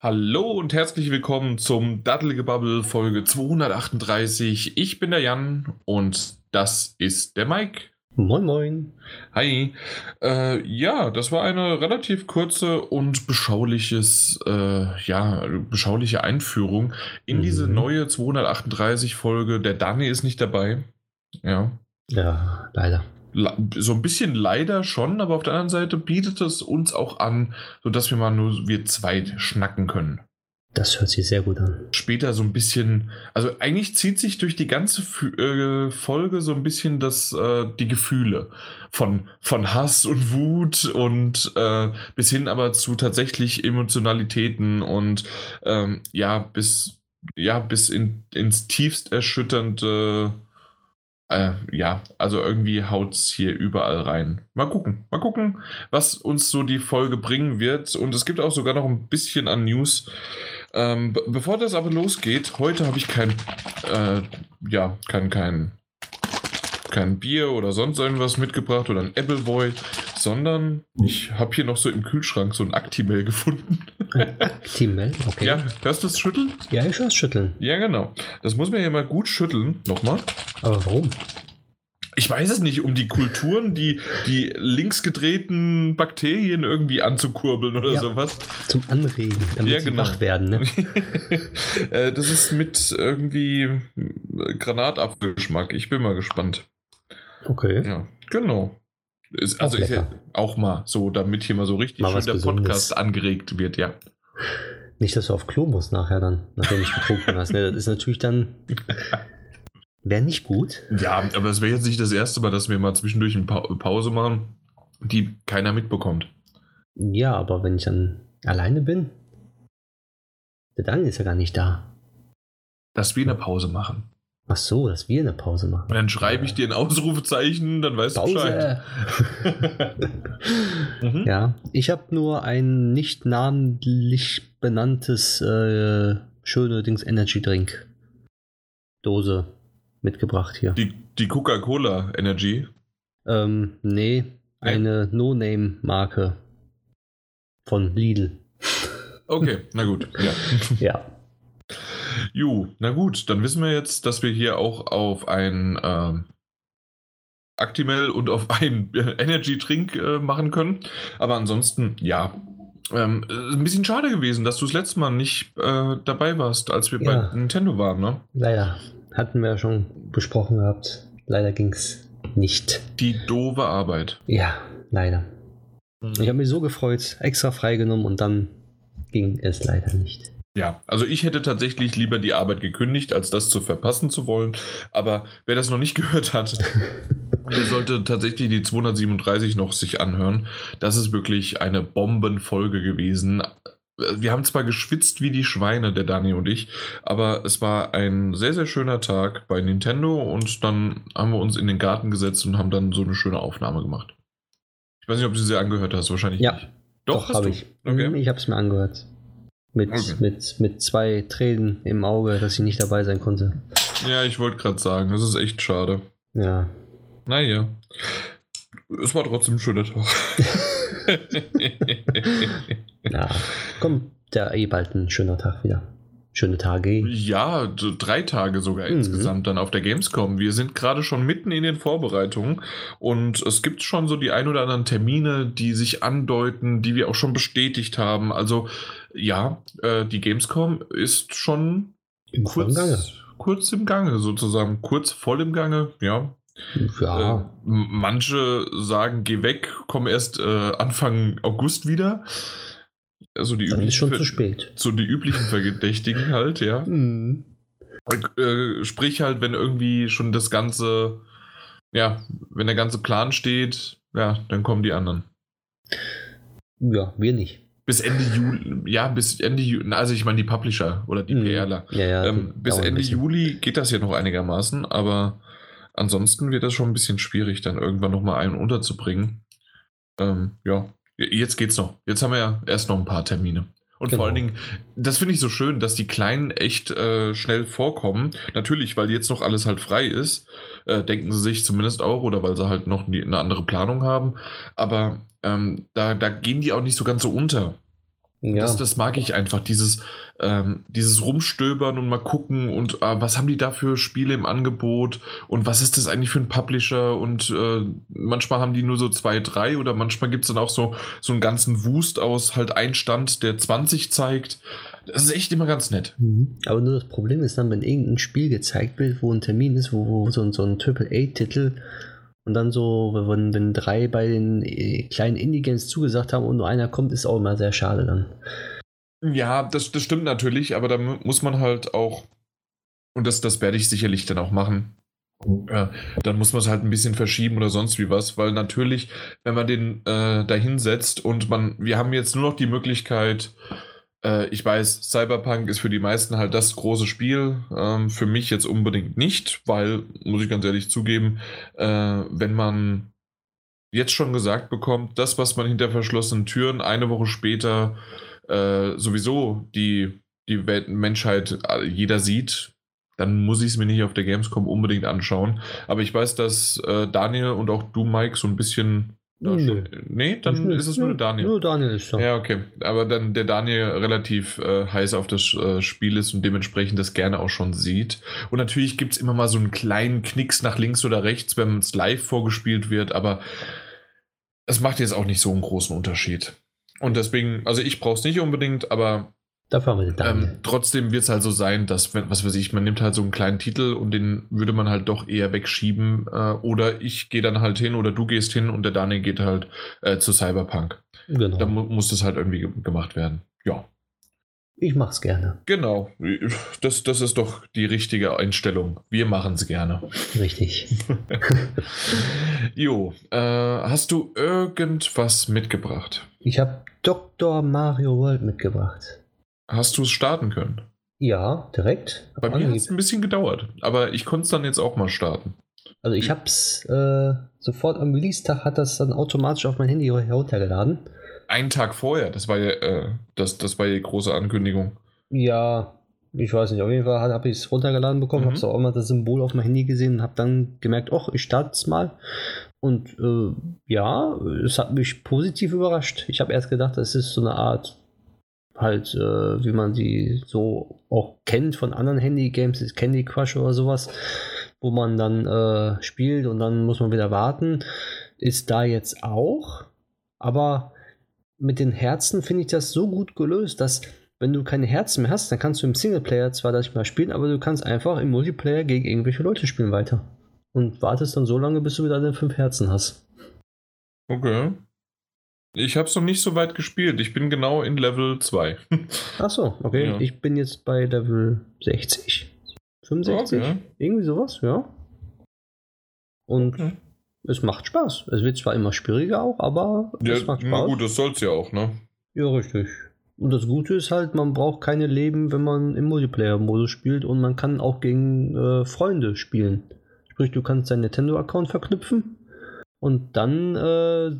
Hallo und herzlich willkommen zum Dattelgebubble Folge 238. Ich bin der Jan und das ist der Mike. Moin, moin. Hi. Äh, ja, das war eine relativ kurze und beschauliches, äh, ja, beschauliche Einführung in mhm. diese neue 238 Folge. Der Dani ist nicht dabei. Ja. Ja, leider so ein bisschen leider schon, aber auf der anderen Seite bietet es uns auch an, sodass wir mal nur wir zwei schnacken können. Das hört sich sehr gut an. Später so ein bisschen, also eigentlich zieht sich durch die ganze äh, Folge so ein bisschen das, äh, die Gefühle von, von Hass und Wut und äh, bis hin aber zu tatsächlich Emotionalitäten und ähm, ja, bis, ja, bis in, ins tiefst erschütternde äh, ja, also irgendwie haut es hier überall rein. Mal gucken, mal gucken, was uns so die Folge bringen wird. Und es gibt auch sogar noch ein bisschen an News. Ähm, bevor das aber losgeht, heute habe ich kein, äh, ja, kein, kein kein Bier oder sonst irgendwas mitgebracht oder ein Appleboy, sondern ich habe hier noch so im Kühlschrank so ein Actimel gefunden. Actimel, okay. Ja, hörst du das schütteln? Ja, ich höre es schütteln. Ja, genau. Das muss man hier mal gut schütteln. Nochmal. Aber warum? Ich weiß es nicht, um die Kulturen, die, die links gedrehten Bakterien irgendwie anzukurbeln oder ja, sowas. Zum Anregen, damit ja, genau. sie wach werden. Ne? Äh, das ist mit irgendwie Granatapfelgeschmack. Ich bin mal gespannt. Okay. Ja, genau. Ist, also ist ja auch mal so, damit hier mal so richtig mal schön der Podcast angeregt wird, ja. Nicht, dass du auf Klo musst nachher dann, nachdem ich getrunken hast. Ne, das ist natürlich dann. Wäre nicht gut. Ja, aber es wäre jetzt nicht das erste Mal, dass wir mal zwischendurch eine pa Pause machen, die keiner mitbekommt. Ja, aber wenn ich dann alleine bin, der Daniel ist ja gar nicht da. Dass wir eine Pause machen. Ach so, dass wir eine Pause machen. Und dann schreibe ich dir ein Ausrufezeichen, dann weißt Pause. du Bescheid. mhm. Ja, ich habe nur ein nicht namentlich benanntes äh, schöne Dings Energy Drink Dose mitgebracht hier. Die, die Coca-Cola Energy? Ähm, nee, eine No-Name-Marke von Lidl. Okay, na gut. Ja. ja. Ju, na gut, dann wissen wir jetzt, dass wir hier auch auf ein ähm, Actimel und auf einen Energy-Trink äh, machen können. Aber ansonsten, ja, ähm, ein bisschen schade gewesen, dass du das letzte Mal nicht äh, dabei warst, als wir ja. bei Nintendo waren, ne? Leider. Hatten wir ja schon besprochen gehabt. Leider ging es nicht. Die doofe Arbeit. Ja, leider. Mhm. Ich habe mich so gefreut, extra freigenommen und dann ging es leider nicht. Ja, also ich hätte tatsächlich lieber die Arbeit gekündigt, als das zu verpassen zu wollen. Aber wer das noch nicht gehört hat, der sollte tatsächlich die 237 noch sich anhören. Das ist wirklich eine Bombenfolge gewesen. Wir haben zwar geschwitzt wie die Schweine, der Dani und ich, aber es war ein sehr, sehr schöner Tag bei Nintendo und dann haben wir uns in den Garten gesetzt und haben dann so eine schöne Aufnahme gemacht. Ich weiß nicht, ob du sie angehört hast, wahrscheinlich ja, nicht. Doch, doch habe ich. Okay. Mhm, ich habe es mir angehört. Mit, okay. mit, mit zwei Tränen im Auge, dass ich nicht dabei sein konnte. Ja, ich wollte gerade sagen, das ist echt schade. Ja. Naja. Es war trotzdem ein schöner Tag. ja, komm, der eh bald ein schöner Tag wieder. Schöne Tage. Ja, drei Tage sogar mhm. insgesamt dann auf der Gamescom. Wir sind gerade schon mitten in den Vorbereitungen und es gibt schon so die ein oder anderen Termine, die sich andeuten, die wir auch schon bestätigt haben. Also ja, äh, die Gamescom ist schon Im kurz, kurz im Gange sozusagen, kurz voll im Gange, ja. Ja. Äh, manche sagen, geh weg, komm erst äh, Anfang August wieder. Also die Dann ist schon zu spät. So die üblichen Verdächtigen halt, ja. Mhm. Äh, sprich halt, wenn irgendwie schon das ganze, ja, wenn der ganze Plan steht, ja, dann kommen die anderen. Ja, wir nicht. Bis Ende Juli, ja, bis Ende Juli, also ich meine die Publisher oder die mhm. PRler. Ja, ja, ähm, bis Ende Juli geht das ja noch einigermaßen, aber ansonsten wird das schon ein bisschen schwierig, dann irgendwann nochmal einen unterzubringen. Ähm, ja, Jetzt geht's noch. Jetzt haben wir ja erst noch ein paar Termine. Und genau. vor allen Dingen, das finde ich so schön, dass die Kleinen echt äh, schnell vorkommen. Natürlich, weil jetzt noch alles halt frei ist, äh, denken sie sich zumindest auch, oder weil sie halt noch eine andere Planung haben. Aber ähm, da, da gehen die auch nicht so ganz so unter. Ja. Das, das mag ich einfach, dieses, ähm, dieses Rumstöbern und mal gucken und äh, was haben die da für Spiele im Angebot und was ist das eigentlich für ein Publisher und äh, manchmal haben die nur so zwei, drei oder manchmal gibt es dann auch so, so einen ganzen Wust aus halt ein Stand, der 20 zeigt. Das ist echt immer ganz nett. Mhm. Aber nur das Problem ist dann, wenn irgendein Spiel gezeigt wird, wo ein Termin ist, wo, wo so, so ein AAA-Titel und dann so, wenn, wenn drei bei den äh, kleinen Indie-Games zugesagt haben und nur einer kommt, ist auch immer sehr schade dann. Ja, das, das stimmt natürlich, aber da muss man halt auch, und das, das werde ich sicherlich dann auch machen, ja, dann muss man es halt ein bisschen verschieben oder sonst wie was, weil natürlich, wenn man den äh, da hinsetzt und man, wir haben jetzt nur noch die Möglichkeit, äh, ich weiß, Cyberpunk ist für die meisten halt das große Spiel. Ähm, für mich jetzt unbedingt nicht, weil, muss ich ganz ehrlich zugeben, äh, wenn man jetzt schon gesagt bekommt, das, was man hinter verschlossenen Türen eine Woche später äh, sowieso die, die Welt, Menschheit äh, jeder sieht, dann muss ich es mir nicht auf der Gamescom unbedingt anschauen. Aber ich weiß, dass äh, Daniel und auch du, Mike, so ein bisschen Nö. Nee, dann Nö. ist es nur Daniel. Nur Daniel ist da. Ja, okay. Aber dann der Daniel relativ äh, heiß auf das äh, Spiel ist und dementsprechend das gerne auch schon sieht. Und natürlich gibt es immer mal so einen kleinen Knicks nach links oder rechts, wenn es live vorgespielt wird, aber es macht jetzt auch nicht so einen großen Unterschied. Und deswegen, also ich brauche es nicht unbedingt, aber Dafür haben wir den ähm, trotzdem wird es halt so sein, dass, wenn, was weiß ich, man nimmt halt so einen kleinen Titel und den würde man halt doch eher wegschieben. Äh, oder ich gehe dann halt hin oder du gehst hin und der Daniel geht halt äh, zu Cyberpunk. Genau. Dann mu muss das halt irgendwie ge gemacht werden. Ja. Ich mach's gerne. Genau. Das, das ist doch die richtige Einstellung. Wir machen es gerne. Richtig. jo, äh, hast du irgendwas mitgebracht? Ich habe Dr. Mario World mitgebracht. Hast du es starten können? Ja, direkt. Bei mir hat es ein bisschen gedauert, aber ich konnte es dann jetzt auch mal starten. Also ich habe es äh, sofort am Release-Tag hat das dann automatisch auf mein Handy heruntergeladen. Einen Tag vorher, das war ja, äh, das, das war ja die große Ankündigung. Ja, ich weiß nicht, auf jeden Fall habe ich es runtergeladen bekommen, mhm. habe auch immer das Symbol auf mein Handy gesehen und habe dann gemerkt, ach, ich starte es mal. Und äh, ja, es hat mich positiv überrascht. Ich habe erst gedacht, es ist so eine Art halt, äh, wie man sie so auch kennt von anderen Handy-Games, ist Candy Crush oder sowas, wo man dann äh, spielt und dann muss man wieder warten, ist da jetzt auch. Aber mit den Herzen finde ich das so gut gelöst, dass wenn du keine Herzen mehr hast, dann kannst du im Singleplayer zwar das mal spielen, aber du kannst einfach im Multiplayer gegen irgendwelche Leute spielen weiter. Und wartest dann so lange, bis du wieder deine fünf Herzen hast. Okay. Ich habe es noch nicht so weit gespielt. Ich bin genau in Level 2. Ach so, okay. Ja. Ich bin jetzt bei Level 60. 65? Okay. Irgendwie sowas, ja. Und okay. es macht Spaß. Es wird zwar immer schwieriger auch, aber ja, es macht Spaß. Na gut, das soll es ja auch, ne? Ja, richtig. Und das Gute ist halt, man braucht keine Leben, wenn man im Multiplayer-Modus spielt und man kann auch gegen äh, Freunde spielen. Sprich, du kannst deinen Nintendo-Account verknüpfen und dann äh,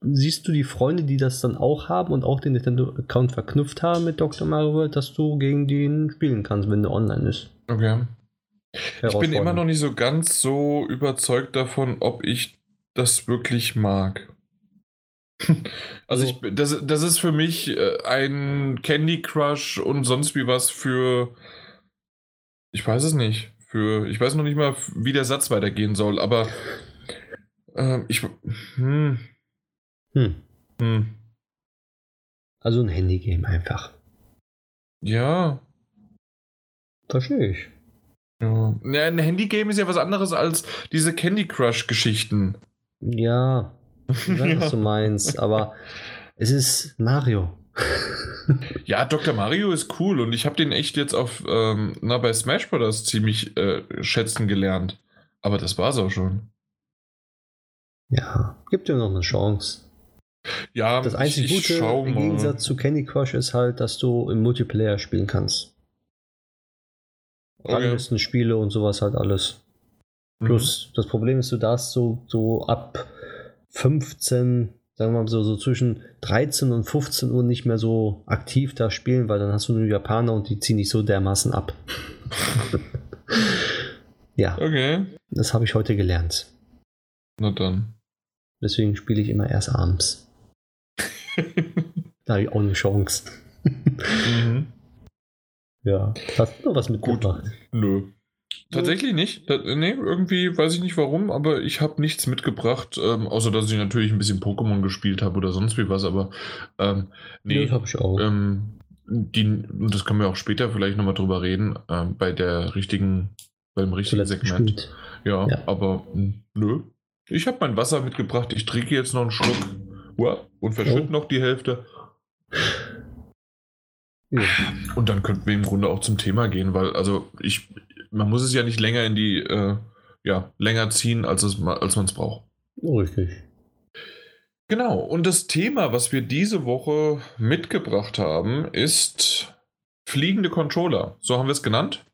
siehst du die Freunde, die das dann auch haben und auch den Nintendo-Account verknüpft haben mit Dr. Mario World, dass du gegen den spielen kannst, wenn der online ist. Okay. Ich bin immer noch nicht so ganz so überzeugt davon, ob ich das wirklich mag. also ich, das, das ist für mich äh, ein Candy Crush und sonst wie was für. Ich weiß es nicht. Für. Ich weiß noch nicht mal, wie der Satz weitergehen soll, aber ähm, ich. Hm. Hm. Hm. Also ein Handygame einfach. Ja. Verstehe ich. Ja. ja ein Handygame ist ja was anderes als diese Candy Crush-Geschichten. Ja. Ich weiß, ja. was du meinst, aber es ist Mario. ja, Dr. Mario ist cool und ich habe den echt jetzt auf ähm, na, bei Smash Bros. ziemlich äh, schätzen gelernt. Aber das war's auch schon. Ja, gibt dir noch eine Chance. Ja, das einzige Gute im Gegensatz zu Candy Crush ist halt, dass du im Multiplayer spielen kannst. Okay. Spiele und sowas halt alles. Mhm. Plus, das Problem ist, du darfst so, so ab 15, sagen wir mal so, so zwischen 13 und 15 Uhr nicht mehr so aktiv da spielen, weil dann hast du nur Japaner und die ziehen nicht so dermaßen ab. ja. Okay. Das habe ich heute gelernt. Na dann. Deswegen spiele ich immer erst abends. Da habe ich auch eine Chance. mhm. Ja, hast du noch was mitgebracht? Gut. Nö. Tatsächlich nicht. Da, nee, irgendwie weiß ich nicht warum, aber ich habe nichts mitgebracht, ähm, außer dass ich natürlich ein bisschen Pokémon gespielt habe oder sonst wie was, aber ähm, nee. Das habe ich auch. Ähm, die, das können wir auch später vielleicht nochmal drüber reden, ähm, bei der richtigen, beim richtigen Segment. Ja, ja, aber hm, nö. Ich habe mein Wasser mitgebracht, ich trinke jetzt noch einen Schluck und verschütte oh. noch die Hälfte. Ja. Und dann könnten wir im Grunde auch zum Thema gehen, weil, also ich, man muss es ja nicht länger in die, äh, ja, länger ziehen, als, es, als man es braucht. Richtig. Genau, und das Thema, was wir diese Woche mitgebracht haben, ist fliegende Controller. So haben wir es genannt.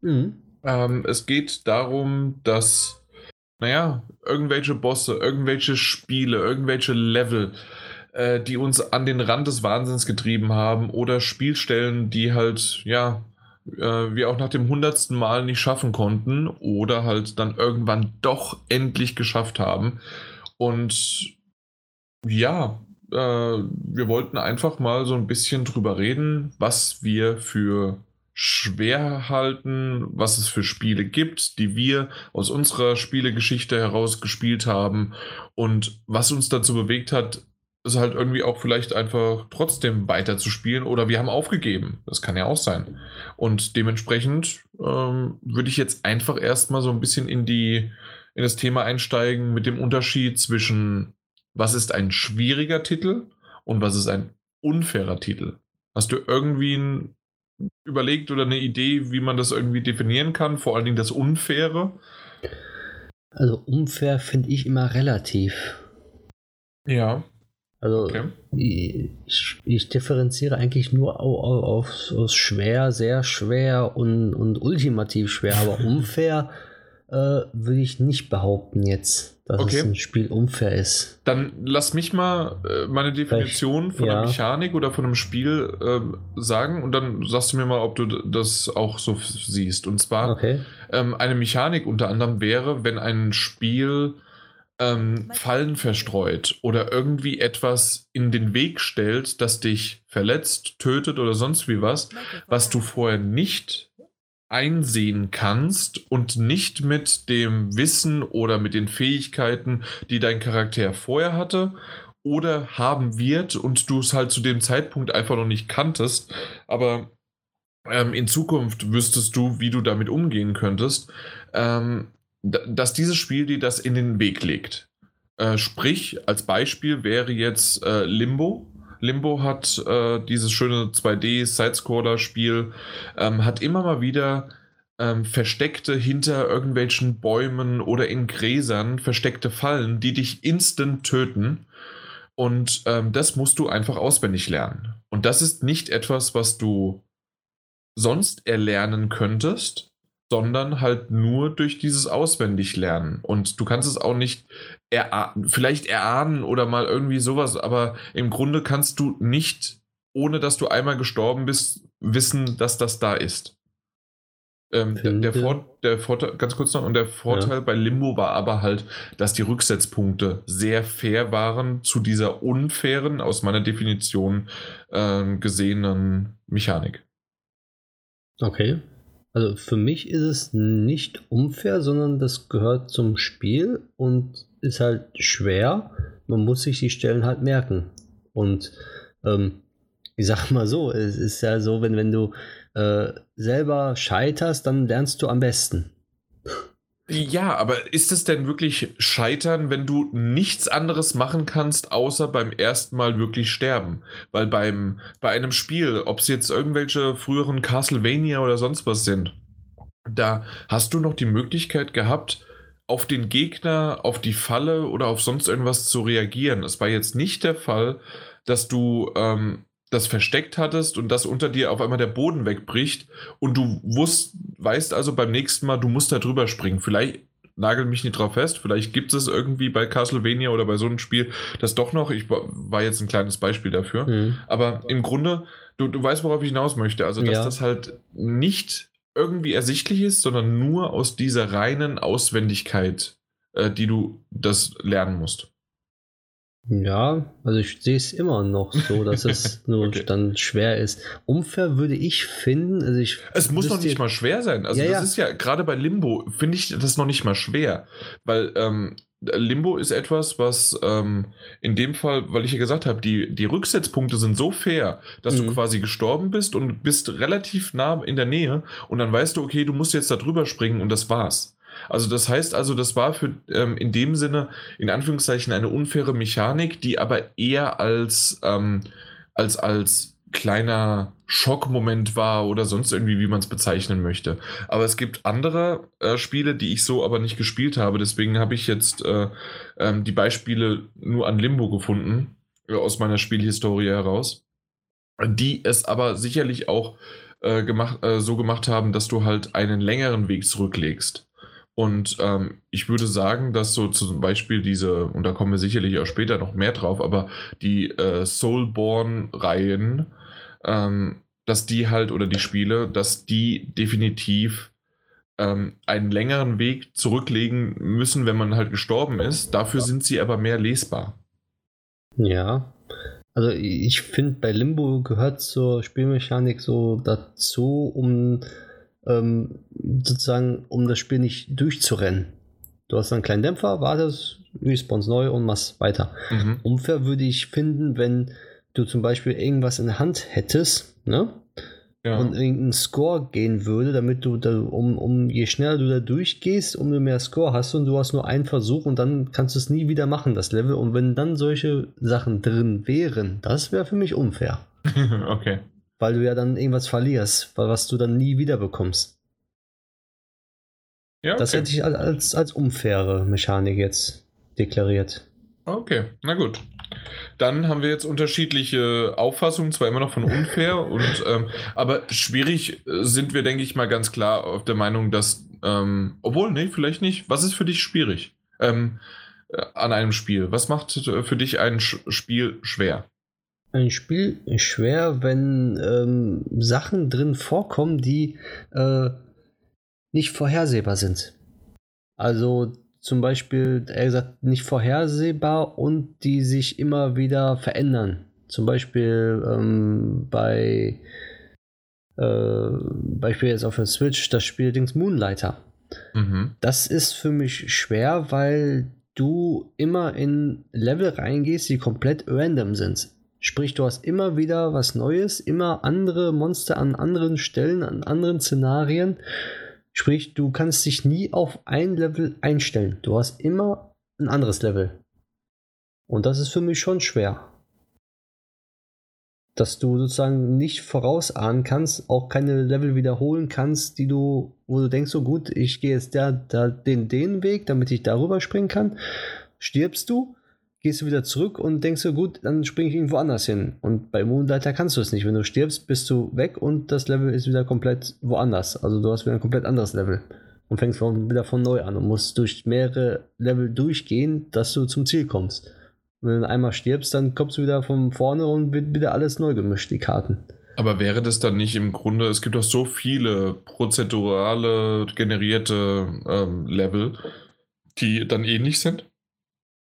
Mhm. Ähm, es geht darum, dass, naja, irgendwelche Bosse, irgendwelche Spiele, irgendwelche Level, äh, die uns an den Rand des Wahnsinns getrieben haben oder Spielstellen, die halt, ja, äh, wir auch nach dem hundertsten Mal nicht schaffen konnten oder halt dann irgendwann doch endlich geschafft haben. Und ja, äh, wir wollten einfach mal so ein bisschen drüber reden, was wir für schwer halten, was es für Spiele gibt, die wir aus unserer Spielegeschichte heraus gespielt haben und was uns dazu bewegt hat, es halt irgendwie auch vielleicht einfach trotzdem weiterzuspielen oder wir haben aufgegeben. Das kann ja auch sein. Und dementsprechend ähm, würde ich jetzt einfach erstmal so ein bisschen in die in das Thema einsteigen mit dem Unterschied zwischen was ist ein schwieriger Titel und was ist ein unfairer Titel. Hast du irgendwie ein, überlegt oder eine Idee, wie man das irgendwie definieren kann? Vor allen Dingen das Unfaire? Also unfair finde ich immer relativ. Ja. Also okay. ich, ich, differenziere eigentlich nur auf, auf, schwer, sehr schwer und, und ultimativ schwer, aber unfair äh, würde ich nicht behaupten jetzt, dass okay. es ein Spiel unfair ist. Dann lass mich mal äh, meine Definition von ja. einer Mechanik oder von einem Spiel äh, sagen und dann sagst du mir mal, ob du das auch so siehst. Und zwar okay. ähm, eine Mechanik unter anderem wäre, wenn ein Spiel ähm, Fallen verstreut oder irgendwie etwas in den Weg stellt, das dich verletzt, tötet oder sonst wie was, was du vorher nicht einsehen kannst und nicht mit dem Wissen oder mit den Fähigkeiten, die dein Charakter vorher hatte oder haben wird und du es halt zu dem Zeitpunkt einfach noch nicht kanntest, aber ähm, in Zukunft wüsstest du, wie du damit umgehen könntest. Ähm, dass dieses Spiel dir das in den Weg legt. Äh, sprich, als Beispiel wäre jetzt äh, Limbo. Limbo hat äh, dieses schöne 2D-Sidescroller-Spiel, ähm, hat immer mal wieder ähm, versteckte hinter irgendwelchen Bäumen oder in Gräsern versteckte Fallen, die dich instant töten. Und ähm, das musst du einfach auswendig lernen. Und das ist nicht etwas, was du sonst erlernen könntest, sondern halt nur durch dieses Auswendiglernen. Und du kannst es auch nicht erahnen, vielleicht erahnen oder mal irgendwie sowas, aber im Grunde kannst du nicht, ohne dass du einmal gestorben bist, wissen, dass das da ist. Ähm, der, Vor der, Vorteil, ganz kurz noch, und der Vorteil ja. bei Limbo war aber halt, dass die Rücksetzpunkte sehr fair waren zu dieser unfairen, aus meiner Definition äh, gesehenen Mechanik. Okay. Also für mich ist es nicht unfair, sondern das gehört zum Spiel und ist halt schwer. Man muss sich die Stellen halt merken. Und ähm, ich sag mal so, es ist ja so, wenn, wenn du äh, selber scheiterst, dann lernst du am besten. Ja, aber ist es denn wirklich Scheitern, wenn du nichts anderes machen kannst, außer beim ersten Mal wirklich sterben? Weil beim, bei einem Spiel, ob es jetzt irgendwelche früheren Castlevania oder sonst was sind, da hast du noch die Möglichkeit gehabt, auf den Gegner, auf die Falle oder auf sonst irgendwas zu reagieren. Es war jetzt nicht der Fall, dass du ähm, das versteckt hattest und dass unter dir auf einmal der Boden wegbricht und du wusst, weißt also beim nächsten Mal, du musst da drüber springen. Vielleicht nagel mich nicht drauf fest, vielleicht gibt es irgendwie bei Castlevania oder bei so einem Spiel das doch noch. Ich war jetzt ein kleines Beispiel dafür. Mhm. Aber im Grunde, du, du weißt, worauf ich hinaus möchte. Also, dass ja. das halt nicht irgendwie ersichtlich ist, sondern nur aus dieser reinen Auswendigkeit, äh, die du das lernen musst. Ja, also ich sehe es immer noch so, dass es nur okay. dann schwer ist. Unfair würde ich finden, also ich. Es muss noch nicht mal schwer sein. Also ja, das ja. ist ja gerade bei Limbo finde ich das noch nicht mal schwer, weil ähm, Limbo ist etwas, was ähm, in dem Fall, weil ich ja gesagt habe, die, die Rücksetzpunkte sind so fair, dass mhm. du quasi gestorben bist und bist relativ nah in der Nähe und dann weißt du, okay, du musst jetzt da drüber springen und das war's. Also das heißt also, das war für ähm, in dem Sinne in Anführungszeichen eine unfaire Mechanik, die aber eher als ähm, als als kleiner Schockmoment war oder sonst irgendwie, wie man es bezeichnen möchte. Aber es gibt andere äh, Spiele, die ich so aber nicht gespielt habe. Deswegen habe ich jetzt äh, ähm, die Beispiele nur an Limbo gefunden, äh, aus meiner Spielhistorie heraus, die es aber sicherlich auch äh, gemacht, äh, so gemacht haben, dass du halt einen längeren Weg zurücklegst. Und ähm, ich würde sagen, dass so zum Beispiel diese, und da kommen wir sicherlich auch später noch mehr drauf, aber die äh, Soulborn-Reihen, ähm, dass die halt, oder die Spiele, dass die definitiv ähm, einen längeren Weg zurücklegen müssen, wenn man halt gestorben ist. Dafür sind sie aber mehr lesbar. Ja. Also ich finde, bei Limbo gehört zur Spielmechanik so dazu, um ähm, sozusagen, um das Spiel nicht durchzurennen. Du hast einen kleinen Dämpfer, wartest, respawnst neu und machst weiter. Mhm. Unfair würde ich finden, wenn du zum Beispiel irgendwas in der Hand hättest, ne? Ja. Und irgendein Score gehen würde, damit du da, um, um je schneller du da durchgehst, umso mehr Score hast und du hast nur einen Versuch und dann kannst du es nie wieder machen, das Level. Und wenn dann solche Sachen drin wären, das wäre für mich unfair. okay weil du ja dann irgendwas verlierst, was du dann nie wieder bekommst. Ja, okay. Das hätte ich als, als unfaire Mechanik jetzt deklariert. Okay, na gut. Dann haben wir jetzt unterschiedliche Auffassungen, zwar immer noch von unfair, und, ähm, aber schwierig äh, sind wir, denke ich mal, ganz klar auf der Meinung, dass, ähm, obwohl, nee, vielleicht nicht. Was ist für dich schwierig ähm, äh, an einem Spiel? Was macht für dich ein Sch Spiel schwer? Ein Spiel schwer, wenn ähm, Sachen drin vorkommen, die äh, nicht vorhersehbar sind. Also zum Beispiel, er gesagt, nicht vorhersehbar und die sich immer wieder verändern. Zum Beispiel ähm, bei äh, Beispiel jetzt auf der Switch das Spiel Dings Moonlighter. Mhm. Das ist für mich schwer, weil du immer in Level reingehst, die komplett random sind. Sprich, du hast immer wieder was Neues, immer andere Monster an anderen Stellen, an anderen Szenarien. Sprich, du kannst dich nie auf ein Level einstellen. Du hast immer ein anderes Level. Und das ist für mich schon schwer. Dass du sozusagen nicht vorausahnen kannst, auch keine Level wiederholen kannst, die du, wo du denkst, so gut, ich gehe jetzt da, da den, den Weg, damit ich darüber springen kann. Stirbst du, gehst du wieder zurück und denkst du, gut, dann springe ich irgendwo anders hin. Und bei Moonlighter kannst du es nicht. Wenn du stirbst, bist du weg und das Level ist wieder komplett woanders. Also du hast wieder ein komplett anderes Level. Und fängst wieder von neu an und musst durch mehrere Level durchgehen, dass du zum Ziel kommst. Und wenn du einmal stirbst, dann kommst du wieder von vorne und wird wieder alles neu gemischt, die Karten. Aber wäre das dann nicht im Grunde, es gibt doch so viele prozedurale generierte ähm, Level, die dann ähnlich sind?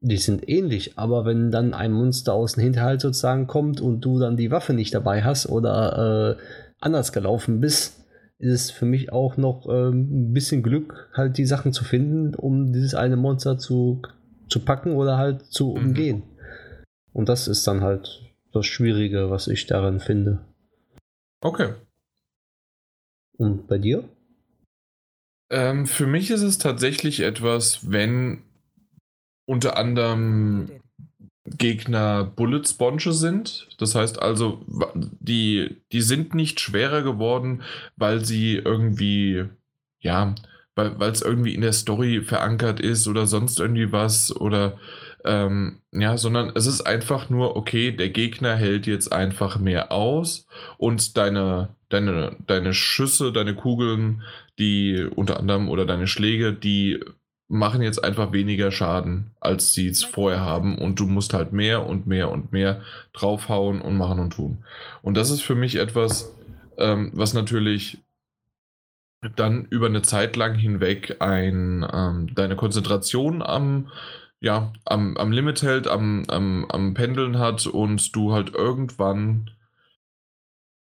Die sind ähnlich, aber wenn dann ein Monster aus dem Hinterhalt sozusagen kommt und du dann die Waffe nicht dabei hast oder äh, anders gelaufen bist, ist es für mich auch noch äh, ein bisschen Glück, halt die Sachen zu finden, um dieses eine Monster zu, zu packen oder halt zu mhm. umgehen. Und das ist dann halt das Schwierige, was ich daran finde. Okay. Und bei dir? Ähm, für mich ist es tatsächlich etwas, wenn unter anderem Gegner Bullet Sponge sind. Das heißt also, die, die sind nicht schwerer geworden, weil sie irgendwie, ja, weil es irgendwie in der Story verankert ist oder sonst irgendwie was oder ähm, ja, sondern es ist einfach nur, okay, der Gegner hält jetzt einfach mehr aus und deine, deine, deine Schüsse, deine Kugeln, die unter anderem oder deine Schläge, die machen jetzt einfach weniger Schaden, als sie es vorher haben. Und du musst halt mehr und mehr und mehr draufhauen und machen und tun. Und das ist für mich etwas, ähm, was natürlich dann über eine Zeit lang hinweg ein, ähm, deine Konzentration am, ja, am, am Limit hält, am, am, am Pendeln hat und du halt irgendwann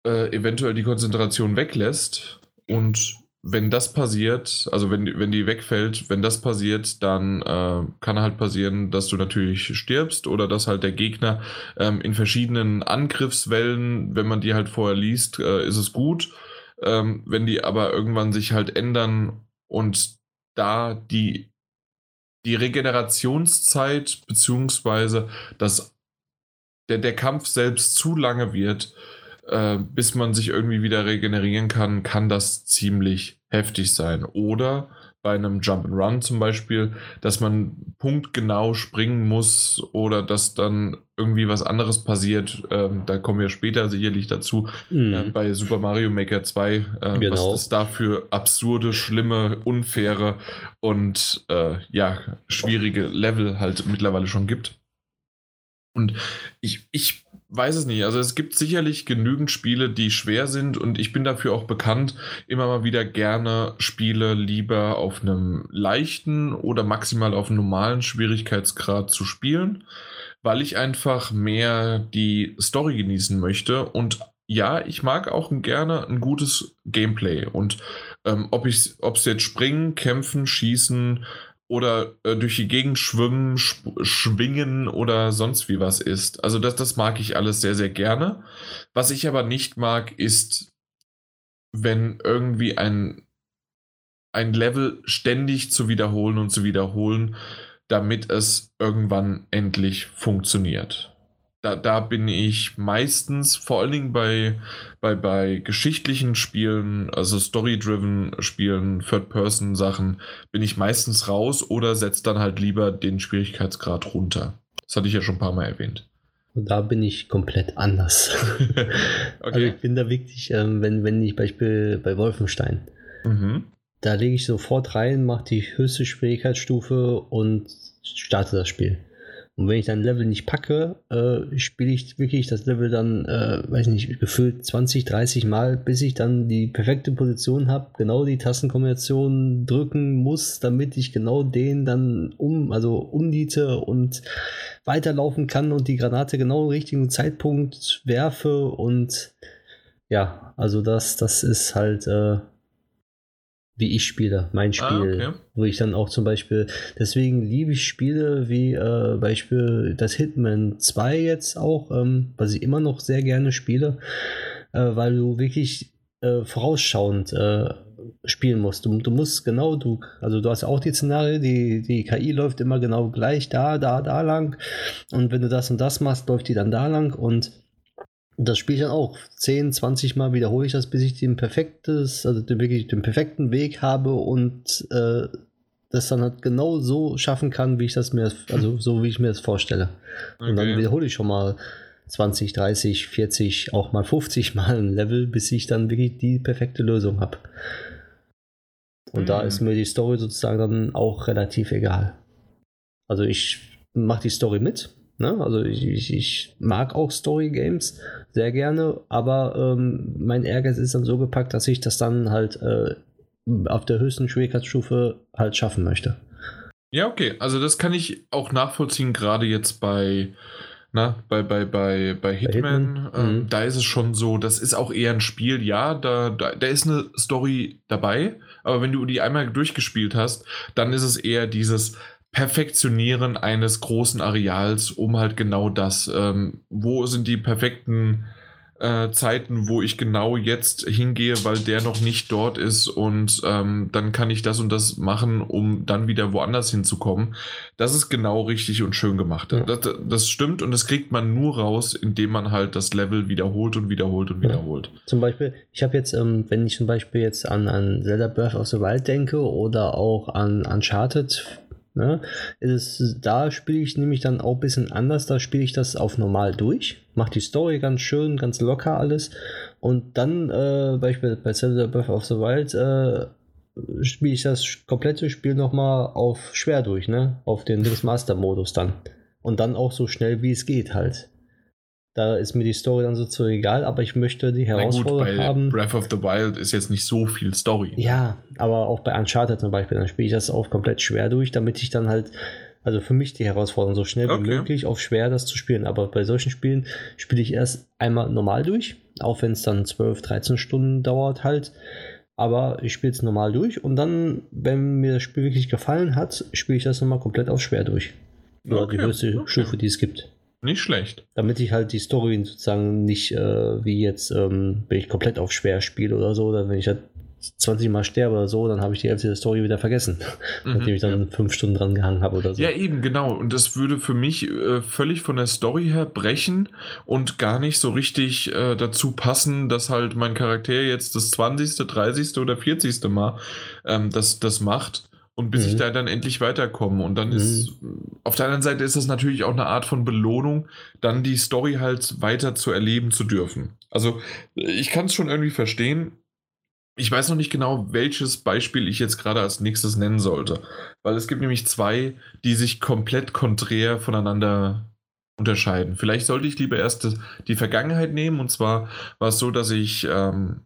äh, eventuell die Konzentration weglässt. Und wenn das passiert, also wenn, wenn die wegfällt, wenn das passiert, dann äh, kann halt passieren, dass du natürlich stirbst oder dass halt der Gegner ähm, in verschiedenen Angriffswellen, wenn man die halt vorher liest, äh, ist es gut. Ähm, wenn die aber irgendwann sich halt ändern und da die die Regenerationszeit beziehungsweise das, der, der Kampf selbst zu lange wird, äh, bis man sich irgendwie wieder regenerieren kann, kann das ziemlich heftig sein. Oder bei einem Jump and Run zum Beispiel, dass man punktgenau springen muss oder dass dann irgendwie was anderes passiert. Ähm, da kommen wir später sicherlich dazu. Mhm. Äh, bei Super Mario Maker 2, äh, genau. was es dafür absurde, schlimme, unfaire und äh, ja, schwierige Level halt mittlerweile schon gibt. Und ich, ich weiß es nicht. Also es gibt sicherlich genügend Spiele, die schwer sind und ich bin dafür auch bekannt, immer mal wieder gerne Spiele lieber auf einem leichten oder maximal auf einem normalen Schwierigkeitsgrad zu spielen, weil ich einfach mehr die Story genießen möchte und ja, ich mag auch gerne ein gutes Gameplay und ähm, ob es jetzt springen, kämpfen, schießen, oder äh, durch die Gegend schwimmen, schwingen oder sonst wie was ist. Also das, das mag ich alles sehr, sehr gerne. Was ich aber nicht mag, ist, wenn irgendwie ein, ein Level ständig zu wiederholen und zu wiederholen, damit es irgendwann endlich funktioniert da, da bin ich meistens, vor allen Dingen bei, bei, bei geschichtlichen Spielen, also Story-driven Spielen, Third-Person-Sachen, bin ich meistens raus oder setze dann halt lieber den Schwierigkeitsgrad runter. Das hatte ich ja schon ein paar Mal erwähnt. Da bin ich komplett anders. okay. Also ich bin da wirklich, ähm, wenn, wenn ich Beispiel bei Wolfenstein, mhm. da lege ich sofort rein, mache die höchste Schwierigkeitsstufe und starte das Spiel. Und wenn ich dann Level nicht packe, äh, spiele ich wirklich das Level dann, äh, weiß nicht, gefühlt 20, 30 Mal, bis ich dann die perfekte Position habe, genau die Tastenkombination drücken muss, damit ich genau den dann um, also umniete und weiterlaufen kann und die Granate genau im richtigen Zeitpunkt werfe. Und ja, also das, das ist halt äh, wie ich spiele, mein ah, Spiel. Ah, okay. Wo ich dann auch zum Beispiel, deswegen liebe ich Spiele wie äh, Beispiel das Hitman 2 jetzt auch, ähm, was ich immer noch sehr gerne spiele, äh, weil du wirklich äh, vorausschauend äh, spielen musst. Du, du musst genau, du, also du hast auch die Szenario, die, die KI läuft immer genau gleich da, da, da lang. Und wenn du das und das machst, läuft die dann da lang und das spiele ich dann auch 10, 20 Mal wiederhole ich das, bis ich den perfektes, also den, wirklich den perfekten Weg habe und äh, das dann halt genau so schaffen kann, wie ich das mir, also so wie ich mir das vorstelle. Okay. Und dann wiederhole ich schon mal 20, 30, 40, auch mal 50 Mal ein Level, bis ich dann wirklich die perfekte Lösung habe. Und mhm. da ist mir die Story sozusagen dann auch relativ egal. Also ich mache die Story mit, Ne? Also ich, ich, ich, mag auch Story Games sehr gerne, aber ähm, mein Ehrgeiz ist dann so gepackt, dass ich das dann halt äh, auf der höchsten Schwierigkeitsstufe halt schaffen möchte. Ja, okay. Also das kann ich auch nachvollziehen, gerade jetzt bei, na, bei, bei, bei, bei Hitman. Bei Hitman? Ähm, mhm. Da ist es schon so, das ist auch eher ein Spiel, ja, da, da, da ist eine Story dabei, aber wenn du die einmal durchgespielt hast, dann ist es eher dieses, Perfektionieren eines großen Areals, um halt genau das, ähm, wo sind die perfekten äh, Zeiten, wo ich genau jetzt hingehe, weil der noch nicht dort ist und ähm, dann kann ich das und das machen, um dann wieder woanders hinzukommen. Das ist genau richtig und schön gemacht. Ja. Das, das, stimmt und das kriegt man nur raus, indem man halt das Level wiederholt und wiederholt und wiederholt. Ja. Zum Beispiel, ich habe jetzt, ähm, wenn ich zum Beispiel jetzt an, an Zelda Breath of the Wild denke oder auch an Uncharted Ne? Ist, da spiele ich nämlich dann auch ein bisschen anders. Da spiele ich das auf normal durch, mache die Story ganz schön, ganz locker alles. Und dann, äh, beispielsweise bei Zelda Breath of the Wild, äh, spiele ich das komplette Spiel nochmal auf schwer durch, ne? Auf den Master-Modus dann. Und dann auch so schnell wie es geht halt. Da ist mir die Story dann so egal, aber ich möchte die Herausforderung gut, bei haben. Breath of the Wild ist jetzt nicht so viel Story. Ja, aber auch bei Uncharted zum Beispiel, dann spiele ich das auch komplett schwer durch, damit ich dann halt Also für mich die Herausforderung, so schnell wie Okay. möglich auf schwer das zu spielen. Aber bei solchen Spielen spiele ich erst einmal normal durch, auch wenn es dann 12, 13 Stunden dauert halt. Aber ich spiele es normal durch und dann, wenn mir das Spiel wirklich gefallen hat, spiele ich das nochmal komplett auf schwer durch. Oder Okay, die höchste okay. Stufe, die es gibt. Nicht schlecht. Damit ich halt die Story sozusagen nicht äh, wie jetzt, ähm, wenn ich komplett auf schwer spiele oder so, dann wenn ich halt 20 Mal sterbe oder so, dann habe ich die Hälfte der Story wieder vergessen. Nachdem ich dann fünf Stunden dran gehangen habe oder so. Mhm. Ja, eben, genau. Und das würde für mich äh, völlig von der Story her brechen und gar nicht so richtig äh, dazu passen, dass halt mein Charakter jetzt das 20., 30. oder 40. Mal ähm, das, das macht. Und bis Mhm. ich da dann endlich weiterkomme. Und dann ist, auf der anderen Seite ist das natürlich auch eine Art von Belohnung, dann die Story halt weiter zu erleben zu dürfen. Also ich kann es schon irgendwie verstehen. Ich weiß noch nicht genau, welches Beispiel ich jetzt gerade als nächstes nennen sollte. Weil es gibt nämlich zwei, die sich komplett konträr voneinander unterscheiden. Vielleicht sollte ich lieber erst die Vergangenheit nehmen. Und zwar war es so, dass ich ähm,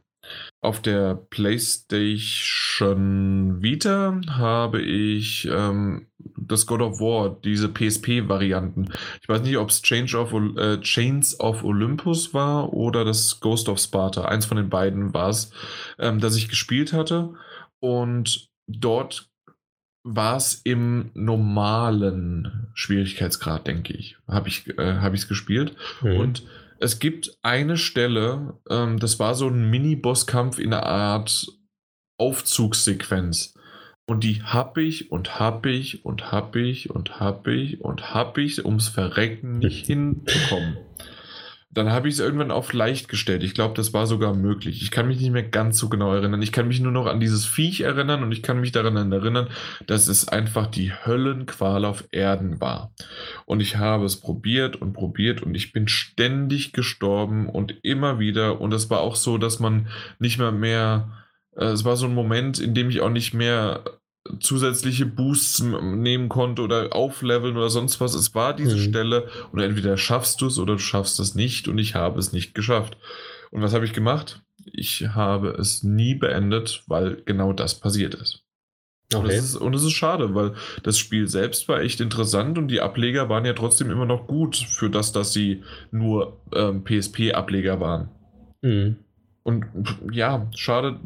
auf der PlayStation Vita habe ich ähm, das God of War, diese PSP-Varianten. Ich weiß nicht, ob es Change of, Ol- äh, Chains of Olympus war oder das Ghost of Sparta. Eins von den beiden war es, ähm, das ich gespielt hatte. Und dort war es im normalen Schwierigkeitsgrad, denke ich. Habe ich es äh, hab gespielt. Mhm. Und es gibt eine Stelle, ähm, das war so ein Mini-Bosskampf in einer Art Aufzugssequenz. Und die hab ich und hab ich und hab ich und hab ich und hab ich ums Verrecken nicht hinbekommen. Dann habe ich es irgendwann auf leicht gestellt. Ich glaube, das war sogar möglich. Ich kann mich nicht mehr ganz so genau erinnern. Ich kann mich nur noch an dieses Viech erinnern und ich kann mich daran erinnern, dass es einfach die Höllenqual auf Erden war. Und ich habe es probiert und probiert und ich bin ständig gestorben und immer wieder. Und es war auch so, dass man nicht mehr mehr. äh, Es war so ein Moment, in dem ich auch nicht mehr zusätzliche Boosts nehmen konnte oder aufleveln oder sonst was. Es war diese Mhm. Stelle und entweder schaffst du es oder du schaffst es nicht und ich habe es nicht geschafft. Und was habe ich gemacht? Ich habe es nie beendet, weil genau das passiert ist. Und, okay. es ist, und es ist schade, weil das Spiel selbst war echt interessant und die Ableger waren ja trotzdem immer noch gut für das, dass sie nur ähm, PSP-Ableger waren. Mhm. Und ja, schade,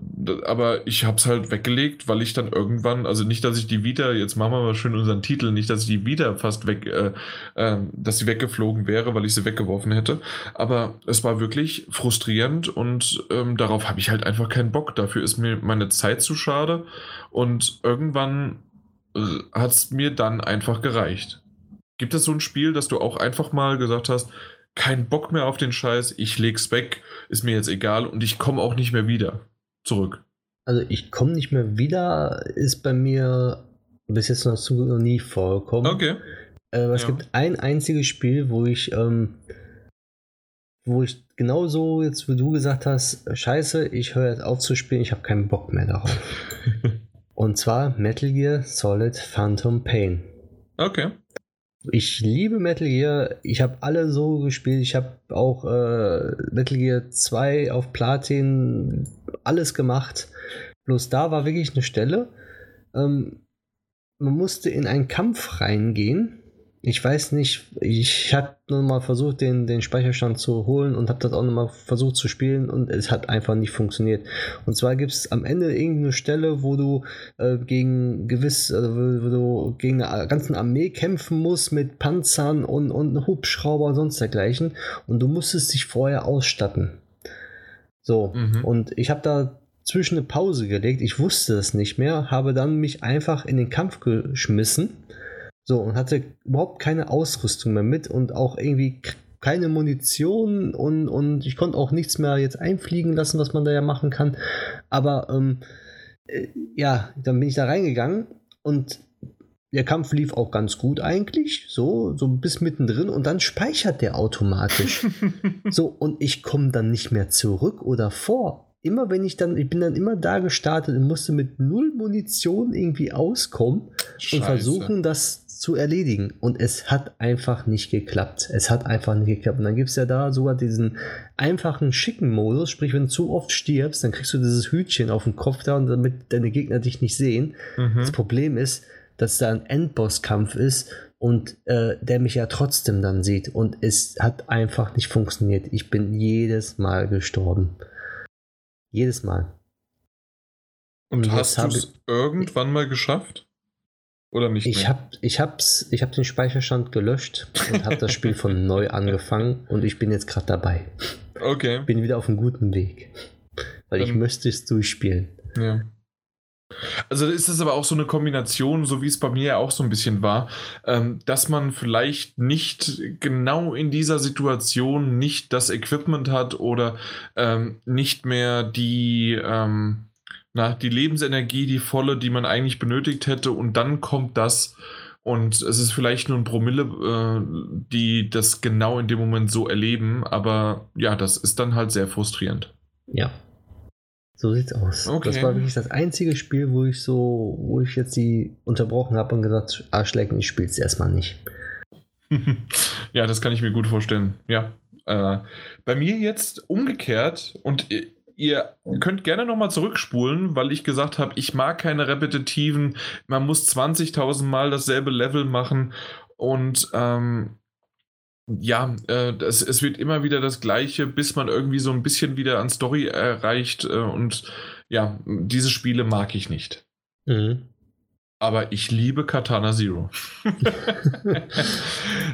aber ich habe es halt weggelegt, weil ich dann irgendwann, also nicht, dass ich die Vita, jetzt machen wir mal schön unseren Titel, nicht, dass ich die Vita fast weg, äh, ähm, dass sie weggeflogen wäre, weil ich sie weggeworfen hätte, aber es war wirklich frustrierend und ähm, darauf habe ich halt einfach keinen Bock. Dafür ist mir meine Zeit zu schade und irgendwann hat es mir dann einfach gereicht. Gibt es so ein Spiel, dass du auch einfach mal gesagt hast, kein Bock mehr auf den Scheiß, ich leg's weg, ist mir jetzt egal und ich komme auch nicht mehr wieder zurück. Also ich komme nicht mehr wieder, ist bei mir bis jetzt noch, noch nie vorgekommen. Okay. Äh, es Ja. gibt ein einziges Spiel, wo ich, ähm, wo ich genauso jetzt, wie du gesagt hast, scheiße, ich höre jetzt auf zu spielen, ich habe keinen Bock mehr darauf. Und zwar Metal Gear Solid Phantom Pain. Okay. Ich liebe Metal Gear. Ich habe alle so gespielt. Ich habe auch äh, Metal Gear 2 auf Platin alles gemacht. Bloß da war wirklich eine Stelle. Ähm, man musste in einen Kampf reingehen. Ich weiß nicht, ich habe nur mal versucht, den, den Speicherstand zu holen und habe das auch noch mal versucht zu spielen und es hat einfach nicht funktioniert. Und zwar gibt es am Ende irgendeine Stelle, wo du äh, gegen gewiss, also wo, wo du gegen eine ganze Armee kämpfen musst mit Panzern und, und Hubschrauber und sonst dergleichen. Und du musstest dich vorher ausstatten. So, Mhm. und ich habe da zwischen eine Pause gelegt. Ich wusste es nicht mehr, habe dann mich einfach in den Kampf geschmissen. So, und hatte überhaupt keine Ausrüstung mehr mit und auch irgendwie keine Munition und, und ich konnte auch nichts mehr jetzt einfliegen lassen, was man da ja machen kann. Aber ähm, äh, ja, dann bin ich da reingegangen und der Kampf lief auch ganz gut eigentlich, so, so bis mittendrin und dann speichert der automatisch. So, und ich komme dann nicht mehr zurück oder vor. Immer wenn ich dann, ich bin dann immer da gestartet und musste mit null Munition irgendwie auskommen und versuchen, das zu erledigen. Und es hat einfach nicht geklappt. Es hat einfach nicht geklappt. Und dann gibt es ja da sogar diesen einfachen, schicken Modus. Sprich, wenn du zu oft stirbst, dann kriegst du dieses Hütchen auf dem Kopf da und damit deine Gegner dich nicht sehen. Mhm. Das Problem ist, dass da ein Endbosskampf ist, und äh, der mich ja trotzdem dann sieht und es hat einfach nicht funktioniert. Ich bin jedes Mal gestorben. Jedes Mal. Und, und hast du es irgendwann mal geschafft? Oder nicht? Ich habe ich hab's, ich hab den Speicherstand gelöscht und habe das Spiel von neu angefangen und ich bin jetzt gerade dabei. Okay. Bin wieder auf einem guten Weg. Weil ich müsste es durchspielen. Ja. Also ist es aber auch so eine Kombination, so wie es bei mir ja auch so ein bisschen war, ähm, dass man vielleicht nicht genau in dieser Situation nicht das Equipment hat oder ähm, nicht mehr die, ähm, na, die Lebensenergie, die volle, die man eigentlich benötigt hätte und dann kommt das und es ist vielleicht nur ein Promille, äh, die das genau in dem Moment so erleben, aber ja, das ist dann halt sehr frustrierend. Ja, so sieht's aus. Okay. Das war wirklich das einzige Spiel, wo ich so, wo ich jetzt die unterbrochen habe und gesagt, Arschlecken, ich spiel's erstmal nicht. ja, das kann ich mir gut vorstellen. Ja. Äh, bei mir jetzt umgekehrt und ihr könnt gerne nochmal zurückspulen, weil ich gesagt habe, ich mag keine repetitiven, man muss 20.000 Mal dasselbe Level machen und ähm, ja, äh, das, es wird immer wieder das Gleiche, bis man irgendwie so ein bisschen wieder an Story erreicht. Äh, und ja, diese Spiele mag ich nicht. Mhm. Aber ich liebe Katana Zero.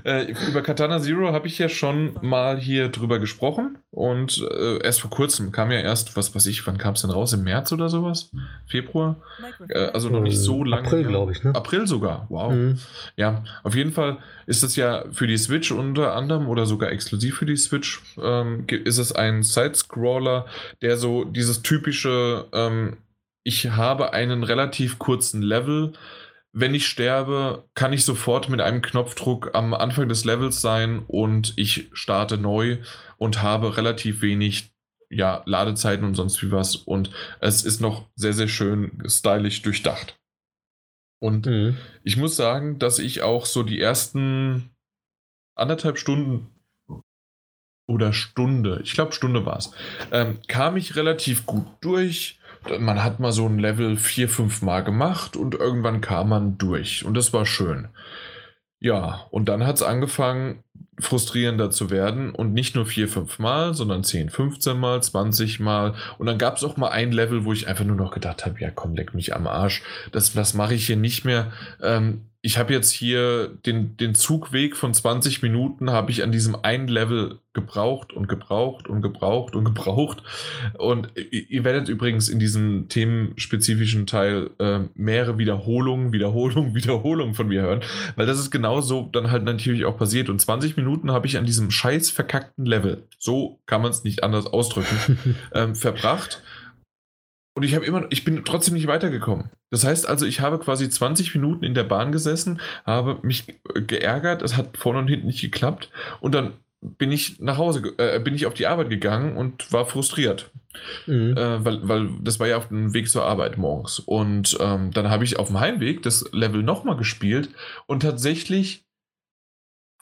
äh, über Katana Zero habe ich ja schon mal hier drüber gesprochen. Und äh, erst vor kurzem kam ja erst, was weiß ich, wann kam es denn raus? Im März oder sowas? Februar? Äh, also noch nicht so lange. April, glaube ich. Ne? April sogar. Wow. Mhm. Ja, auf jeden Fall ist es ja für die Switch unter anderem oder sogar exklusiv für die Switch. Ähm, ist es ein Side-Scroller, der so dieses typische. Ähm, ich habe einen relativ kurzen Level. Wenn ich sterbe, kann ich sofort mit einem Knopfdruck am Anfang des Levels sein und ich starte neu und habe relativ wenig ja, Ladezeiten und sonst wie was. Und es ist noch sehr, sehr schön stylisch durchdacht. Und mhm. ich muss sagen, dass ich auch so die ersten anderthalb Stunden oder Stunde, ich glaube Stunde war es, ähm, kam ich relativ gut durch man hat mal so ein Level vier, fünf Mal gemacht und irgendwann kam man durch und das war schön. Ja, und dann hat es angefangen, frustrierender zu werden und nicht nur vier, fünf Mal, sondern 10, 15 Mal, 20 Mal. Und dann gab es auch mal ein Level, wo ich einfach nur noch gedacht habe, ja komm, leck mich am Arsch. Das, das mache ich hier nicht mehr. Ähm, ich habe jetzt hier den, den Zugweg von 20 Minuten habe ich an diesem einen Level gebraucht und gebraucht und gebraucht und gebraucht. Und ihr werdet übrigens in diesem themenspezifischen Teil äh, mehrere Wiederholungen, Wiederholungen, Wiederholungen von mir hören, weil das ist genau so dann halt natürlich auch passiert. Und 20 Minuten habe ich an diesem scheiß verkackten Level, so kann man es nicht anders ausdrücken, ähm, verbracht. Und ich habe immer, ich bin trotzdem nicht weitergekommen. Das heißt also, ich habe quasi 20 Minuten in der Bahn gesessen, habe mich geärgert, es hat vorne und hinten nicht geklappt und dann bin ich nach Hause, äh, bin ich auf die Arbeit gegangen und war frustriert. Mhm. Äh, weil, weil das war ja auf dem Weg zur Arbeit morgens. Und ähm, dann habe ich auf dem Heimweg das Level nochmal gespielt und tatsächlich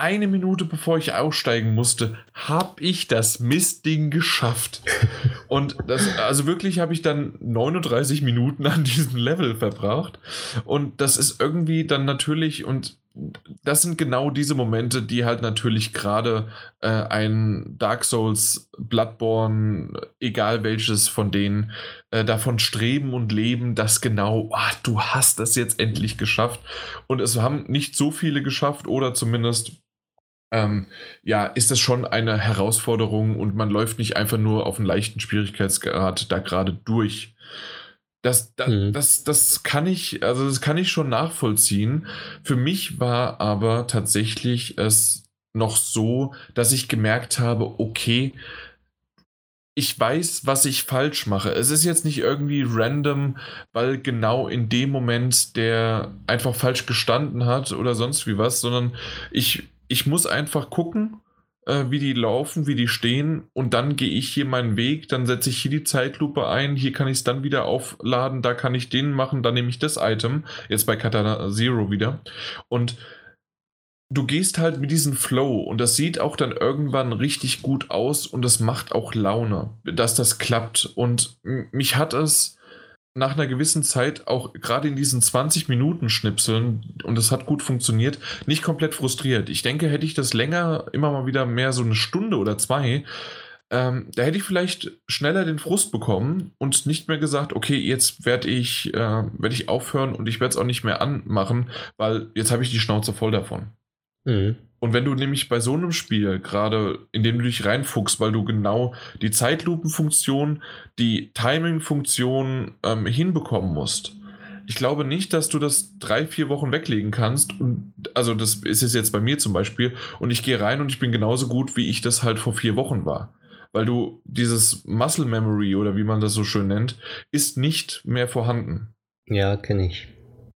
eine Minute bevor ich aussteigen musste, habe ich das Mistding geschafft. Und das, also wirklich habe ich dann 39 Minuten an diesem Level verbracht. Und das ist irgendwie dann natürlich, und das sind genau diese Momente, die halt natürlich gerade äh, ein Dark Souls, Bloodborne, egal welches von denen, äh, davon streben und leben, dass genau, ach, du hast das jetzt endlich geschafft. Und es haben nicht so viele geschafft oder zumindest ähm, ja, ist das schon eine Herausforderung und man läuft nicht einfach nur auf einen leichten Schwierigkeitsgrad da gerade durch. Das, das, mhm. das, das kann ich, also das kann ich schon nachvollziehen. Für mich war aber tatsächlich es noch so, dass ich gemerkt habe, okay, ich weiß, was ich falsch mache. Es ist jetzt nicht irgendwie random, weil genau in dem Moment der einfach falsch gestanden hat oder sonst wie was, sondern ich ich muss einfach gucken, äh, wie die laufen, wie die stehen und dann gehe ich hier meinen Weg, dann setze ich hier die Zeitlupe ein, hier kann ich es dann wieder aufladen, da kann ich den machen, dann nehme ich das Item, jetzt bei Katana Zero wieder. Und du gehst halt mit diesem Flow und das sieht auch dann irgendwann richtig gut aus und das macht auch Laune, dass das klappt. Und mich hat es nach einer gewissen Zeit auch gerade in diesen 20 Minuten Schnipseln und es hat gut funktioniert, nicht komplett frustriert. Ich denke, hätte ich das länger, immer mal wieder mehr so eine Stunde oder zwei, ähm, da hätte ich vielleicht schneller den Frust bekommen und nicht mehr gesagt, okay, jetzt werde ich, äh, werd ich aufhören und ich werde es auch nicht mehr anmachen, weil jetzt habe ich die Schnauze voll davon. Mhm. Und wenn du nämlich bei so einem Spiel, gerade in dem du dich reinfuchst, weil du genau die Zeitlupenfunktion, die Timing-Funktion ähm, hinbekommen musst, ich glaube nicht, dass du das drei, vier Wochen weglegen kannst. Und, also, das ist es jetzt bei mir zum Beispiel. Und ich gehe rein und ich bin genauso gut, wie ich das halt vor vier Wochen war weil du dieses Muscle Memory oder wie man das so schön nennt, ist nicht mehr vorhanden. Ja, kenne ich.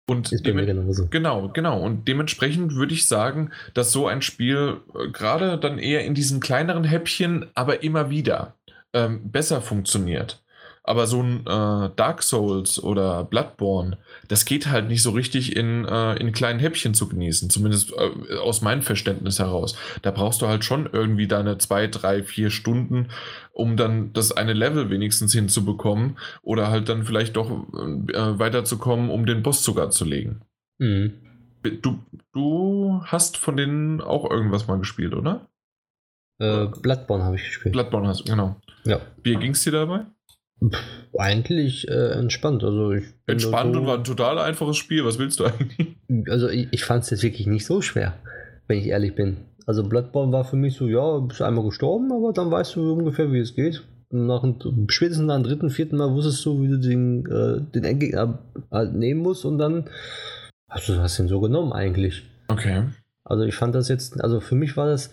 Und ist bei mir genauso. Genau, genau. Und dementsprechend würde ich sagen, dass so ein Spiel äh, gerade dann eher in diesen kleineren Häppchen, aber immer wieder ähm, besser funktioniert. Aber so ein äh, Dark Souls oder Bloodborne, das geht halt nicht so richtig in, äh, in kleinen Häppchen zu genießen, zumindest äh, aus meinem Verständnis heraus. Da brauchst du halt schon irgendwie deine zwei, drei, vier Stunden, um dann das eine Level wenigstens hinzubekommen oder halt dann vielleicht doch äh, weiterzukommen, um den Boss sogar zu legen. Mhm. Du, du hast von denen auch irgendwas mal gespielt, oder? Äh, Bloodborne habe ich gespielt. Bloodborne hast du, genau. Ja. Wie ging es dir dabei? Eigentlich äh, entspannt. Also ich entspannt so, und war ein total einfaches Spiel. Was willst du eigentlich? Also ich, ich fand es jetzt wirklich nicht so schwer, wenn ich ehrlich bin. Also Bloodborne war für mich so, ja, bist einmal gestorben, aber dann weißt du ungefähr, wie es geht. nach spätestens nach dem dritten, vierten Mal wusstest du, wie du den, äh, den Endgegner halt nehmen musst und dann hast du hast den so genommen eigentlich. Okay. Also ich fand das jetzt, also für mich war das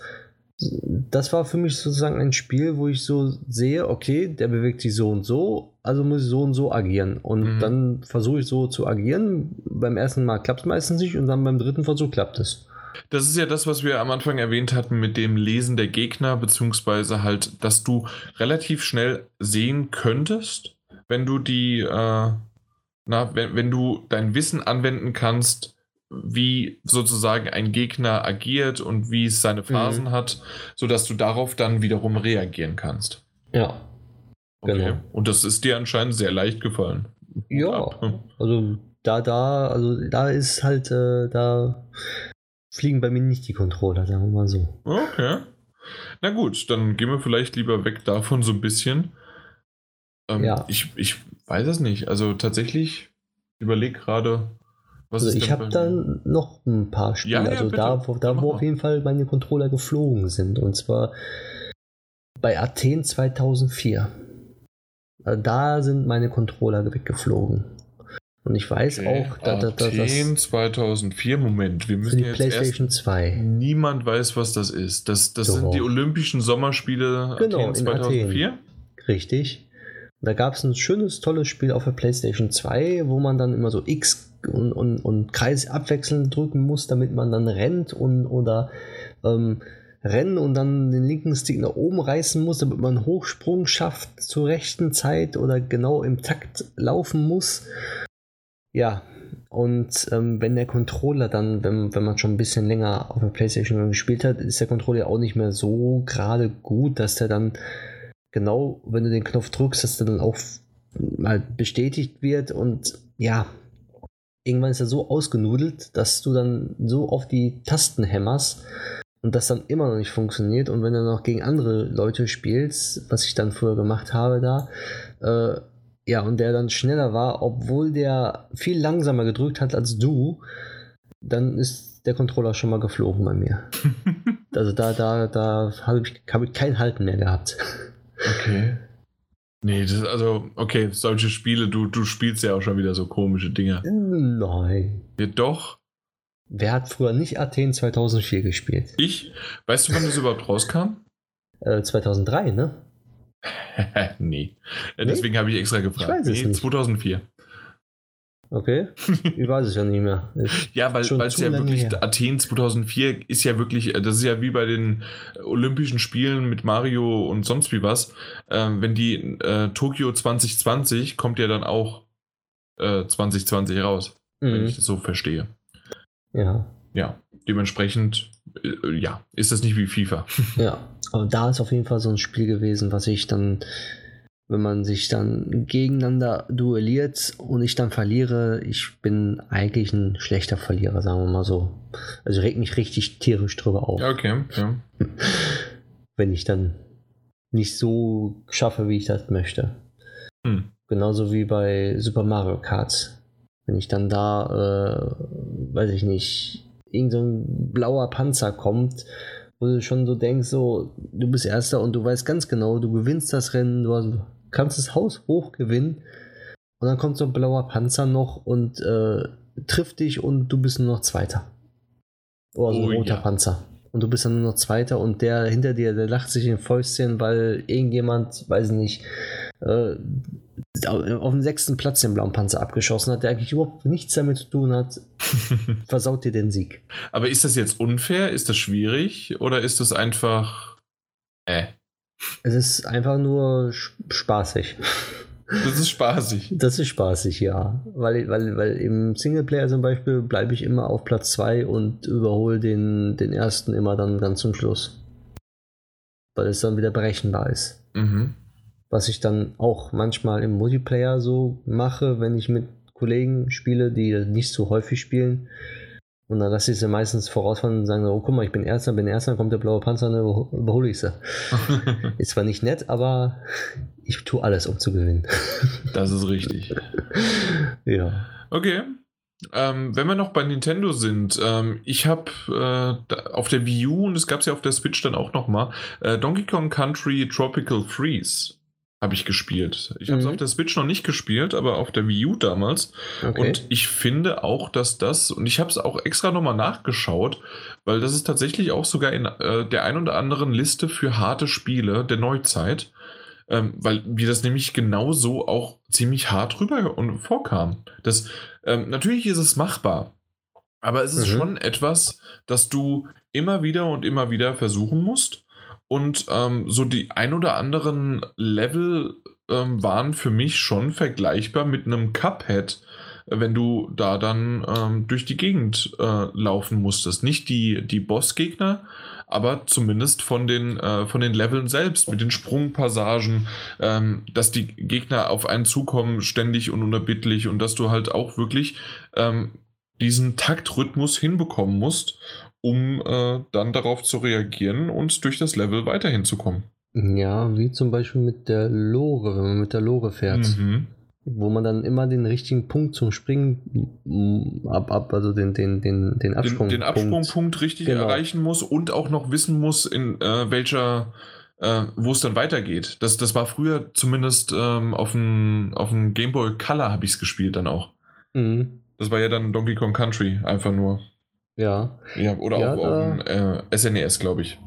das war für mich sozusagen ein Spiel, wo ich so sehe, okay, der bewegt sich so und so, also muss ich so und so agieren. Und mhm. dann versuche ich so zu agieren. Beim ersten Mal klappt es meistens nicht und dann beim dritten Versuch klappt es. Das ist ja das, was wir am Anfang erwähnt hatten mit dem Lesen der Gegner, beziehungsweise halt, dass du relativ schnell sehen könntest, wenn du die, äh, na, wenn, wenn du dein Wissen anwenden kannst, wie sozusagen ein Gegner agiert und wie es seine Phasen mhm. hat, sodass du darauf dann wiederum reagieren kannst. Ja. Okay. Genau. Und das ist dir anscheinend sehr leicht gefallen. Ja. Ab. Also da, da, also da ist halt, äh, da fliegen bei mir nicht die Controller, sagen wir mal so. Okay. Na gut, dann gehen wir vielleicht lieber weg davon so ein bisschen. Ähm, ja. Ich, ich weiß es nicht. Also tatsächlich, überlege gerade, was also ich habe dann noch ein paar Spiele, ja, ja, also bitte. da, wo, da wo auf jeden Fall meine Controller geflogen sind. Und zwar bei Athen 2004. Also da sind meine Controller weggeflogen. Und ich weiß okay. auch, da, da, da, Athen 2004, Moment, wir müssen die jetzt PlayStation erst, 2. Niemand weiß, was das ist. Das, das sind die Olympischen Sommerspiele genau, Athen 2004? Athen. Richtig. Da gab es ein schönes, tolles Spiel auf der PlayStation 2, wo man dann immer so X und, und, und Kreis abwechselnd drücken muss, damit man dann rennt und oder ähm, rennen und dann den linken Stick nach oben reißen muss, damit man Hochsprung schafft zur rechten Zeit oder genau im Takt laufen muss. Ja, und ähm, wenn der Controller dann, wenn, wenn man schon ein bisschen länger auf der Playstation gespielt hat, ist der Controller auch nicht mehr so gerade gut, dass der dann genau, wenn du den Knopf drückst, dass der dann auch mal bestätigt wird und ja, irgendwann ist er so ausgenudelt, dass du dann so auf die Tasten hämmerst und das dann immer noch nicht funktioniert. Und wenn du noch gegen andere Leute spielst, was ich dann früher gemacht habe da, äh, ja, und der dann schneller war, obwohl der viel langsamer gedrückt hat als du, dann ist der Controller schon mal geflogen bei mir. also da, da, da habe ich, hab ich kein Halten mehr gehabt. Okay. Nee, das, also, okay, solche Spiele, du, du spielst ja auch schon wieder so komische Dinge. Nein. Ja, doch. Wer hat früher nicht Athen 2004 gespielt? Ich? Weißt du, wann das überhaupt rauskam? Äh, 2003, ne? nee. nee. Deswegen habe ich extra gefragt. Ich weiß es nee, nicht. 2004. Okay, ich weiß es ja nicht mehr. Ist ja, weil es ja wirklich, her. Athen 2004 ist ja wirklich, äh, das ist ja wie bei den Olympischen Spielen mit Mario und sonst wie was. Ähm, wenn die äh, Tokio 2020 kommt ja dann auch äh, 2020 raus, mhm. wenn ich das so verstehe. Ja. Ja, dementsprechend, äh, ja, ist das nicht wie FIFA. Ja, aber da ist auf jeden Fall so ein Spiel gewesen, was ich dann wenn man sich dann gegeneinander duelliert und ich dann verliere, ich bin eigentlich ein schlechter Verlierer, sagen wir mal so. Also regt mich richtig tierisch drüber auf. Okay, ja. Wenn ich dann nicht so schaffe, wie ich das möchte. Hm. Genauso wie bei Super Mario Kart. Wenn ich dann da, äh, weiß ich nicht, irgend so ein blauer Panzer kommt, wo du schon so denkst, so, du bist Erster und du weißt ganz genau, du gewinnst das Rennen, du hast, kannst das Haus hoch gewinnen und dann kommt so ein blauer Panzer noch und äh, trifft dich und du bist nur noch Zweiter. Oder so ein oh, roter ja. Panzer. Und du bist dann nur noch Zweiter und der hinter dir, der lacht sich in Fäustchen, weil irgendjemand, weiß ich nicht, äh, auf dem sechsten Platz den blauen Panzer abgeschossen hat, der eigentlich überhaupt nichts damit zu tun hat, versaut dir den Sieg. Aber ist das jetzt unfair? Ist das schwierig? Oder ist das einfach. Äh? Es ist einfach nur spaßig. Das ist spaßig. Das ist spaßig, ja. Weil, weil, weil im Singleplayer zum Beispiel bleibe ich immer auf Platz 2 und überhole den, den ersten immer dann ganz zum Schluss. Weil es dann wieder berechenbar ist. Mhm. Was ich dann auch manchmal im Multiplayer so mache, wenn ich mit Kollegen spiele, die nicht so häufig spielen, und dann lasse ich sie meistens vorausfahren und sagen, oh guck mal, ich bin Erster, bin Erster, dann kommt der blaue Panzer, dann überhole ich sie. ist zwar nicht nett, aber ich tue alles, um zu gewinnen. das ist richtig. ja. Okay. Ähm, wenn wir noch bei Nintendo sind, ähm, ich habe äh, auf der Wii U und es gab es ja auf der Switch dann auch nochmal äh, Donkey Kong Country Tropical Freeze habe ich gespielt. Ich habe es mhm. auf der Switch noch nicht gespielt, aber auf der Wii U damals. Okay. Und ich finde auch, dass das, und ich habe es auch extra nochmal nachgeschaut, weil das ist tatsächlich auch sogar in äh, der ein oder anderen Liste für harte Spiele der Neuzeit, ähm, weil mir das nämlich genauso auch ziemlich hart rüber und vorkam. Das, ähm, natürlich ist es machbar, aber es ist mhm. schon etwas, das du immer wieder und immer wieder versuchen musst und ähm, so die ein oder anderen Level ähm, waren für mich schon vergleichbar mit einem Cuphead, wenn du da dann ähm, durch die Gegend äh, laufen musstest. Nicht die, die Bossgegner, aber zumindest von den, äh, von den Leveln selbst, mit den Sprungpassagen, ähm, dass die Gegner auf einen zukommen, ständig und unerbittlich und dass du halt auch wirklich ähm, diesen Taktrhythmus hinbekommen musst um äh, dann darauf zu reagieren und durch das Level weiterhin zu kommen. Ja, wie zum Beispiel mit der Lore, wenn man mit der Lore fährt. Mhm. Wo man dann immer den richtigen Punkt zum Springen mm, ab, ab also den, den, den, den Absprungpunkt. Den, den Absprungpunkt richtig genau. erreichen muss und auch noch wissen muss, in äh, welcher, äh, wo es dann weitergeht. Das, das war früher zumindest ähm, auf dem auf Game Boy Color habe ich es gespielt dann auch. Mhm. Das war ja dann Donkey Kong Country, einfach nur. Ja. ja oder ja, auch da, dem äh, SNES, glaube ich.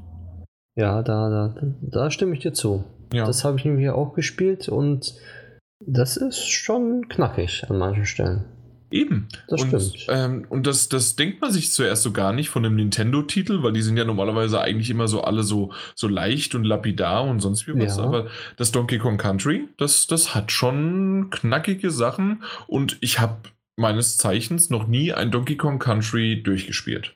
Ja, da, da, da stimme ich dir zu. Ja. Das habe ich nämlich auch gespielt und das ist schon knackig an manchen Stellen. Eben. Das und, stimmt. Ähm, und das, das denkt man sich zuerst so gar nicht von einem Nintendo-Titel, weil die sind ja normalerweise eigentlich immer so alle so, so leicht und lapidar und sonst wie was. Ja. Aber das Donkey Kong Country, das, das hat schon knackige Sachen und ich habe meines Zeichens noch nie ein Donkey Kong Country durchgespielt.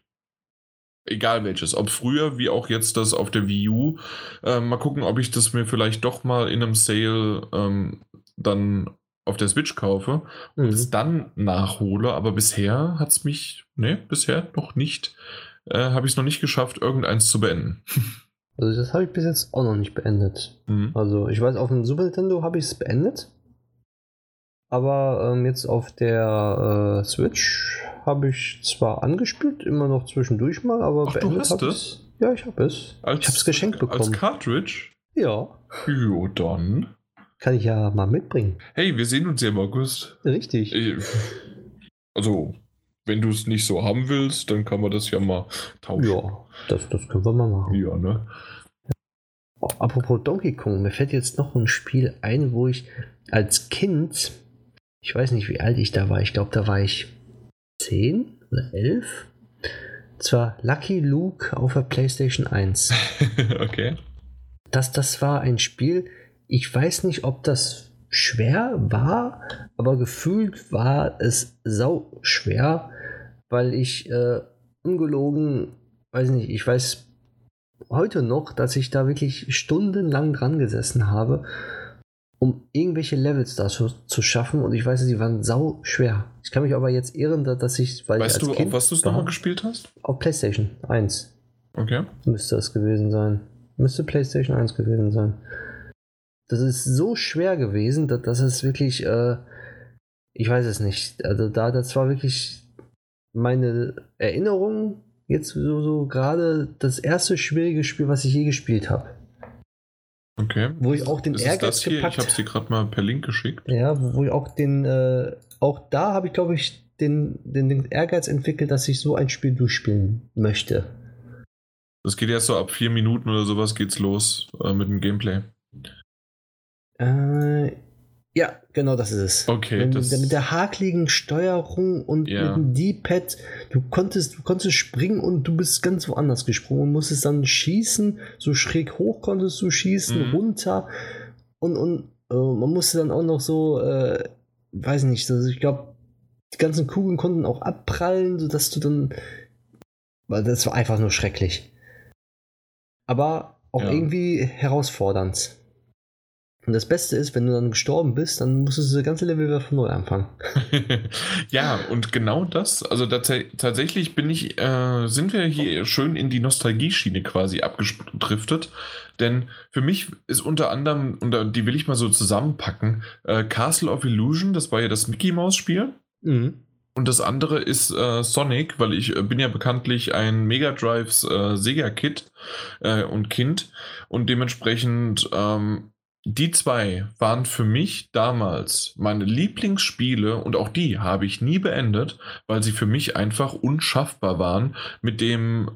Egal welches, ob früher wie auch jetzt das auf der Wii U. Äh, mal gucken, ob ich das mir vielleicht doch mal in einem Sale ähm, dann auf der Switch kaufe und mhm. es dann nachhole. Aber bisher hat es mich, ne, bisher noch nicht, äh, habe ich es noch nicht geschafft, irgendeins zu beenden. Also das habe ich bis jetzt auch noch nicht beendet. Mhm. Also ich weiß, auf dem Super Nintendo habe ich es beendet. Aber ähm, jetzt auf der äh, Switch habe ich zwar angespielt, immer noch zwischendurch mal, aber Ach, du hast es? Ja, ich habe es. Als, ich habe es geschenkt bekommen. Als Cartridge? Ja. Jo, dann. Kann ich ja mal mitbringen. Hey, wir sehen uns ja im August. Richtig. Also, wenn du es nicht so haben willst, dann kann man das ja mal tauschen. Ja, das, das können wir mal machen. Ja, ne? Apropos Donkey Kong, mir fällt jetzt noch ein Spiel ein, wo ich als Kind ich weiß nicht, wie alt ich da war. Ich glaube, da war ich 10 oder 11. Zwar Lucky Luke auf der PlayStation 1. okay. Das, das war ein Spiel, ich weiß nicht, ob das schwer war, aber gefühlt war es sau schwer, weil ich äh, ungelogen, weiß nicht, ich weiß heute noch, dass ich da wirklich stundenlang dran gesessen habe um irgendwelche Levels da zu, schaffen und ich weiß, die waren sau schwer. Ich kann mich aber jetzt ehren, dass ich, weil weißt ich du, kind auf was du es nochmal gespielt hast? Auf PlayStation 1. Okay. Müsste es gewesen sein. Müsste PlayStation 1 gewesen sein. Das ist so schwer gewesen, dass, dass es wirklich, äh, ich weiß es nicht. Also da, das war wirklich meine Erinnerung, jetzt so, so gerade das erste schwierige Spiel, was ich je gespielt habe. Okay. Wo ich auch den ist Ehrgeiz Ich habe es dir gerade mal per Link geschickt. Ja, wo ich auch den, äh, auch da habe ich, glaube ich, den, den, den, Ehrgeiz entwickelt, dass ich so ein Spiel durchspielen möchte. Das geht erst so ab vier Minuten oder sowas geht's los äh, mit dem Gameplay. Äh, ja, genau das ist es. Okay. Wenn, das mit der hakligen Steuerung und ja. mit dem D-Pad, du konntest, du konntest springen und du bist ganz woanders gesprungen und musstest dann schießen, so schräg hoch konntest du schießen, mhm. runter und, und äh, man musste dann auch noch so, äh, weiß nicht, also ich glaube, die ganzen Kugeln konnten auch abprallen, sodass du dann, weil das war einfach nur schrecklich. Aber auch ja. irgendwie herausfordernd. Und das Beste ist, wenn du dann gestorben bist, dann musst du das ganze Level wieder von neu anfangen. ja, und genau das, also tatsächlich bin ich, äh, sind wir hier schön in die Nostalgie-Schiene quasi abgedriftet. Denn für mich ist unter anderem, und die will ich mal so zusammenpacken, äh, Castle of Illusion, das war ja das Mickey Mouse-Spiel. Mhm. Und das andere ist äh, Sonic, weil ich äh, bin ja bekanntlich ein Mega Drives äh, Sega-Kid äh, und Kind. Und dementsprechend ähm, die zwei waren für mich damals meine Lieblingsspiele und auch die habe ich nie beendet, weil sie für mich einfach unschaffbar waren mit dem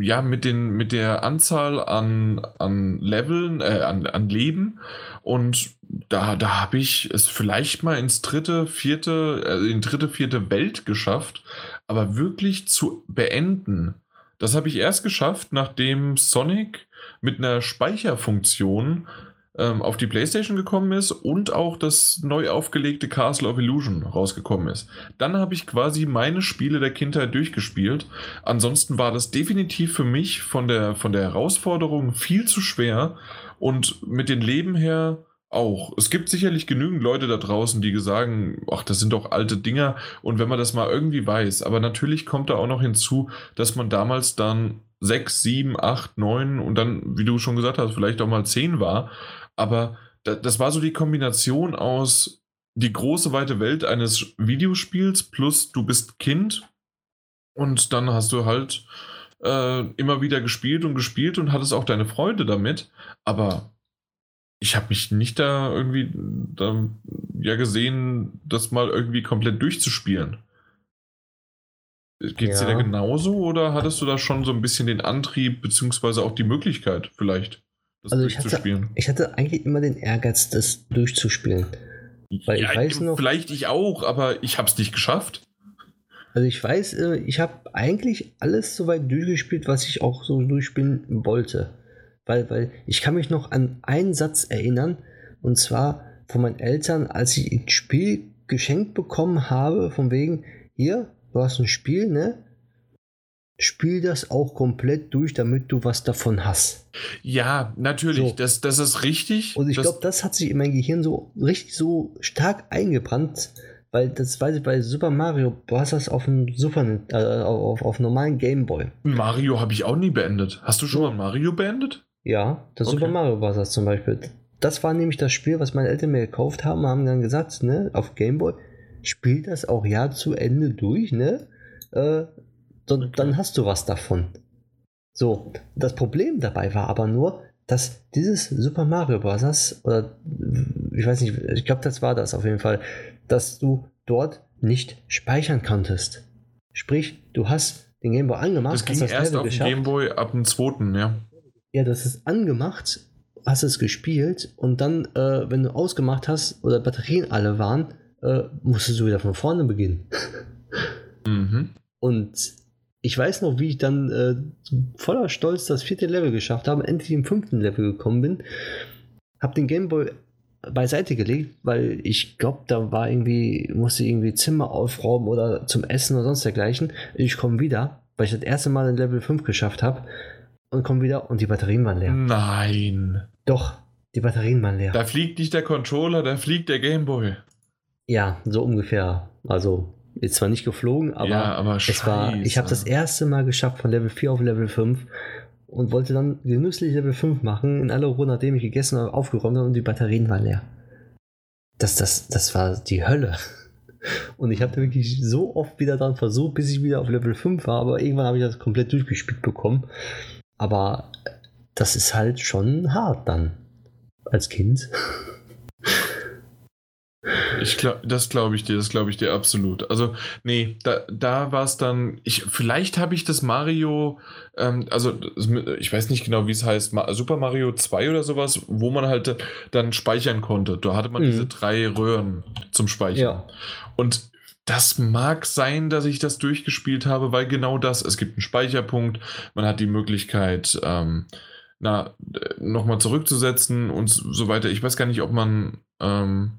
ja, mit, den, mit der Anzahl an, an Leveln, äh, an, an Leben. Und da, da habe ich es vielleicht mal ins dritte, vierte, äh, in dritte, vierte Welt geschafft, aber wirklich zu beenden. Das habe ich erst geschafft, nachdem Sonic mit einer Speicherfunktion ähm, auf die PlayStation gekommen ist und auch das neu aufgelegte Castle of Illusion rausgekommen ist. Dann habe ich quasi meine Spiele der Kindheit durchgespielt. Ansonsten war das definitiv für mich von der, von der Herausforderung viel zu schwer und mit den Leben her auch. Es gibt sicherlich genügend Leute da draußen, die sagen, ach, das sind doch alte Dinger und wenn man das mal irgendwie weiß, aber natürlich kommt da auch noch hinzu, dass man damals dann sechs, sieben, acht, neun und dann, wie du schon gesagt hast, vielleicht auch mal zehn war aber das war so die Kombination aus die große weite Welt eines Videospiels plus du bist Kind und dann hast du halt äh, immer wieder gespielt und gespielt und hattest auch deine Freude damit. Aber ich habe mich nicht da irgendwie da, ja gesehen, das mal irgendwie komplett durchzuspielen. Geht es ja. dir da genauso oder hattest du da schon so ein bisschen den Antrieb beziehungsweise auch die Möglichkeit vielleicht? Das also ich hatte, ich hatte eigentlich immer den Ehrgeiz, das durchzuspielen. Weil ja, ich weiß noch. Vielleicht ich auch, aber ich habe es nicht geschafft. Also ich weiß, äh, ich habe eigentlich alles so weit durchgespielt, was ich auch so durchspielen wollte. Weil, weil ich kann mich noch an einen Satz erinnern, und zwar von meinen Eltern, als ich ein Spiel geschenkt bekommen habe, von wegen, hier, du hast ein Spiel, ne? Spiel das auch komplett durch, damit du was davon hast. Ja, natürlich, so. das, das ist richtig. Und ich glaube, das hat sich in mein Gehirn so richtig so stark eingebrannt, weil das weiß ich bei Super Mario Bros. auf dem Super äh, auf, auf normalen Gameboy. Mario habe ich auch nie beendet. Hast du schon mal Mario beendet? Ja, das okay. Super Mario Bros. zum Beispiel. Das war nämlich das Spiel, was meine Eltern mir gekauft haben, haben dann gesagt, ne, auf Gameboy, spiel das auch ja zu Ende durch, ne? Äh, dann, okay. dann hast du was davon. So, das Problem dabei war aber nur, dass dieses Super Mario Bros. oder ich weiß nicht, ich glaube, das war das auf jeden Fall, dass du dort nicht speichern konntest. Sprich, du hast den Gameboy angemacht. Das ging das erst Level auf dem Gameboy ab dem zweiten, ja. Ja, das ist angemacht, hast es gespielt und dann, äh, wenn du ausgemacht hast oder Batterien alle waren, äh, musstest du wieder von vorne beginnen. mhm. Und ich weiß noch, wie ich dann äh, voller Stolz das vierte Level geschafft habe, endlich im fünften Level gekommen bin. Hab den Gameboy beiseite gelegt, weil ich glaube, da war irgendwie, musste irgendwie Zimmer aufräumen oder zum Essen oder sonst dergleichen. Ich komme wieder, weil ich das erste Mal in Level 5 geschafft habe und komme wieder und die Batterien waren leer. Nein. Doch, die Batterien waren leer. Da fliegt nicht der Controller, da fliegt der Gameboy. Ja, so ungefähr. Also ist zwar nicht geflogen, aber, Ja, aber es war, ich habe das erste Mal geschafft von Level 4 auf Level 5 und wollte dann genüsslich Level 5 machen, in aller Ruhe, nachdem ich gegessen habe, aufgeräumt habe und die Batterien waren leer. Das, das, das war die Hölle. Und ich habe wirklich so oft wieder dran versucht, bis ich wieder auf Level 5 war, aber irgendwann habe ich das komplett durchgespielt bekommen. Aber das ist halt schon hart dann. Als Kind. Ich glaub, das glaube ich dir, das glaube ich dir absolut. Also, nee, da, da war es dann. Ich, vielleicht habe ich das Mario, ähm, also ich weiß nicht genau, wie es heißt, Super Mario 2 oder sowas, wo man halt dann speichern konnte. Da hatte man Mhm. diese drei Röhren zum Speichern. Ja. Und das mag sein, dass ich das durchgespielt habe, weil genau das, es gibt einen Speicherpunkt, man hat die Möglichkeit, ähm, na, nochmal zurückzusetzen und so weiter. Ich weiß gar nicht, ob man, ähm,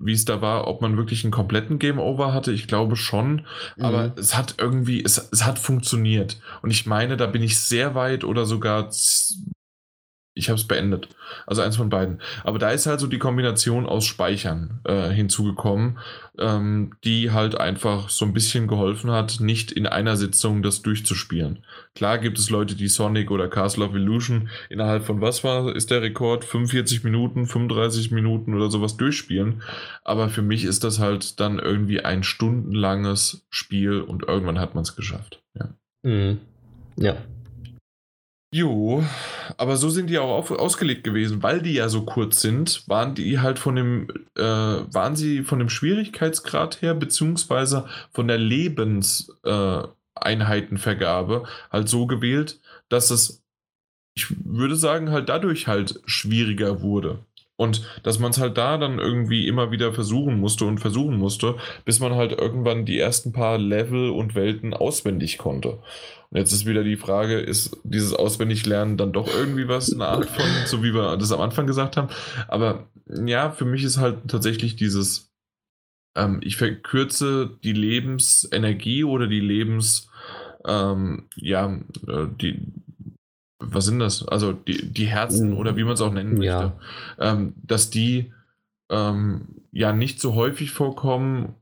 wie es da war, ob man wirklich einen kompletten Game Over hatte. Ich glaube schon, aber Mhm. es hat irgendwie, es, es hat funktioniert. Und ich meine, da bin ich sehr weit oder sogar, ich habe es beendet. Also eins von beiden. Aber da ist halt so die Kombination aus Speichern äh, hinzugekommen, ähm, die halt einfach so ein bisschen geholfen hat, nicht in einer Sitzung das durchzuspielen. Klar gibt es Leute, die Sonic oder Castle of Illusion innerhalb von was war, ist der Rekord? 45 Minuten, 35 Minuten oder sowas durchspielen. Aber für mich ist das halt dann irgendwie ein stundenlanges Spiel und irgendwann hat man es geschafft. Ja. Mhm. Ja. Jo, aber so sind die auch auf, ausgelegt gewesen, weil die ja so kurz sind, waren die halt von dem, äh, waren sie von dem Schwierigkeitsgrad her, beziehungsweise von der Lebenseinheitenvergabe äh, halt so gewählt, dass es, ich würde sagen, halt dadurch halt schwieriger wurde. Und dass man es halt da dann irgendwie immer wieder versuchen musste und versuchen musste, bis man halt irgendwann die ersten paar Level und Welten auswendig konnte. Und jetzt ist wieder die Frage, ist dieses Auswendiglernen dann doch irgendwie was, eine Art von, so wie wir das am Anfang gesagt haben. Aber ja, für mich ist halt tatsächlich dieses, ähm, ich verkürze die Lebensenergie oder die Lebens, ähm, ja, äh, die, was sind das? Also die, die Herzen oder wie man es auch nennen möchte. Ja. Ähm, dass die ähm, ja nicht so häufig vorkommen,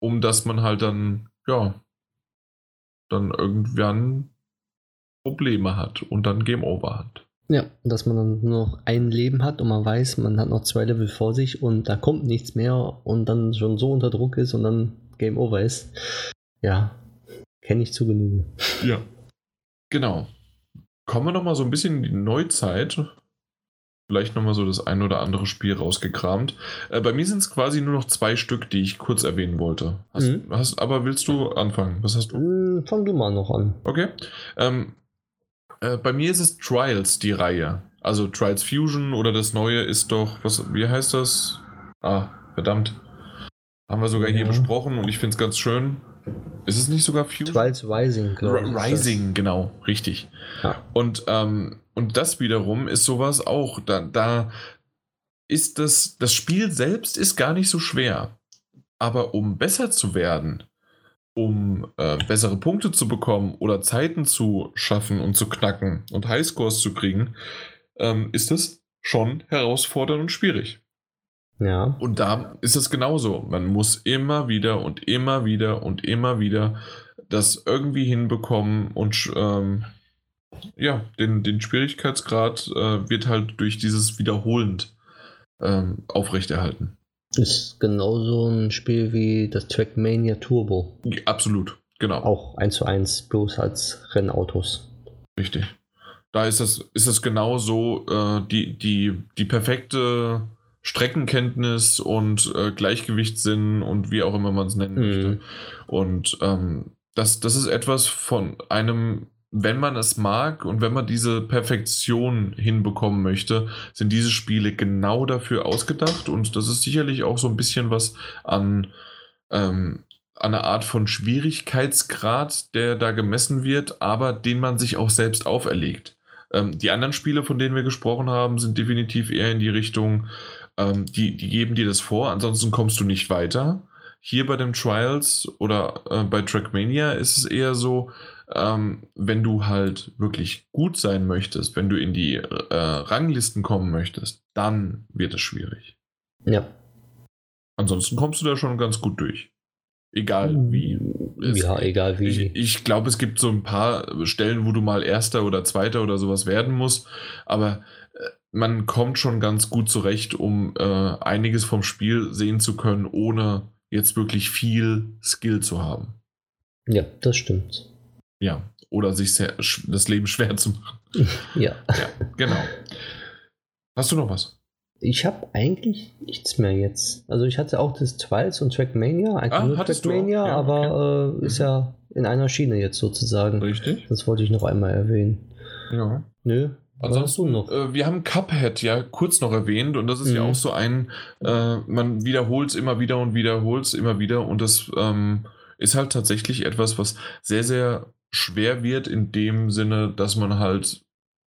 um dass man halt dann, ja, dann irgendwann Probleme hat und dann Game Over hat. Ja, dass man dann nur noch ein Leben hat und man weiß, man hat noch zwei Level vor sich und da kommt nichts mehr und dann schon so unter Druck ist und dann Game Over ist. Ja, kenne ich zu Genüge. Ja. Genau. Kommen wir nochmal so ein bisschen in die Neuzeit. Vielleicht nochmal so das ein oder andere Spiel rausgekramt. Äh, bei mir sind es quasi nur noch zwei Stück, die ich kurz erwähnen wollte. Hast, Mhm. hast, aber willst du anfangen? Was hast du? Hm, fang du mal noch an. Okay. Ähm, äh, bei mir ist es Trials, die Reihe. Also Trials Fusion oder das neue ist doch, was, wie heißt das? Ah, verdammt. Haben wir sogar hier Ja. besprochen und ich finde es ganz schön. Ist es nicht sogar Fusion? Trials Rising, glaube ich. Rising, genau, richtig. Ja. Und, ähm, und das wiederum ist sowas auch, da, da ist das, das Spiel selbst ist gar nicht so schwer. Aber um besser zu werden, um äh, bessere Punkte zu bekommen oder Zeiten zu schaffen und zu knacken und Highscores zu kriegen, ähm, ist es schon herausfordernd und schwierig. Ja. Und da ist es genauso. Man muss immer wieder und immer wieder und immer wieder das irgendwie hinbekommen und ähm, ja, den, den Schwierigkeitsgrad äh, wird halt durch dieses wiederholend ähm, aufrechterhalten. Ist genauso ein Spiel wie das Trackmania Turbo. Absolut, genau. Auch 1 zu 1, bloß als Rennautos. Richtig. Da ist das, ist das genauso äh, die, die, die perfekte Streckenkenntnis und äh, Gleichgewichtssinn und wie auch immer man es nennen Mhm. möchte. Und ähm, das, das ist etwas von einem, wenn man es mag und wenn man diese Perfektion hinbekommen möchte, sind diese Spiele genau dafür ausgedacht. Und das ist sicherlich auch so ein bisschen was an, ähm, einer Art von Schwierigkeitsgrad, der da gemessen wird, aber den man sich auch selbst auferlegt. Ähm, die anderen Spiele, von denen wir gesprochen haben, sind definitiv eher in die Richtung, ähm, die, die geben dir das vor, ansonsten kommst du nicht weiter. Hier bei den Trials oder äh, bei Trackmania ist es eher so, ähm, wenn du halt wirklich gut sein möchtest, wenn du in die äh, Ranglisten kommen möchtest, dann wird es schwierig. Ja. Ansonsten kommst du da schon ganz gut durch. Egal wie. Es, ja, egal wie. Ich, ich glaube, es gibt so ein paar Stellen, wo du mal Erster oder Zweiter oder sowas werden musst, aber äh, man kommt schon ganz gut zurecht, um äh, einiges vom Spiel sehen zu können, ohne jetzt wirklich viel Skill zu haben. Ja, das stimmt. Ja, oder sich sehr, das Leben schwer zu machen. ja. Ja, genau. Hast du noch was? Ich habe eigentlich nichts mehr jetzt. Also ich hatte auch das Trials und Trackmania, eigentlich Ah, nur Trackmania? Ja, aber äh, ist Mhm. ja in einer Schiene jetzt sozusagen. Richtig. Das wollte ich noch einmal erwähnen. Ja. Nö, was hast du Ansonsten, noch? äh, wir haben Cuphead ja kurz noch erwähnt und das ist ja Mhm. auch so ein, äh, man wiederholt es immer wieder und wiederholt es immer wieder und das ähm, ist halt tatsächlich etwas, was sehr, sehr schwer wird in dem Sinne, dass man halt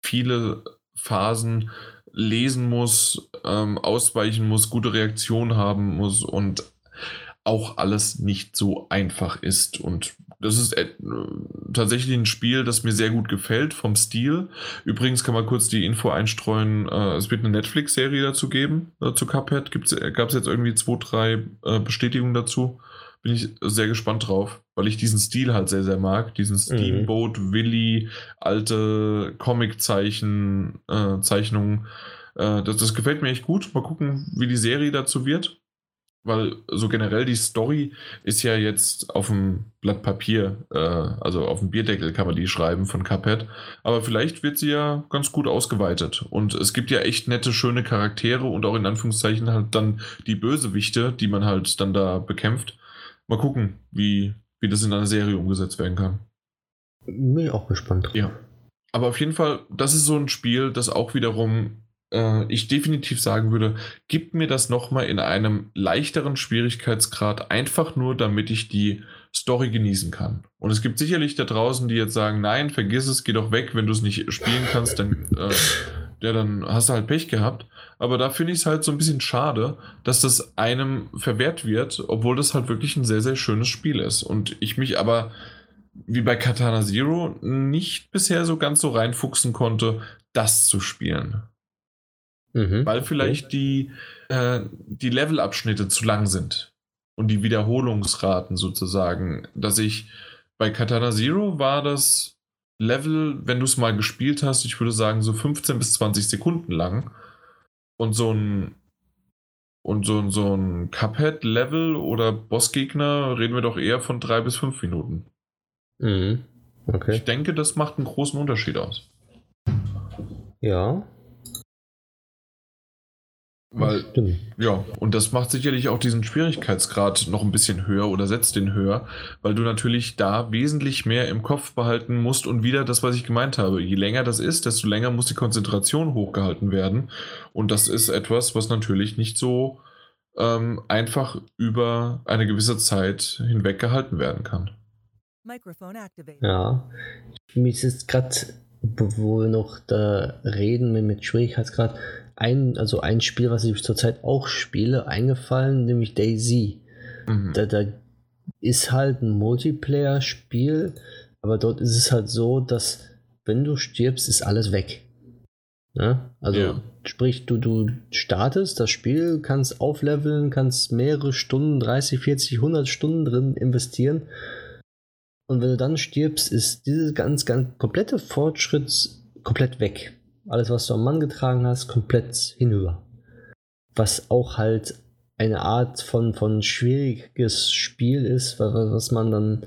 viele Phasen lesen muss, ähm, ausweichen muss, gute Reaktion haben muss und auch alles nicht so einfach ist. Und das ist äh, tatsächlich ein Spiel, das mir sehr gut gefällt vom Stil. Übrigens kann man kurz die Info einstreuen, äh, es wird eine Netflix-Serie dazu geben, äh, zu Cuphead. Gab es jetzt irgendwie zwei, drei äh, Bestätigungen dazu. Bin ich sehr gespannt drauf, weil ich diesen Stil halt sehr, sehr mag. Diesen Steamboat, Willy, alte Comic-Zeichen, äh, Zeichnungen. Äh, das, das gefällt mir echt gut. Mal gucken, wie die Serie dazu wird. Weil so generell die Story ist ja jetzt auf dem Blatt Papier, äh, also auf dem Bierdeckel kann man die schreiben von Cuphead. Aber vielleicht wird sie ja ganz gut ausgeweitet. Und es gibt ja echt nette, schöne Charaktere und auch in Anführungszeichen halt dann die Bösewichte, die man halt dann da bekämpft. Mal gucken, wie, wie das in einer Serie umgesetzt werden kann. Bin ich auch gespannt. Ja. Aber auf jeden Fall, das ist so ein Spiel, das auch wiederum äh, ich definitiv sagen würde, gib mir das nochmal in einem leichteren Schwierigkeitsgrad, einfach nur, damit ich die Story genießen kann. Und es gibt sicherlich da draußen, die jetzt sagen, nein, vergiss es, geh doch weg, wenn du es nicht spielen kannst, dann, äh, ja, dann hast du halt Pech gehabt. Aber da finde ich es halt so ein bisschen schade, dass das einem verwehrt wird, obwohl das halt wirklich ein sehr, sehr schönes Spiel ist. Und ich mich aber, wie bei Katana Zero, nicht bisher so ganz so reinfuchsen konnte, das zu spielen. Mhm. Weil vielleicht die, äh, die Levelabschnitte zu lang sind. Und die Wiederholungsraten sozusagen. Dass ich bei Katana Zero war das Level, wenn du es mal gespielt hast, ich würde sagen so 15 bis 20 Sekunden lang. Und so ein und so, ein- so ein Cuphead-Level oder Bossgegner reden wir doch eher von drei bis fünf Minuten. Mhm. Okay. Ich denke, das macht einen großen Unterschied aus. Ja. Weil Stimmt. Ja, und das macht sicherlich auch diesen Schwierigkeitsgrad noch ein bisschen höher oder setzt den höher, weil du natürlich da wesentlich mehr im Kopf behalten musst und wieder das, was ich gemeint habe. Je länger das ist, desto länger muss die Konzentration hochgehalten werden. Und das ist etwas, was natürlich nicht so ähm, einfach über eine gewisse Zeit hinweg gehalten werden kann. Ja. Mir ist jetzt gerade, wo wir noch da reden mit Schwierigkeitsgrad, ein, also ein Spiel, was ich zurzeit auch spiele, eingefallen, nämlich Daisy. Mhm. Da, da ist halt ein Multiplayer-Spiel, aber dort ist es halt so, dass wenn du stirbst, ist alles weg. Ne? Also Ja. sprich, du, du startest das Spiel, kannst aufleveln, kannst mehrere Stunden, 30, 40, 100 Stunden drin investieren. Und wenn du dann stirbst, ist dieses ganz, ganz komplette Fortschritt komplett weg. Alles, was du am Mann getragen hast, komplett hinüber. Was auch halt eine Art von, von schwieriges Spiel ist, wa- wa- was man dann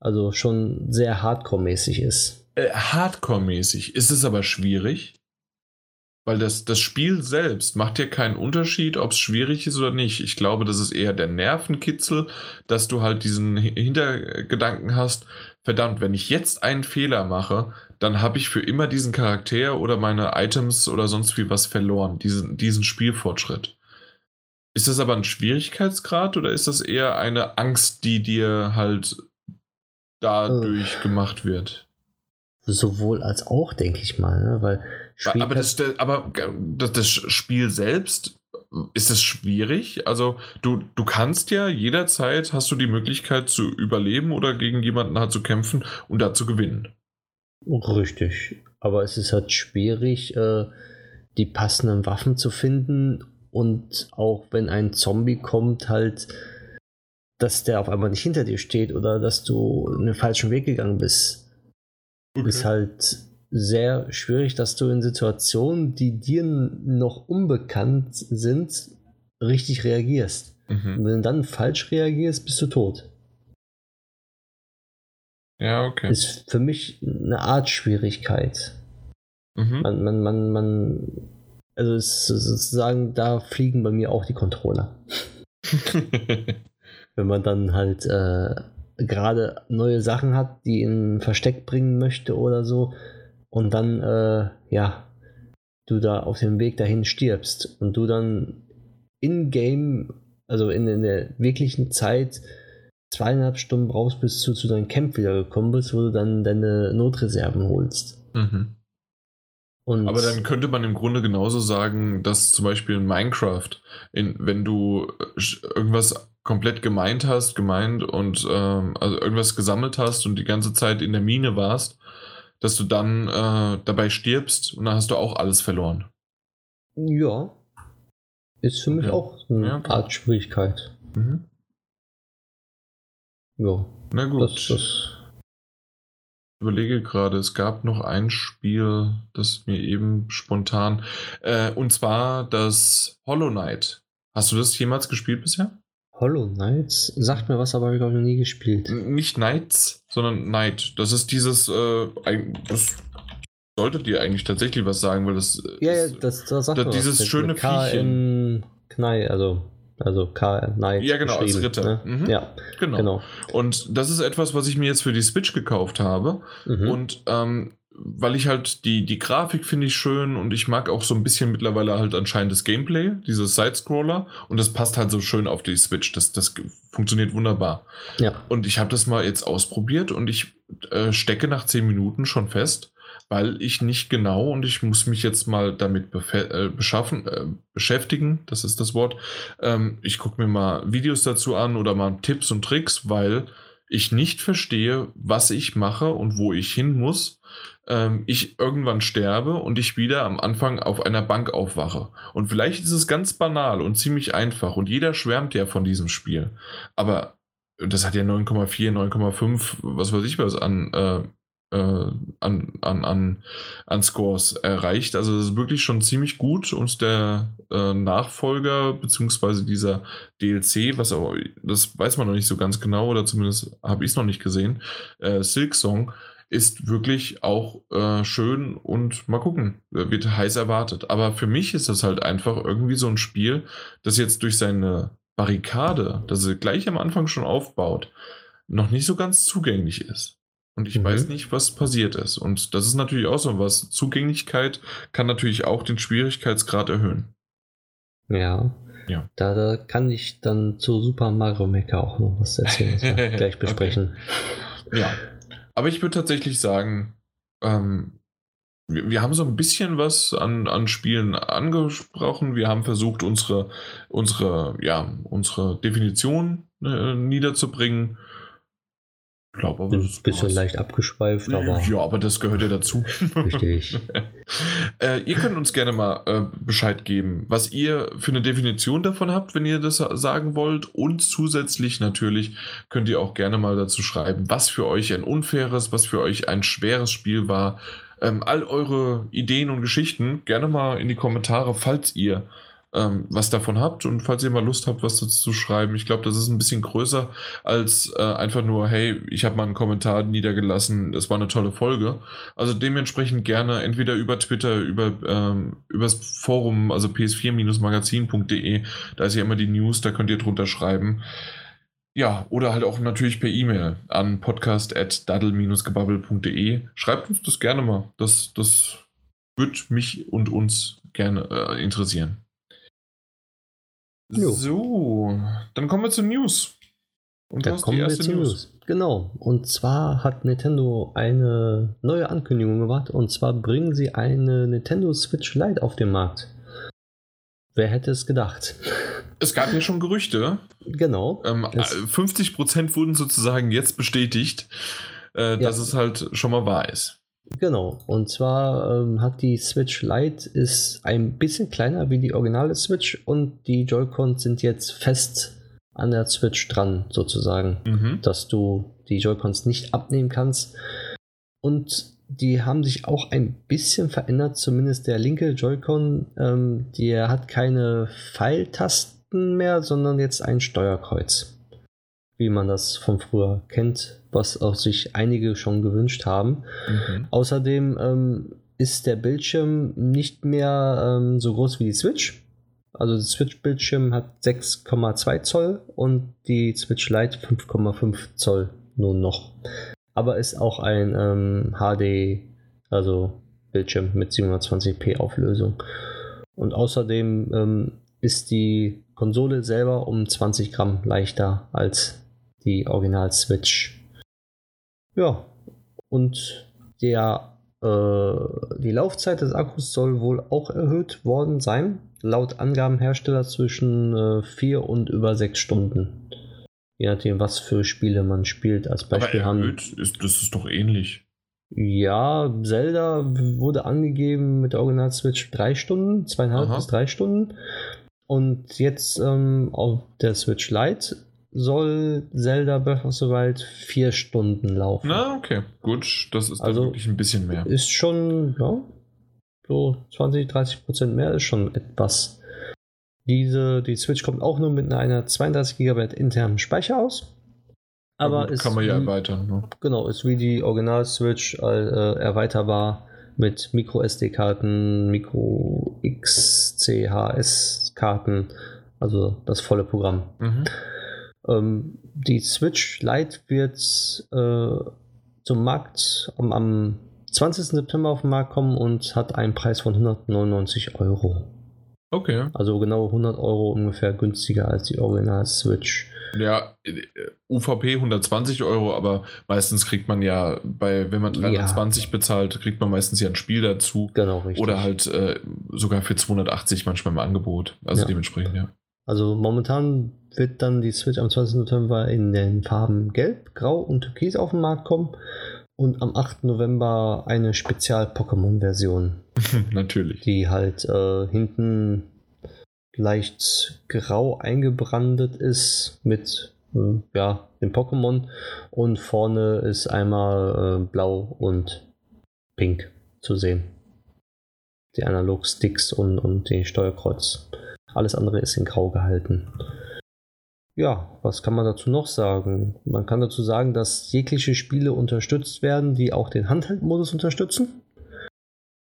also schon sehr hardcore-mäßig ist. Äh, Hardcore-mäßig ist es aber schwierig, weil das, das Spiel selbst macht ja keinen Unterschied, ob es schwierig ist oder nicht. Ich glaube, das ist eher der Nervenkitzel, dass du halt diesen Hi- Hintergedanken hast, verdammt, wenn ich jetzt einen Fehler mache, dann habe ich für immer diesen Charakter oder meine Items oder sonst wie was verloren, diesen, diesen Spielfortschritt. Ist das aber ein Schwierigkeitsgrad oder ist das eher eine Angst, die dir halt dadurch gemacht wird? Sowohl als auch, denke ich mal, ne? weil Aber, das, aber das, das Spiel selbst ist es schwierig? Also du, du kannst ja jederzeit, hast du die Möglichkeit zu überleben oder gegen jemanden halt zu kämpfen und da zu gewinnen. Richtig. Aber es ist halt schwierig, äh, die passenden Waffen zu finden und auch wenn ein Zombie kommt, halt, dass der auf einmal nicht hinter dir steht oder dass du einen falschen Weg gegangen bist. Okay. Ist halt sehr schwierig, dass du in Situationen, die dir noch unbekannt sind, richtig reagierst. Mhm. Und wenn du dann falsch reagierst, bist du tot. Ja, okay. Ist für mich eine Art Schwierigkeit. Mhm. Man, man, man, man, also sozusagen, da fliegen bei mir auch die Controller. wenn man dann halt äh, gerade neue Sachen hat, die in Versteck bringen möchte oder so, und dann, äh, ja, du da auf dem Weg dahin stirbst und du dann in-game, also in, in, der wirklichen Zeit, zweieinhalb Stunden brauchst, bis du zu deinem Camp wieder gekommen bist, wo du dann deine Notreserven holst. Mhm. Und Aber dann könnte man im Grunde genauso sagen, dass zum Beispiel in Minecraft, in, wenn du äh, irgendwas komplett gemeint hast, gemeint und ähm, also irgendwas gesammelt hast und die ganze Zeit in der Mine warst, dass du dann äh, dabei stirbst und dann hast du auch alles verloren. Ja. Ist für mich auch eine ja, Art Schwierigkeit. Mhm. Ja. Na gut. Das, das ich überlege gerade, es gab noch ein Spiel, das mir eben spontan. Äh, und zwar das Hollow Knight. Hast du das jemals gespielt bisher? Hollow Knights? Sagt mir was, aber habe ich noch nie gespielt. Nicht Knights, sondern Knight. Das ist dieses, äh, das sollte dir eigentlich tatsächlich was sagen, weil das. Ja, ja, das, das sagt das, Dieses was. schöne Viechchen. Knei, also. Also K Knight. Ja, genau, als Ritter. Ne? Mhm. Ja, genau. genau. Und das ist etwas, was ich mir jetzt für die Switch gekauft habe. Mhm. Und ähm, weil ich halt die, die Grafik finde ich schön und ich mag auch so ein bisschen mittlerweile halt anscheinend das Gameplay, dieses Sidescroller und das passt halt so schön auf die Switch. Das, das funktioniert wunderbar. Ja. Und ich habe das mal jetzt ausprobiert und ich äh, stecke nach 10 Minuten schon fest, weil ich nicht genau und ich muss mich jetzt mal damit äh, beschaffen, äh, beschäftigen, das ist das Wort. Ähm, ich gucke mir mal Videos dazu an oder mal Tipps und Tricks, weil ich nicht verstehe, was ich mache und wo ich hin muss ähm, ich irgendwann sterbe und ich wieder am Anfang auf einer Bank aufwache. Und vielleicht ist es ganz banal und ziemlich einfach und jeder schwärmt ja von diesem Spiel. Aber das hat ja 9,4, 9,5, was weiß ich was an, äh, äh, an, an, an, an Scores erreicht. Also das ist wirklich schon ziemlich gut und der äh, Nachfolger beziehungsweise dieser DLC, was aber, das weiß man noch nicht so ganz genau oder zumindest habe ich es noch nicht gesehen, äh, Silk Song, ist wirklich auch äh, schön und mal gucken, wird heiß erwartet. Aber für mich ist das halt einfach irgendwie so ein Spiel, das jetzt durch seine Barrikade, das er gleich am Anfang schon aufbaut, noch nicht so ganz zugänglich ist. Und ich mhm. weiß nicht, was passiert ist. Und das ist natürlich auch so was. Zugänglichkeit kann natürlich auch den Schwierigkeitsgrad erhöhen. Ja. Ja. Da, da kann ich dann zu Super Mario Maker auch noch was erzählen, was wir gleich besprechen. Okay. Ja. Aber ich würde tatsächlich sagen, ähm, wir, wir, haben so ein bisschen was an, an Spielen angesprochen. Wir haben versucht, unsere, unsere, ja, unsere Definition äh, niederzubringen glaube aber. Ein bisschen war's. leicht abgeschweift, aber. Ja, aber das gehört ja dazu. Richtig. äh, ihr könnt uns gerne mal äh, Bescheid geben, was ihr für eine Definition davon habt, wenn ihr das sagen wollt. Und zusätzlich natürlich könnt ihr auch gerne mal dazu schreiben, was für euch ein unfaires, was für euch ein schweres Spiel war. Ähm, all eure Ideen und Geschichten gerne mal in die Kommentare, falls ihr ähm, was davon habt und falls ihr mal Lust habt, was dazu zu schreiben. Ich glaube, das ist ein bisschen größer als äh, einfach nur, hey, ich habe mal einen Kommentar niedergelassen, das war eine tolle Folge. Also dementsprechend gerne entweder über Twitter, über ähm, übers Forum, also ps4-magazin.de, da ist ja immer die News, da könnt ihr drunter schreiben. Ja, oder halt auch natürlich per E-Mail an podcast.daddle-gebabbel.de. Schreibt uns das gerne mal. Das, das würde mich und uns gerne äh, interessieren. Jo. So, dann kommen wir zu News. Und da kommen wir zu News. News. Genau. Und zwar hat Nintendo eine neue Ankündigung gemacht. Und zwar bringen sie eine Nintendo Switch Lite auf den Markt. wer hätte es gedacht? Es gab ja schon Gerüchte. Genau. Ähm, Es- 50% wurden sozusagen jetzt bestätigt, äh, dass es halt schon mal wahr ist. Genau. Und zwar ähm, hat die Switch Lite ist ein bisschen kleiner wie die originale Switch und die Joy-Cons sind jetzt fest an der Switch dran, sozusagen. Mhm. dass du die Joy-Cons nicht abnehmen kannst. Und die haben sich auch ein bisschen verändert, zumindest der linke Joy-Con, ähm, der hat keine Pfeiltasten mehr, sondern jetzt ein Steuerkreuz. Wie man das von früher kennt, was auch sich einige schon gewünscht haben. Mhm. Außerdem ähm, ist der Bildschirm nicht mehr ähm, so groß wie die Switch. Also der Switch-Bildschirm hat 6,2 Zoll und die Switch Lite 5,5 Zoll nur noch. Aber ist auch ein ähm, HD, also Bildschirm mit 720p Auflösung. Und außerdem ähm, ist die Konsole selber um 20 Gramm leichter als die Original Switch. Ja, und der, äh, die Laufzeit des Akkus soll wohl auch erhöht worden sein. Laut Angaben Hersteller zwischen äh, 4 und über 6 Stunden. Je nachdem, was für Spiele man spielt. Als Aber Beispiel haben. erhöht, ist, das ist doch ähnlich. Ja, Zelda wurde angegeben mit der Original Switch 3 Stunden, zweieinhalb Aha. bis 3 Stunden. Und jetzt ähm, auf der Switch Lite soll Zelda Breath of the Wild 4 Stunden laufen. Na, okay, gut. Das ist Also- dann wirklich ein bisschen mehr. Ist schon, ja, so 20, 30 Prozent mehr ist schon etwas. Diese, die Switch kommt auch nur mit einer 32 GB internen Speicher aus. Aber gut, ist kann man ja wie- erweitern. Ne? Genau, ist wie die Original Switch äh, erweiterbar mit Micro SD-Karten, Micro XCHS-Karten, also das volle Programm. Mhm. Ähm, die Switch Lite wird äh, zum Markt am, am 20. September auf den Markt kommen und hat einen Preis von 199 Euro. Okay. Also genau 100 Euro ungefähr günstiger als die Original Switch. Ja, äh, UVP 120 Euro, aber meistens kriegt man ja bei, wenn man 320 bezahlt, kriegt man meistens ja ein Spiel dazu. Genau, richtig. Oder halt äh, sogar für 280 manchmal im Angebot. Also Ja. dementsprechend, ja. Also momentan wird dann die Switch am 20. September in den Farben Gelb, Grau und Türkis auf den Markt kommen. Und am 8. November eine Spezial-Pokémon-Version, Natürlich. die halt äh, hinten leicht grau eingebrandet ist mit äh, ja, dem Pokémon und vorne ist einmal äh, blau und pink zu sehen. Die Analog-Sticks und, und die Steuerkreuz. Alles andere ist in grau gehalten. Ja, was kann man dazu noch sagen? Man kann dazu sagen, dass jegliche Spiele unterstützt werden, die auch den Handheld-Modus unterstützen.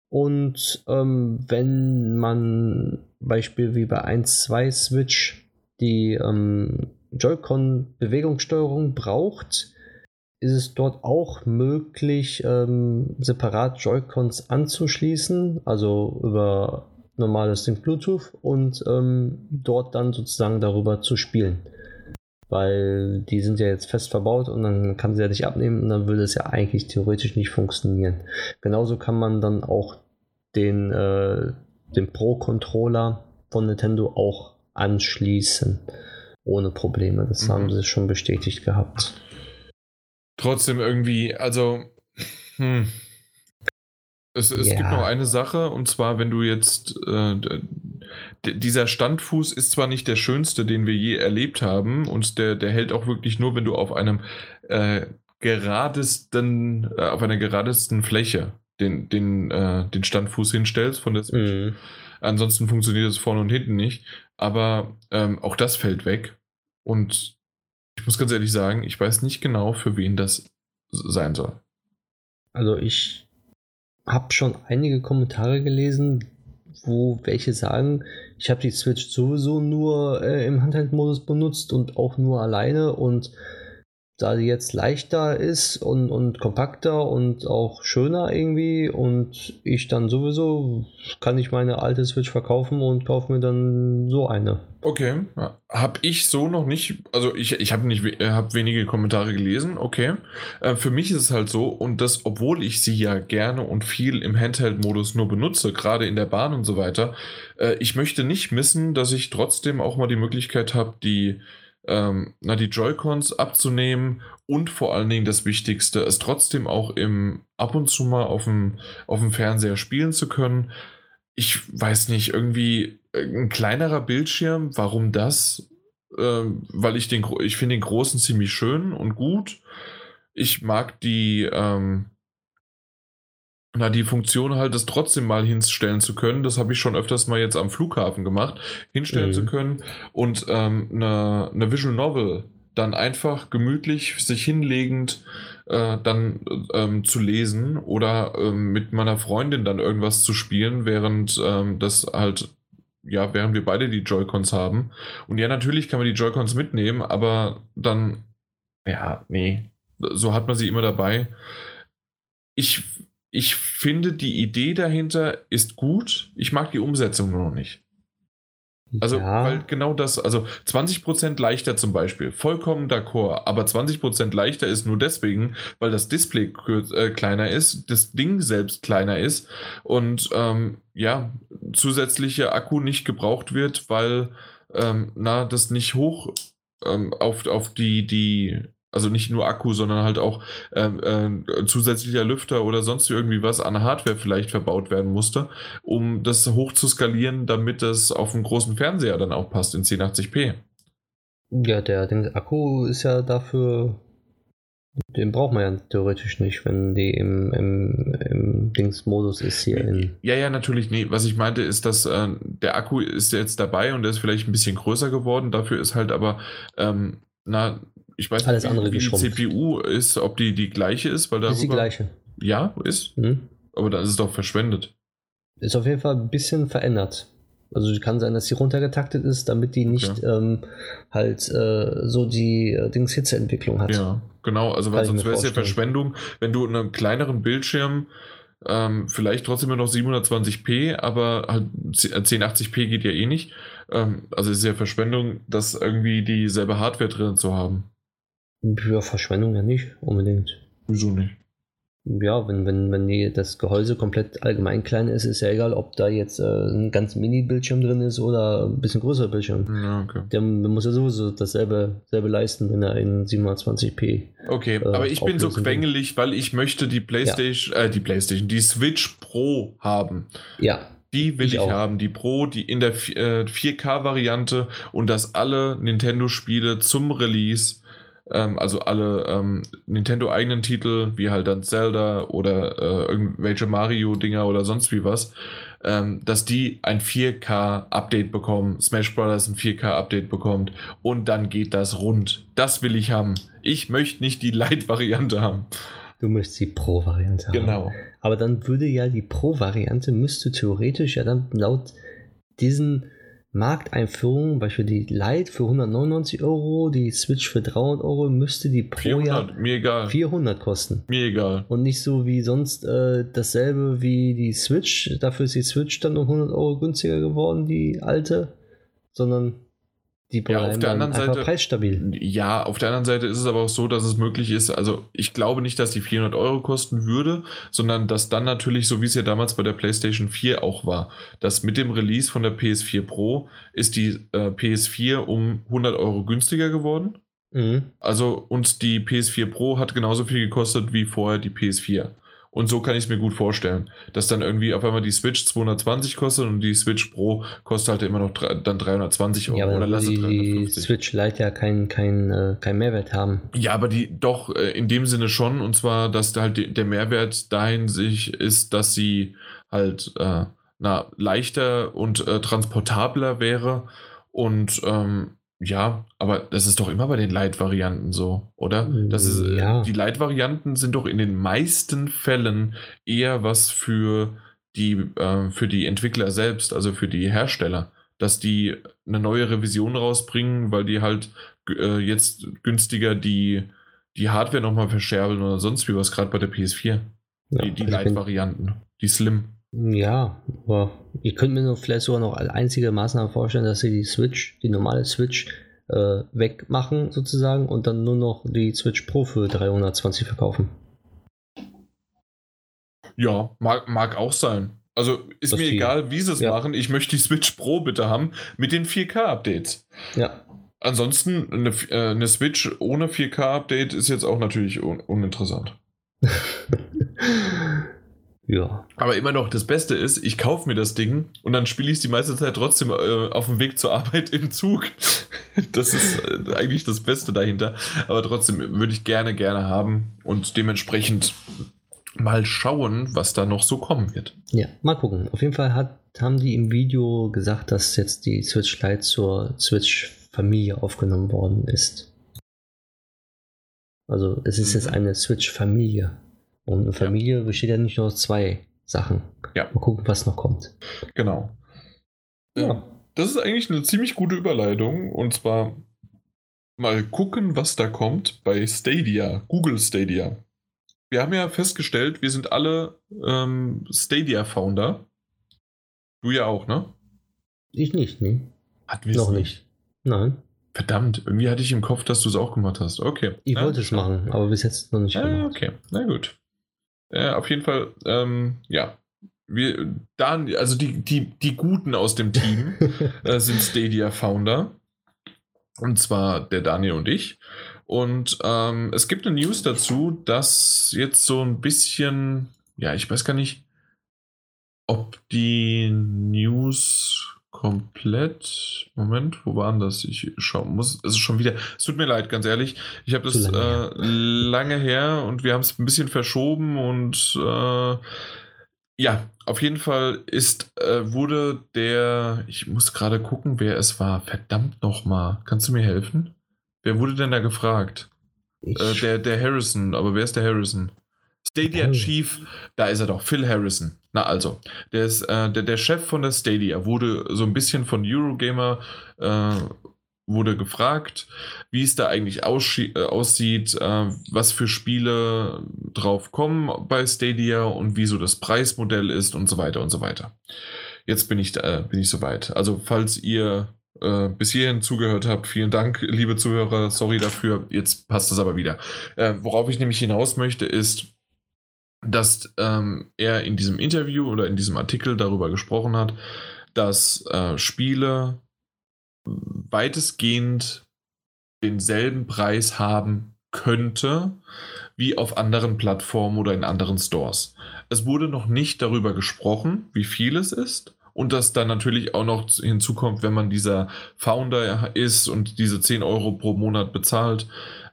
Und ähm, wenn man Beispiel wie bei 1.2 Switch die ähm, Joy-Con-Bewegungssteuerung braucht, ist es dort auch möglich, ähm, separat Joy-Cons anzuschließen, also über normales Sync Bluetooth und ähm, dort dann sozusagen darüber zu spielen. Weil die sind ja jetzt fest verbaut und dann kann sie ja nicht abnehmen und dann würde es ja eigentlich theoretisch nicht funktionieren. Genauso kann man dann auch den, äh, den Pro-Controller von Nintendo auch anschließen. Ohne Probleme. Das Mhm. haben sie schon bestätigt gehabt. Trotzdem irgendwie, also, hm. Es, es Ja. gibt noch eine Sache, und zwar, wenn du jetzt, äh, dieser Standfuß ist zwar nicht der schönste, den wir je erlebt haben, und der, der hält auch wirklich nur, wenn du auf einem äh, geradesten, äh, auf einer geradesten Fläche den, den, äh, den Standfuß hinstellst von der Switch. Mhm. Ansonsten funktioniert es vorne und hinten nicht. Aber ähm, auch das fällt weg. Und ich muss ganz ehrlich sagen, ich weiß nicht genau, für wen das sein soll. Also ich habe schon einige Kommentare gelesen, wo welche sagen, ich habe die Switch sowieso nur äh, im Handheld-Modus benutzt und auch nur alleine und da die jetzt leichter ist und, und kompakter und auch schöner irgendwie und ich dann sowieso kann ich meine alte Switch verkaufen und kaufe mir dann so eine. Okay, habe ich so noch nicht, also ich, ich habe nicht, habe wenige Kommentare gelesen, okay. Äh, für mich ist es halt so und das, obwohl ich sie ja gerne und viel im Handheld-Modus nur benutze, gerade in der Bahn und so weiter, äh, ich möchte nicht missen, dass ich trotzdem auch mal die Möglichkeit habe, die ähm, na, die Joy-Cons abzunehmen und vor allen Dingen das Wichtigste, es trotzdem auch im ab und zu mal auf dem, auf dem Fernseher spielen zu können. Ich weiß nicht, irgendwie äh, ein kleinerer Bildschirm, warum das? Ähm, weil ich den, ich finde den großen ziemlich schön und gut. Ich mag die, ähm, na, die Funktion halt, das trotzdem mal hinstellen zu können, das habe ich schon öfters mal jetzt am Flughafen gemacht, hinstellen mhm. zu können und ähm, eine, eine Visual Novel dann einfach gemütlich sich hinlegend äh, dann ähm, zu lesen oder ähm, mit meiner Freundin dann irgendwas zu spielen, während ähm, das halt, ja, während wir beide die Joy-Cons haben. Und ja, natürlich kann man die Joy-Cons mitnehmen, aber dann, ja, nee, so hat man sie immer dabei. Ich ich finde, die Idee dahinter ist gut. Ich mag die Umsetzung nur noch nicht. Also, ja. weil genau das, also 20% leichter zum Beispiel, vollkommen d'accord, aber 20% leichter ist nur deswegen, weil das Display äh, kleiner ist, das Ding selbst kleiner ist und ähm, ja, zusätzliche Akku nicht gebraucht wird, weil ähm, na, das nicht hoch ähm, auf, auf die, die also nicht nur Akku, sondern halt auch ähm, äh, zusätzlicher Lüfter oder sonst irgendwie was an Hardware vielleicht verbaut werden musste, um das hoch zu skalieren, damit das auf dem großen Fernseher dann auch passt in 1080p. Ja, der, der Akku ist ja dafür, den braucht man ja theoretisch nicht, wenn die im, im, im Dingsmodus ist hier. In ja, ja, natürlich. Nee, was ich meinte ist, dass äh, der Akku ist jetzt dabei und der ist vielleicht ein bisschen größer geworden. Dafür ist halt aber ähm, na, ich weiß Alles nicht, andere wie die CPU ist, ob die die gleiche ist, weil da ist die gleiche. Ja, ist. Mhm. Aber dann ist es doch verschwendet. Ist auf jeden Fall ein bisschen verändert. Also kann sein, dass sie runtergetaktet ist, damit die nicht okay. ähm, halt äh, so die äh, Dings Hitzeentwicklung hat. Ja, genau. Also weil sonst wäre es ja Verschwendung, wenn du einen kleineren Bildschirm ähm, vielleicht trotzdem noch 720p, aber halt 1080p geht ja eh nicht. Ähm, also ist ja Verschwendung, das irgendwie dieselbe Hardware drin zu haben. Ja, Verschwendung ja nicht unbedingt. Wieso nicht? Ja, wenn, wenn, wenn die, das Gehäuse komplett allgemein klein ist, ist ja egal, ob da jetzt äh, ein ganz Mini-Bildschirm drin ist oder ein bisschen größer Bildschirm. Ja, okay. Der, der muss ja sowieso dasselbe, dasselbe leisten, wenn er in 720p. Okay, äh, aber ich bin so quengelig, weil ich möchte die PlayStation, ja. äh, die PlayStation, die Switch Pro haben. Ja. Die will ich, ich haben, die Pro, die in der 4K-Variante und dass alle Nintendo-Spiele zum Release ähm, also alle ähm, Nintendo-eigenen Titel, wie halt dann Zelda oder äh, irgendwelche Mario-Dinger oder sonst wie was, ähm, dass die ein 4K-Update bekommen, Smash Bros. ein 4K-Update bekommt und dann geht das rund. Das will ich haben. Ich möchte nicht die Light-Variante haben. Du möchtest die Pro-Variante haben. Genau. Aber dann würde ja die Pro-Variante, müsste theoretisch ja dann laut diesen Markteinführung, beispielsweise die Lite für 199 Euro, die Switch für 300 Euro, müsste die pro 400, Jahr mir egal. 400 kosten. Mir egal. Und nicht so wie sonst äh, dasselbe wie die Switch. Dafür ist die Switch dann um 100 Euro günstiger geworden, die alte, sondern die bleiben ja, auf der anderen Seite, preisstabil. Ja, auf der anderen Seite ist es aber auch so, dass es möglich ist. Also, ich glaube nicht, dass die 400 Euro kosten würde, sondern dass dann natürlich, so wie es ja damals bei der PlayStation 4 auch war, dass mit dem Release von der PS4 Pro ist die äh, PS4 um 100 Euro günstiger geworden. Mhm. Also, und die PS4 Pro hat genauso viel gekostet wie vorher die PS4. Und so kann ich es mir gut vorstellen, dass dann irgendwie auf einmal die Switch 220 kostet und die Switch Pro kostet halt immer noch dann 320 Euro. Ja, aber oder lasse die 350. Switch Lite ja keinen kein, äh, kein Mehrwert haben. Ja, aber die doch äh, in dem Sinne schon. Und zwar, dass halt der Mehrwert dahin sich ist, dass sie halt äh, na, leichter und äh, transportabler wäre. Und ähm, ja, aber das ist doch immer bei den Light-Varianten so, oder? Das ist, äh, ja. Die Light-Varianten sind doch in den meisten Fällen eher was für die, äh, für die Entwickler selbst, also für die Hersteller, dass die eine neue Revision rausbringen, weil die halt äh, jetzt günstiger die, die Hardware nochmal verscherbeln oder sonst wie was, gerade bei der PS4. Ja, die die also Light-Varianten, die Slim. Ja, aber ihr könnt mir nur vielleicht sogar noch als einzige Maßnahme vorstellen, dass sie die Switch, die normale Switch, äh, wegmachen sozusagen und dann nur noch die Switch Pro für 320 verkaufen. Ja, mag, mag auch sein. Also ist Das mir viel. egal, wie sie es Ja. machen. Ich möchte die Switch Pro bitte haben mit den 4K-Updates. Ja, Ansonsten eine, äh, eine Switch ohne 4K-Update ist jetzt auch natürlich un uninteressant. ja, Aber immer noch, das Beste ist, ich kaufe mir das Ding und dann spiele ich es die meiste Zeit trotzdem äh, auf dem Weg zur Arbeit im Zug. Das ist äh, eigentlich das Beste dahinter. Aber trotzdem würde ich gerne, gerne haben und dementsprechend mal schauen, was da noch so kommen wird. ja, mal gucken. Auf jeden Fall hat, haben die im Video gesagt, dass jetzt die Switch Lite zur Switch-Familie aufgenommen worden ist. Also es ist Mhm. jetzt eine Switch-Familie. Und eine Familie besteht ja nicht nur aus zwei Sachen. Ja. Mal gucken, was noch kommt. Genau. Ja. Das ist eigentlich eine ziemlich gute Überleitung. Und zwar mal gucken, was da kommt bei Stadia, Google Stadia. Wir haben ja festgestellt, wir sind alle ähm, Stadia-Founder. Du ja auch, ne? Ich nicht, nee. Hat Noch nicht. Nein. Verdammt, irgendwie hatte ich im Kopf, dass du es auch gemacht hast. Okay. Ich wollte es machen, aber bis jetzt noch nicht Ah, gemacht. okay, na gut. Äh, auf jeden Fall, ähm, ja. Wir, dann, also die, die, die Guten aus dem Team äh, sind Stadia-Founder. Und zwar der Daniel und ich. Und ähm, es gibt eine News dazu, dass jetzt so ein bisschen, ja, ich weiß gar nicht, ob die News komplett. Moment, wo waren das? Ich schau, muss, es ist schon wieder. Es tut mir leid, ganz ehrlich. Ich habe das lange äh, lange her und wir haben es ein bisschen verschoben und äh, ja, auf jeden Fall ist, äh, wurde der, ich muss gerade gucken, wer es war. Verdammt nochmal. Kannst du mir helfen? Wer wurde denn da gefragt? Äh, der, der Harrison, aber wer ist der Harrison? Stadia Harrison. Chief, da ist er doch, Phil Harrison. Na also, der ist äh, der, der Chef von der Stadia, wurde so ein bisschen von Eurogamer äh, wurde gefragt, wie es da eigentlich äh, aussieht, äh, was für Spiele drauf kommen bei Stadia und wie so das Preismodell ist und so weiter und so weiter. Jetzt bin ich, da, äh, bin ich soweit. Also, falls ihr äh, bis hierhin zugehört habt, vielen Dank, liebe Zuhörer. Sorry dafür. Jetzt passt es aber wieder. Äh, worauf ich nämlich hinaus möchte, ist, dass ähm, er in diesem Interview oder in diesem Artikel darüber gesprochen hat, dass äh, Spiele weitestgehend denselben Preis haben könnte wie auf anderen Plattformen oder in anderen Stores. Es wurde noch nicht darüber gesprochen, wie viel es ist. Und dass dann natürlich auch noch hinzukommt, wenn man dieser Founder ist und diese 10 Euro pro Monat bezahlt,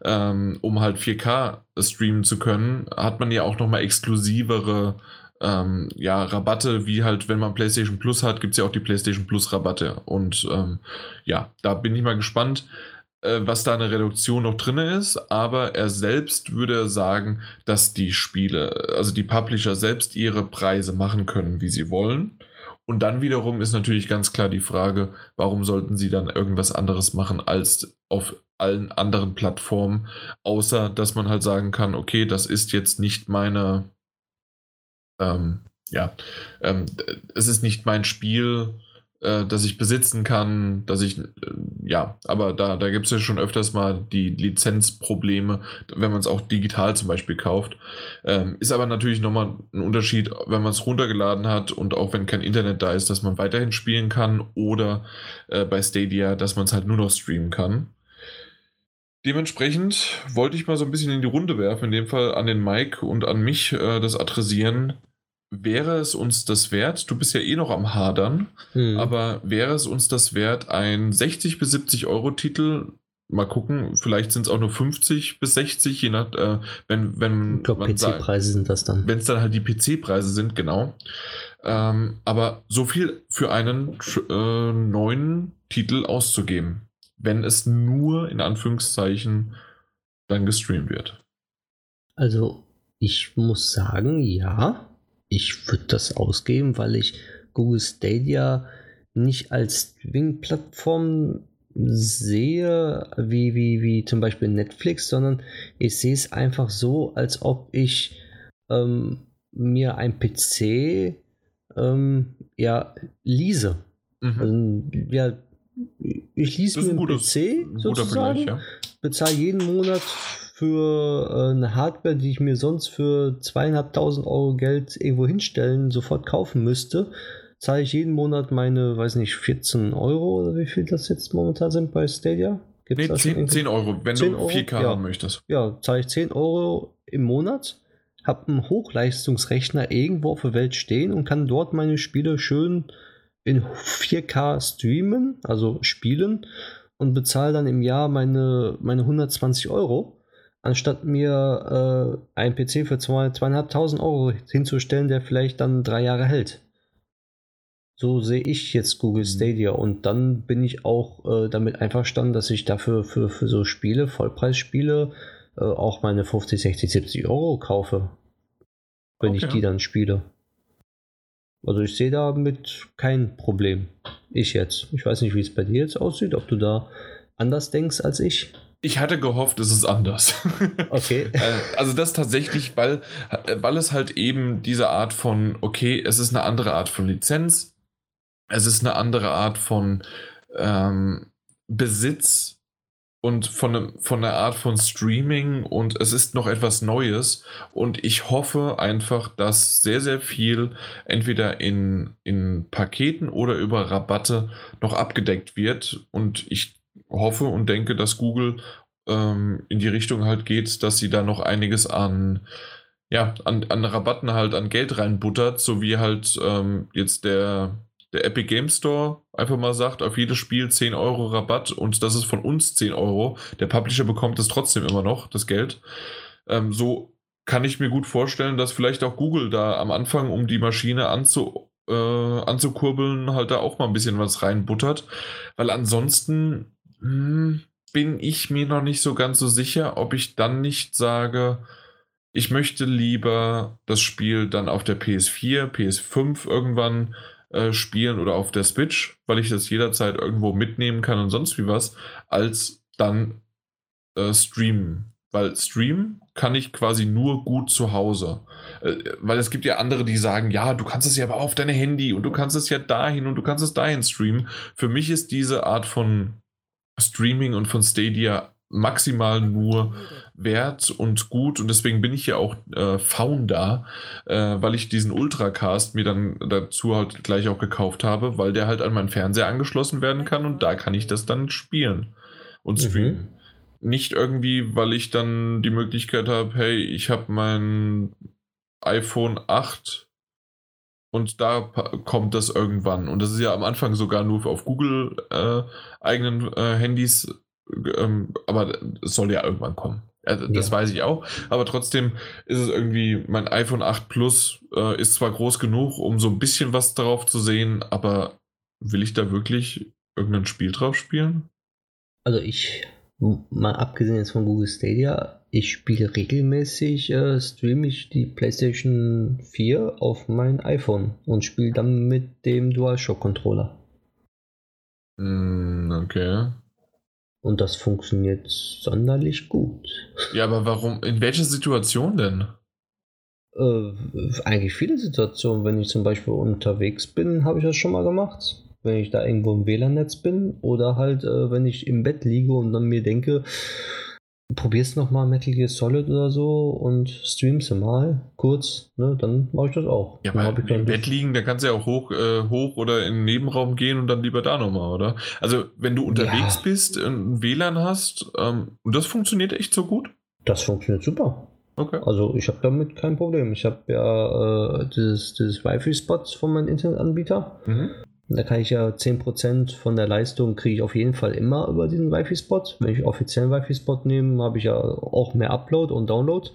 ähm, um halt 4K streamen zu können, hat man ja auch nochmal exklusivere ähm, ja, Rabatte, wie halt, wenn man PlayStation Plus hat, gibt es ja auch die PlayStation Plus Rabatte. Und ähm, ja, da bin ich mal gespannt, äh, was da eine Reduktion noch drin ist. Aber er selbst würde sagen, dass die Spiele, also die Publisher selbst ihre Preise machen können, wie sie wollen. Und dann wiederum ist natürlich ganz klar die Frage, warum sollten sie dann irgendwas anderes machen als auf allen anderen Plattformen, außer dass man halt sagen kann, okay, das ist jetzt nicht meine, ähm, ja, ähm, es ist nicht mein Spiel, äh, das ich besitzen kann, dass ich, äh, ja, aber da, da gibt es ja schon öfters mal die Lizenzprobleme, wenn man es auch digital zum Beispiel kauft. Ähm, ist aber natürlich nochmal ein Unterschied, wenn man es runtergeladen hat und auch wenn kein Internet da ist, dass man weiterhin spielen kann oder äh, bei Stadia, dass man es halt nur noch streamen kann. Dementsprechend wollte ich mal so ein bisschen in die Runde werfen, in dem Fall an den Mike und an mich äh, das adressieren. Wäre es uns das wert? Du bist ja eh noch am Hadern, Hm. aber wäre es uns das wert, ein 60 bis 70 Euro Titel? Mal gucken, vielleicht sind es auch nur 50 bis 60, je nach, äh, wenn, wenn ich glaube, PC-Preise sind das dann. wenn es dann halt die PC-Preise sind, genau. Ähm, aber so viel für einen äh, neuen Titel auszugeben, wenn es nur in Anführungszeichen dann gestreamt wird. Also, ich muss sagen, ja, ich würde das ausgeben, weil ich Google Stadia nicht als Streaming-Plattform sehe wie, wie, wie zum Beispiel Netflix, sondern ich sehe es einfach so, als ob ich ähm, mir ein PC ähm, ja, lease. Mhm. Also, ja, ich lease mir einen PC sozusagen, ja. bezahle jeden Monat für äh, eine Hardware, die ich mir sonst für zweieinhalbtausend Euro Geld irgendwo hinstellen, sofort kaufen müsste, zahle ich jeden Monat meine, weiß nicht, 14 Euro oder wie viel das jetzt momentan sind bei Stadia? Gibt's nee, 10, 10, Euro, wenn 10 du 4K Euro? haben möchtest. Ja, zahle ich 10 Euro im Monat, habe einen Hochleistungsrechner irgendwo auf der Welt stehen und kann dort meine Spiele schön in 4K streamen, also spielen und bezahle dann im Jahr meine, meine 120 Euro, anstatt mir äh, einen PC für 2.500 Euro hinzustellen, der vielleicht dann drei Jahre hält. So sehe ich jetzt Google mhm. Stadia und dann bin ich auch äh, damit einverstanden, dass ich dafür für, für so Spiele, Vollpreisspiele, äh, auch meine 50, 60, 70 Euro kaufe, wenn okay. ich die dann spiele. Also ich sehe damit kein Problem. Ich jetzt. Ich weiß nicht, wie es bei dir jetzt aussieht, ob du da anders denkst als ich. Ich hatte gehofft, es ist anders. Okay. Äh, also das tatsächlich, weil, weil es halt eben diese Art von, okay, es ist eine andere Art von Lizenz, es ist eine andere Art von ähm, Besitz und von, ne, von einer Art von Streaming und es ist noch etwas Neues. Und ich hoffe einfach, dass sehr, sehr viel entweder in, in Paketen oder über Rabatte noch abgedeckt wird. Und ich hoffe und denke, dass Google ähm, in die Richtung halt geht, dass sie da noch einiges an ja, an, an Rabatten halt an Geld reinbuttert, so wie halt ähm, jetzt der der Epic Game Store einfach mal sagt, auf jedes Spiel 10 Euro Rabatt und das ist von uns 10 Euro. Der Publisher bekommt es trotzdem immer noch, das Geld. Ähm, so kann ich mir gut vorstellen, dass vielleicht auch Google da am Anfang, um die Maschine anzu, äh, anzukurbeln, halt da auch mal ein bisschen was reinbuttert. Weil ansonsten hm, bin ich mir noch nicht so ganz so sicher, ob ich dann nicht sage, ich möchte lieber das Spiel dann auf der PS4, PS5 irgendwann äh, spielen oder auf der Switch, weil ich das jederzeit irgendwo mitnehmen kann und sonst wie was, als dann äh, streamen. Weil streamen kann ich quasi nur gut zu Hause. Äh, weil es gibt ja andere, die sagen, ja, du kannst es ja aber auf deine Handy und du kannst es ja dahin und du kannst es dahin streamen. Für mich ist diese Art von Streaming und von Stadia maximal nur wert und gut und deswegen bin ich ja auch äh, Founder, äh, weil ich diesen Ultracast mir dann dazu halt gleich auch gekauft habe, weil der halt an meinen Fernseher angeschlossen werden kann und da kann ich das dann spielen und mhm. streamen. Mhm. Nicht irgendwie, weil ich dann die Möglichkeit habe, hey, ich habe mein iPhone 8 und da kommt das irgendwann. Und das ist ja am Anfang sogar nur auf Google äh, eigenen äh, Handys ähm, aber es soll ja irgendwann kommen. Also, das ja. weiß ich auch. Aber trotzdem ist es irgendwie, mein iPhone 8 Plus äh, ist zwar groß genug, um so ein bisschen was darauf zu sehen, aber will ich da wirklich irgendein Spiel drauf spielen? Also ich, mal abgesehen jetzt von Google Stadia, ich spiele regelmäßig, äh, streame ich die PlayStation 4 auf mein iPhone und spiele dann mit dem DualShock Controller. Mm, okay. Und das funktioniert sonderlich gut. Ja, aber warum? In welcher Situation denn? Äh, eigentlich viele Situationen. Wenn ich zum Beispiel unterwegs bin, habe ich das schon mal gemacht. Wenn ich da irgendwo im WLAN-Netz bin oder halt, äh, wenn ich im Bett liege und dann mir denke, probierst nochmal Metal Gear Solid oder so und streamst mal kurz, ne, dann mache ich das auch. Ja, aber im Bett liegen, da kannst du ja auch hoch, äh, hoch oder in den Nebenraum gehen und dann lieber da nochmal, oder? Also, wenn du unterwegs ja. bist, ein WLAN hast, ähm, und das funktioniert echt so gut? Das funktioniert super. Okay. Also, ich habe damit kein Problem. Ich habe ja äh, dieses, dieses Wi-Fi-Spot von meinem Internetanbieter. Mhm. Da kann ich ja 10% von der Leistung kriege ich auf jeden Fall immer über diesen Wi-Fi-Spot. Wenn ich offiziellen Wi-Fi-Spot nehme, habe ich ja auch mehr Upload und Download.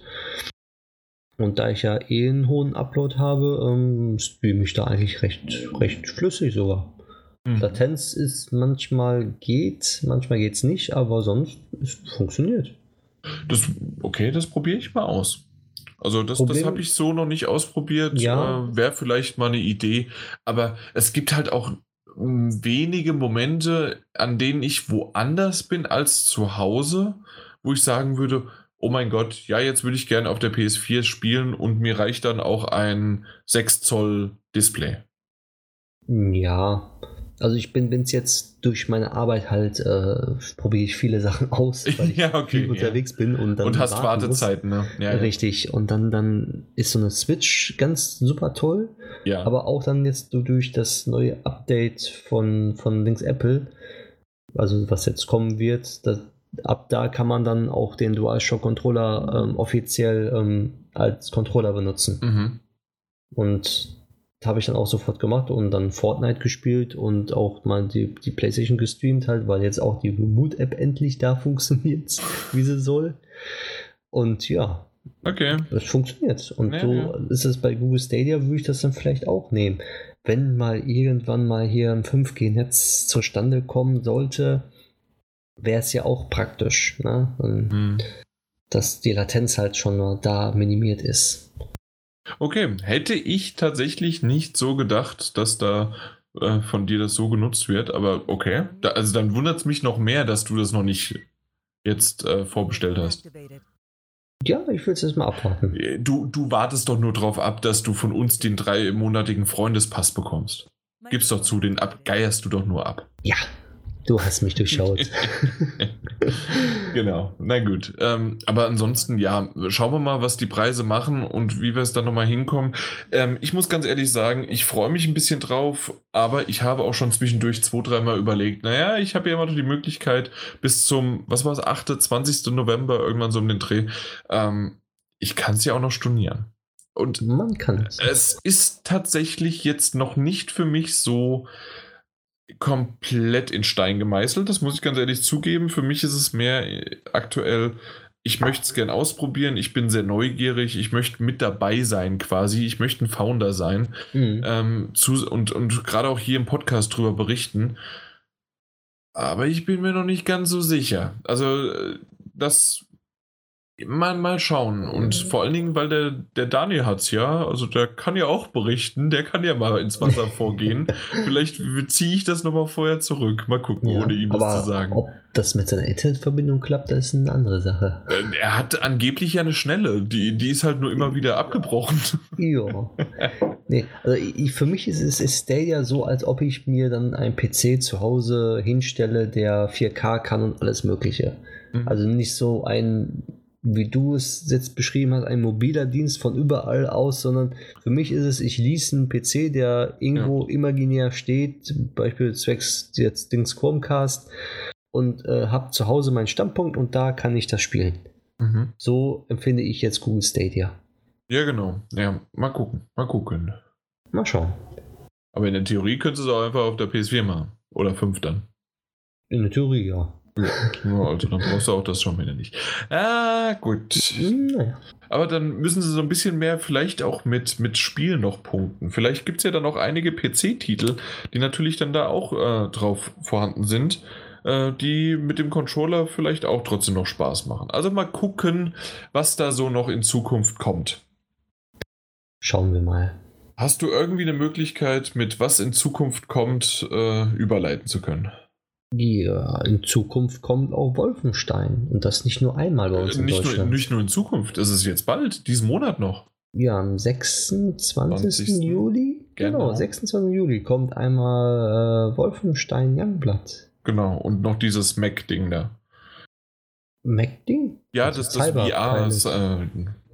Und da ich ja eh einen hohen Upload habe, ähm, streame ich da eigentlich recht, recht flüssig sogar. Mhm. Latenz ist manchmal geht, manchmal geht es nicht, aber sonst es funktioniert. Das, okay, das probiere ich mal aus. Also das, das habe ich so noch nicht ausprobiert. Ja. Äh, Wäre vielleicht mal eine Idee. Aber es gibt halt auch wenige Momente, an denen ich woanders bin als zu Hause, wo ich sagen würde, oh mein Gott, ja, jetzt würde ich gerne auf der PS4 spielen und mir reicht dann auch ein 6 Zoll Display. Ja, also ich bin bin's jetzt durch meine Arbeit halt, äh, probiere ich viele Sachen aus, weil ich Ja, okay, viel ja. unterwegs bin und dann und hast warten muss. Wartezeiten, ne? Ja, ja. Richtig. Und dann, dann ist so eine Switch ganz super toll. ja. Aber auch dann jetzt durch das neue Update von, von Links Apple, also was jetzt kommen wird, das, ab da kann man dann auch den DualShock-Controller ähm, offiziell ähm, als Controller benutzen. mhm. Und habe ich dann auch sofort gemacht und dann Fortnite gespielt und auch mal die, die Playstation gestreamt halt, weil jetzt auch die Remote-App endlich da funktioniert, wie sie soll. Und ja, Okay. das funktioniert. Und Ja, so ja. ist es bei Google Stadia, würde ich das dann vielleicht auch nehmen. Wenn mal irgendwann mal hier ein 5G-Netz zustande kommen sollte, wäre es ja auch praktisch, ne? Hm. dass die Latenz halt schon mal da minimiert ist. Okay, hätte ich tatsächlich nicht so gedacht, dass da äh, von dir das so genutzt wird, aber okay. Da, also dann wundert es mich noch mehr, dass du das noch nicht jetzt äh, vorbestellt hast. Ja, ich will es jetzt mal abwarten. Äh, Du, du wartest doch nur darauf ab, dass du von uns den dreimonatigen Freundespass bekommst. Gib's doch zu, den abgeierst du doch nur ab. Ja, du hast mich durchschaut. Genau, na gut. Ähm, aber ansonsten, ja, schauen wir mal, was die Preise machen und wie wir es dann nochmal hinkommen. Ähm, ich muss ganz ehrlich sagen, ich freue mich ein bisschen drauf, aber ich habe auch schon zwischendurch zwei, dreimal überlegt, naja, ich habe ja immer noch die Möglichkeit bis zum, was war es, 8., 20. November, irgendwann so um den Dreh. Ähm, ich kann es ja auch noch stornieren. Und Man kann es. es ist tatsächlich jetzt noch nicht für mich so komplett in Stein gemeißelt. Das muss ich ganz ehrlich zugeben. Für mich ist es mehr äh, aktuell, ich möchte es gern ausprobieren. Ich bin sehr neugierig. Ich möchte mit dabei sein quasi. Ich möchte ein Founder sein. Mhm. Ähm, zu, und, und gerade auch hier im Podcast drüber berichten. Aber ich bin mir noch nicht ganz so sicher. Also, äh, das mal, mal schauen. Und vor allen Dingen, weil der, der Daniel hat's ja, also der kann ja auch berichten, der kann ja mal ins Wasser vorgehen. Vielleicht ziehe ich das nochmal vorher zurück. Mal gucken, Ja, ohne ihm das zu sagen. Ob das mit seiner Internetverbindung klappt, das ist eine andere Sache. Äh, Er hat angeblich ja eine schnelle, die, die ist halt nur immer wieder abgebrochen. Ja. Nee, also ich, für mich ist es ist Stadia so, als ob ich mir dann einen PC zu Hause hinstelle, der 4K kann und alles Mögliche. Mhm. Also nicht so ein, wie du es jetzt beschrieben hast, ein mobiler Dienst von überall aus, sondern für mich ist es, ich lease einen PC, der irgendwo imaginär steht, Beispiel zwecks jetzt Dings Chromecast und äh, habe zu Hause meinen Standpunkt und da kann ich das spielen. Mhm. So empfinde ich jetzt Google Stadia. Ja, genau. Ja, mal gucken. Mal gucken. Mal schauen. Aber in der Theorie könntest du es auch einfach auf der PS4 machen. Oder 5 dann. In der Theorie ja. Ja, also dann brauchst du auch das schon wieder nicht. Ah, gut. Aber dann müssen sie so ein bisschen mehr vielleicht auch mit, mit Spielen noch punkten. Vielleicht gibt es ja dann auch einige PC-Titel, die natürlich dann da auch äh, drauf vorhanden sind, äh, die mit dem Controller vielleicht auch trotzdem noch Spaß machen. Also mal gucken, was da so noch in Zukunft kommt. Schauen wir mal. Hast du irgendwie eine Möglichkeit, mit was in Zukunft kommt, äh, überleiten zu können? Ja, in Zukunft kommt auch Wolfenstein. Und das nicht nur einmal bei uns in Äh, nicht, nur, Deutschland. nicht nur in Zukunft, das ist jetzt bald, diesen Monat noch. ja, am 26. 20.. Juli. Genau, Genau. 26. Juli kommt einmal äh, Wolfenstein Youngblood. Genau, und noch dieses Mac-Ding da. Mac-Ding? Ja, Also das, das VR ist, äh,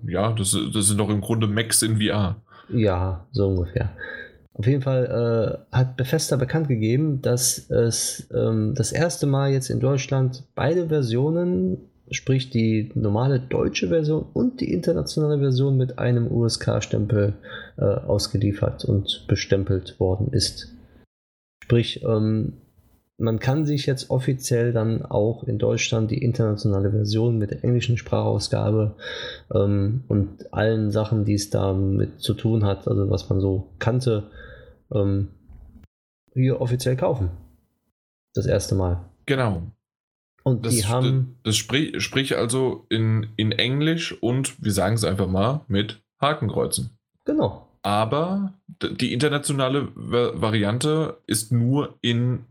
ja, das, das sind doch im Grunde Macs in VR. Ja, so ungefähr. Auf jeden Fall äh, hat Bethesda bekannt gegeben, dass es ähm, das erste Mal jetzt in Deutschland beide Versionen, sprich die normale deutsche Version und die internationale Version mit einem USK-Stempel äh, ausgeliefert und bestempelt worden ist. Sprich, ähm, man kann sich jetzt offiziell dann auch in Deutschland die internationale Version mit der englischen Sprachausgabe ähm, und allen Sachen, die es damit zu tun hat, also was man so kannte, ähm, hier offiziell kaufen. Das erste Mal. Genau. Und Das, die haben, das sprich, sprich also in, in Englisch und wir sagen es einfach mal mit Hakenkreuzen. genau, aber die internationale Variante ist nur in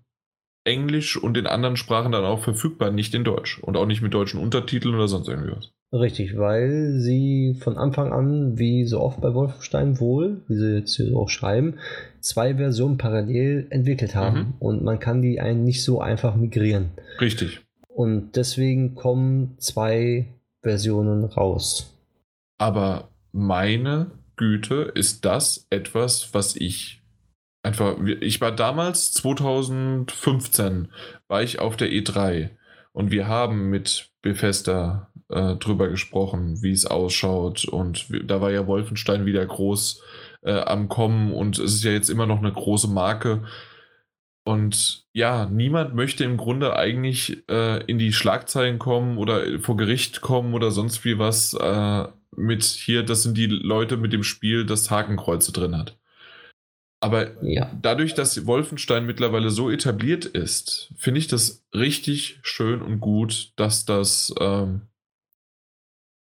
Englisch und in anderen Sprachen dann auch verfügbar, nicht in Deutsch und auch nicht mit deutschen Untertiteln oder sonst irgendwas. Richtig, weil sie von Anfang an, wie so oft bei Wolfenstein wohl, wie sie jetzt hier auch schreiben, zwei Versionen parallel entwickelt haben mhm. und man kann die einen nicht so einfach migrieren. Richtig. Und deswegen kommen zwei Versionen raus. Aber meine Güte, ist das etwas, was ich einfach. Ich war damals, 2015, war ich auf der E3 und wir haben mit Bethesda äh, drüber gesprochen, wie es ausschaut. Und da war ja Wolfenstein wieder groß äh, am Kommen und es ist ja jetzt immer noch eine große Marke. Und ja, niemand möchte im Grunde eigentlich äh, in die Schlagzeilen kommen oder vor Gericht kommen oder sonst wie was äh, mit hier, das sind die Leute mit dem Spiel, das Hakenkreuze drin hat. Aber ja. dadurch, dass Wolfenstein mittlerweile so etabliert ist, finde ich das richtig schön und gut, dass das ähm,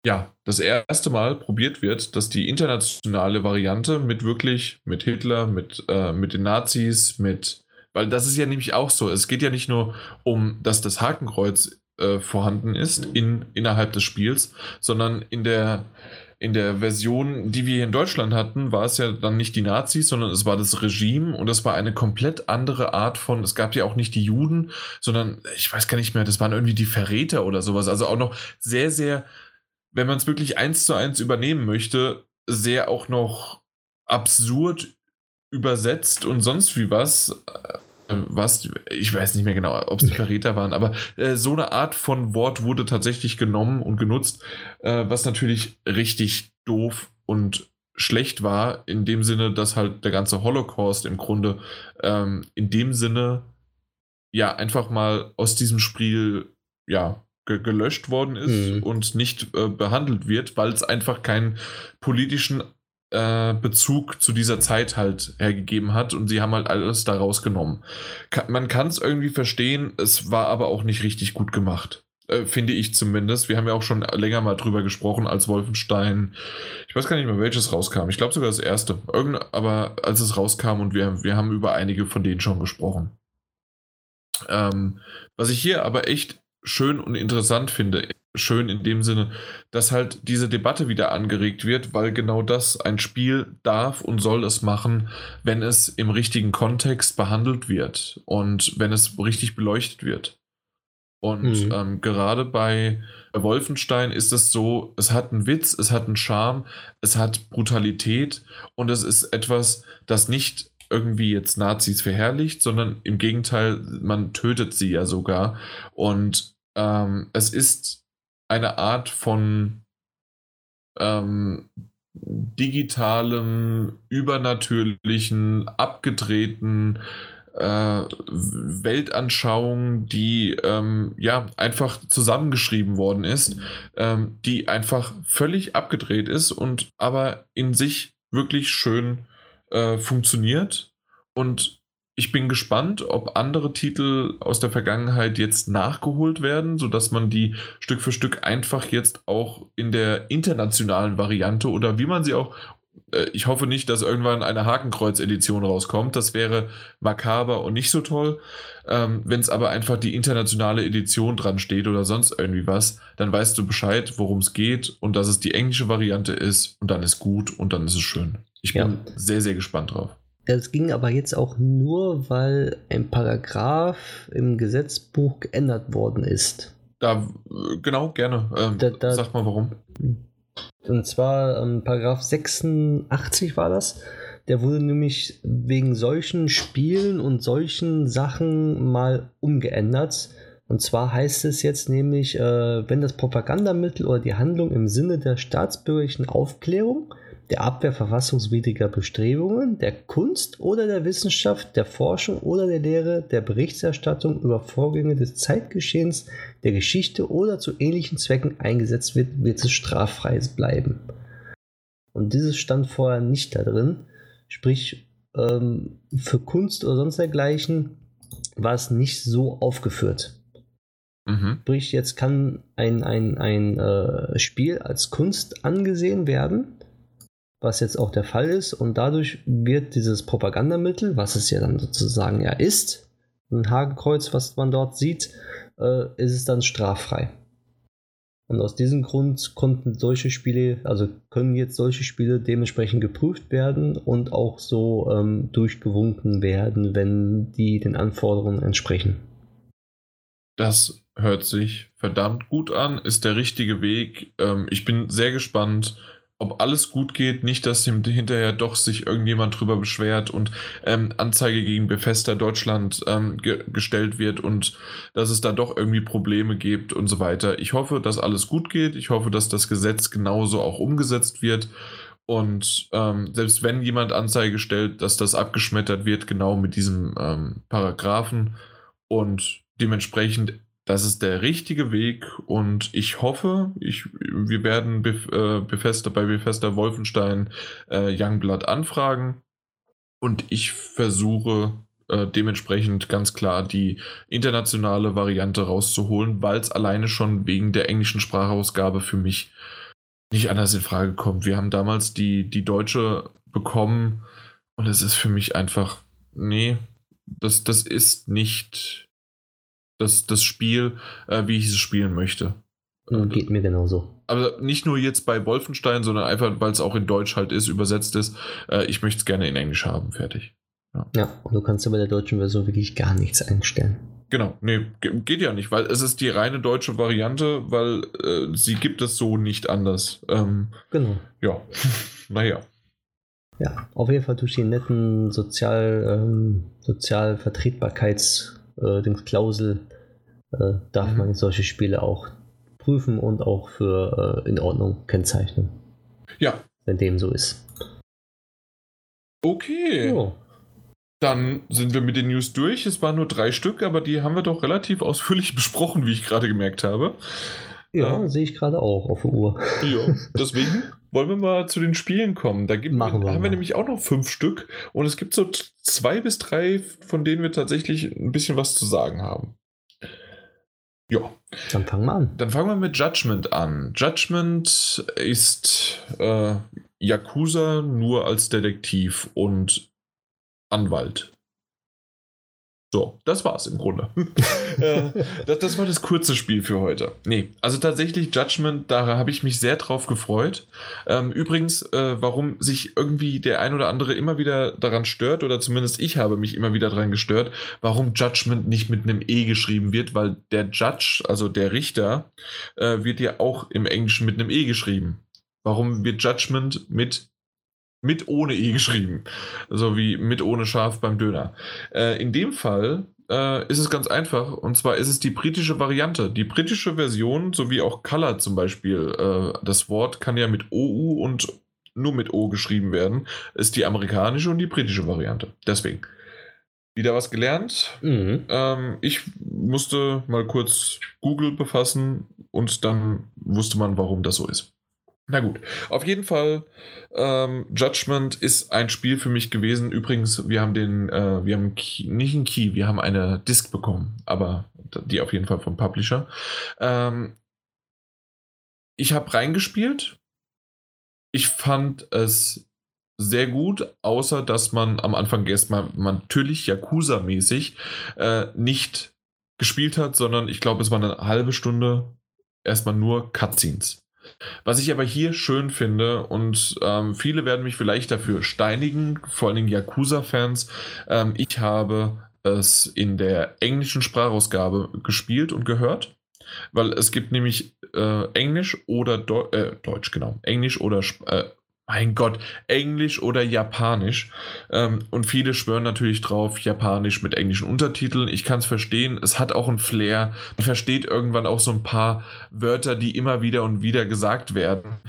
ja das erste Mal probiert wird, dass die internationale Variante mit wirklich mit Hitler, mit, äh, mit den Nazis, mit weil das ist ja nämlich auch so. Es geht ja nicht nur um, dass das Hakenkreuz äh, vorhanden ist in, innerhalb des Spiels, sondern in der, in der Version, die wir hier in Deutschland hatten, war es ja dann nicht die Nazis, sondern es war das Regime und es war eine komplett andere Art von, es gab ja auch nicht die Juden, sondern ich weiß gar nicht mehr, das waren irgendwie die Verräter oder sowas. Also auch noch sehr, sehr, wenn man es wirklich eins zu eins übernehmen möchte, sehr auch noch absurd übersetzt und sonst wie was. Äh, was, ich weiß nicht mehr genau, ob es die Verräter waren, aber äh, so eine Art von Wort wurde tatsächlich genommen und genutzt, äh, was natürlich richtig doof und schlecht war, in dem Sinne, dass halt der ganze Holocaust im Grunde ähm, in dem Sinne ja einfach mal aus diesem Spiel ja ge gelöscht worden ist mhm. und nicht äh, behandelt wird, weil es einfach keinen politischen äh, Bezug zu dieser Zeit halt hergegeben hat und sie haben halt alles da rausgenommen. Ka man kann es irgendwie verstehen, es war aber auch nicht richtig gut gemacht. Äh, finde ich zumindest. Wir haben ja auch schon länger mal drüber gesprochen, als Wolfenstein, ich weiß gar nicht mehr, welches rauskam. Ich glaube sogar das erste. Irgend, aber als es rauskam und wir, wir haben über einige von denen schon gesprochen. Ähm, was ich hier aber echt schön und interessant finde, schön in dem Sinne, dass halt diese Debatte wieder angeregt wird, weil genau das ein Spiel darf und soll es machen, wenn es im richtigen Kontext behandelt wird und wenn es richtig beleuchtet wird. Und mhm. ähm, gerade bei Wolfenstein ist es so, es hat einen Witz, es hat einen Charme, es hat Brutalität und es ist etwas, das nicht irgendwie jetzt Nazis verherrlicht, sondern im Gegenteil, man tötet sie ja sogar. Und ähm, es ist eine Art von ähm, digitalem, übernatürlichen, abgedrehten äh, Weltanschauung, die ähm, ja einfach zusammengeschrieben worden ist, ähm, die einfach völlig abgedreht ist und aber in sich wirklich schön äh, funktioniert und ich bin gespannt, ob andere Titel aus der Vergangenheit jetzt nachgeholt werden, sodass man die Stück für Stück einfach jetzt auch in der internationalen Variante oder wie man sie auch. Äh, ich hoffe nicht, dass irgendwann eine Hakenkreuz-Edition rauskommt. Das wäre makaber und nicht so toll. Ähm, Wenn es aber einfach die internationale Edition dran steht oder sonst irgendwie was, dann weißt du Bescheid, worum es geht und dass es die englische Variante ist und dann ist gut und dann ist es schön. Ich bin ja. sehr, sehr gespannt drauf. Das ging aber jetzt auch nur, weil ein Paragraph im Gesetzbuch geändert worden ist. Da, genau, gerne. Ähm, da, da, sag mal warum. Und zwar ähm, Paragraph 86 war das. Der wurde nämlich wegen solchen Spielen und solchen Sachen mal umgeändert. Und zwar heißt es jetzt nämlich, äh, wenn das Propagandamittel oder die Handlung im Sinne der staatsbürgerlichen Aufklärung der Abwehr verfassungswidriger Bestrebungen, der Kunst oder der Wissenschaft, der Forschung oder der Lehre, der Berichterstattung über Vorgänge des Zeitgeschehens, der Geschichte oder zu ähnlichen Zwecken eingesetzt wird, wird es straffrei bleiben. Und dieses stand vorher nicht da drin. Sprich, ähm, für Kunst oder sonst dergleichen war es nicht so aufgeführt. Mhm. Sprich, jetzt kann ein, ein, ein äh, Spiel als Kunst angesehen werden was jetzt auch der Fall ist. Und dadurch wird dieses Propagandamittel, was es ja dann sozusagen ja ist, ein Hakenkreuz, was man dort sieht, äh, ist es dann straffrei. Und aus diesem Grund konnten solche Spiele, also können jetzt solche Spiele dementsprechend geprüft werden und auch so ähm, durchgewunken werden, wenn die den Anforderungen entsprechen. Das hört sich verdammt gut an, ist der richtige Weg. Ähm, ich bin sehr gespannt, ob alles gut geht, nicht, dass hinterher doch sich irgendjemand drüber beschwert und ähm, Anzeige gegen Befester Deutschland ähm, ge gestellt wird und dass es da doch irgendwie Probleme gibt und so weiter. Ich hoffe, dass alles gut geht. Ich hoffe, dass das Gesetz genauso auch umgesetzt wird. Und ähm, selbst wenn jemand Anzeige stellt, dass das abgeschmettert wird, genau mit diesem ähm, Paragraphen. Und dementsprechend das ist der richtige Weg und ich hoffe, ich, wir werden Bef, äh, Befester, bei Befester Wolfenstein äh, Youngblood anfragen und ich versuche äh, dementsprechend ganz klar die internationale Variante rauszuholen, weil es alleine schon wegen der englischen Sprachausgabe für mich nicht anders in Frage kommt. Wir haben damals die, die deutsche bekommen und es ist für mich einfach, nee, das, das ist nicht das, das Spiel, äh, wie ich es spielen möchte. Geht mir genauso. Aber nicht nur jetzt bei Wolfenstein, sondern einfach, weil es auch in Deutsch halt ist, übersetzt ist. Äh, ich möchte es gerne in Englisch haben, fertig. Ja. ja, und du kannst ja bei der deutschen Version wirklich gar nichts einstellen. Genau, nee, geht ja nicht, weil es ist die reine deutsche Variante, weil äh, sie gibt es so nicht anders. Ähm, genau. Ja, naja. Ja, auf jeden Fall durch die netten Sozial, ähm, Sozialvertretbarkeits- äh, darf mhm. man solche Spiele auch prüfen und auch für äh, in Ordnung kennzeichnen. Ja. Wenn dem so ist. Okay. Oh. Dann sind wir mit den News durch. Es waren nur drei Stück, aber die haben wir doch relativ ausführlich besprochen, wie ich gerade gemerkt habe. Ja, äh, sehe ich gerade auch auf der Uhr. Ja, deswegen wollen wir mal zu den Spielen kommen. Da gibt, Machen wir haben mal. wir nämlich auch noch fünf Stück und es gibt so zwei bis drei, von denen wir tatsächlich ein bisschen was zu sagen haben. Ja. Dann fangen wir an. Dann fangen wir mit Judgment an. Judgment ist äh, Yakuza nur als Detektiv und Anwalt. So, das war's im Grunde. äh, das, das, war das kurze Spiel für heute. Nee, also tatsächlich Judgment, da habe ich mich sehr drauf gefreut. Ähm, übrigens, äh, warum sich irgendwie der ein oder andere immer wieder daran stört, oder zumindest ich habe mich immer wieder daran gestört, warum Judgment nicht mit einem E geschrieben wird, weil der Judge, also der Richter, äh, wird ja auch im Englischen mit einem E geschrieben. Warum wird Judgment mit mit ohne E geschrieben. So wie mit ohne Schaf beim Döner. Äh, in dem Fall äh, ist es ganz einfach. Und zwar ist es die britische Variante. Die britische Version, sowie auch Color zum Beispiel, äh, das Wort kann ja mit OU und nur mit O geschrieben werden, ist die amerikanische und die britische Variante. Deswegen. Wieder was gelernt. Mhm. Ähm, ich musste mal kurz Google befassen und dann wusste man, warum das so ist. Na gut, auf jeden Fall, ähm, Judgment ist ein Spiel für mich gewesen. Übrigens, wir haben den, äh, wir haben Key, nicht einen Key, wir haben eine Disc bekommen, aber die auf jeden Fall vom Publisher. Ähm, ich habe reingespielt. Ich fand es sehr gut, außer dass man am Anfang erstmal natürlich Yakuza-mäßig äh, nicht gespielt hat, sondern ich glaube, es war eine halbe Stunde erstmal nur Cutscenes. Was ich aber hier schön finde, und ähm, viele werden mich vielleicht dafür steinigen, vor allem Yakuza-Fans, ähm, ich habe es in der englischen Sprachausgabe gespielt und gehört, weil es gibt nämlich äh, Englisch oder Deu äh, Deutsch, genau, Englisch oder äh, mein Gott, Englisch oder Japanisch. Ähm, und viele schwören natürlich drauf, Japanisch mit englischen Untertiteln. Ich kann es verstehen, es hat auch einen Flair. Man versteht irgendwann auch so ein paar Wörter, die immer wieder und wieder gesagt werden.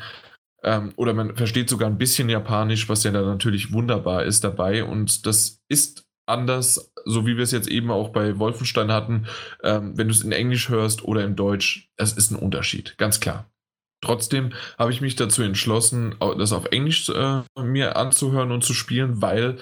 Ähm, oder man versteht sogar ein bisschen Japanisch, was ja dann natürlich wunderbar ist dabei. Und das ist anders, so wie wir es jetzt eben auch bei Wolfenstein hatten. Ähm, wenn du es in Englisch hörst oder in Deutsch, es ist ein Unterschied, ganz klar. Trotzdem habe ich mich dazu entschlossen, das auf Englisch äh, mir anzuhören und zu spielen, weil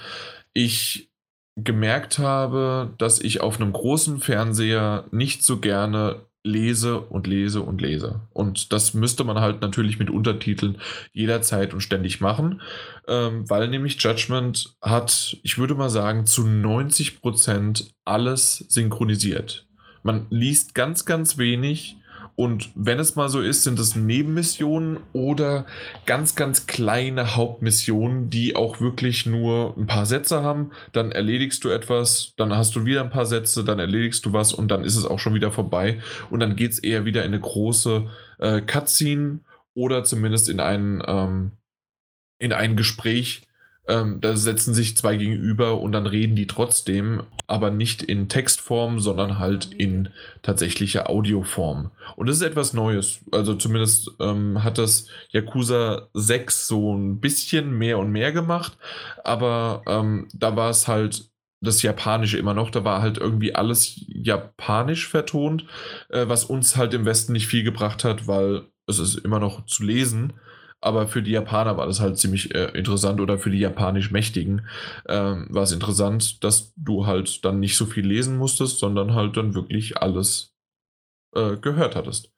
ich gemerkt habe, dass ich auf einem großen Fernseher nicht so gerne lese und lese und lese. Und das müsste man halt natürlich mit Untertiteln jederzeit und ständig machen, ähm, weil nämlich Judgment hat, ich würde mal sagen, zu 90% alles synchronisiert. Man liest ganz, ganz wenig und wenn es mal so ist, sind es Nebenmissionen oder ganz, ganz kleine Hauptmissionen, die auch wirklich nur ein paar Sätze haben. Dann erledigst du etwas, dann hast du wieder ein paar Sätze, dann erledigst du was und dann ist es auch schon wieder vorbei. Und dann geht es eher wieder in eine große äh, Cutscene oder zumindest in ein, ähm, in ein Gespräch, ähm, da setzen sich zwei gegenüber und dann reden die trotzdem, aber nicht in Textform, sondern halt in tatsächlicher Audioform. Und das ist etwas Neues. Also zumindest ähm, hat das Yakuza 6 so ein bisschen mehr und mehr gemacht, aber ähm, da war es halt das Japanische immer noch. Da war halt irgendwie alles japanisch vertont, äh, was uns halt im Westen nicht viel gebracht hat, weil es ist immer noch zu lesen. Aber für die Japaner war das halt ziemlich äh, interessant oder für die japanisch Mächtigen ähm, war es interessant, dass du halt dann nicht so viel lesen musstest, sondern halt dann wirklich alles äh, gehört hattest.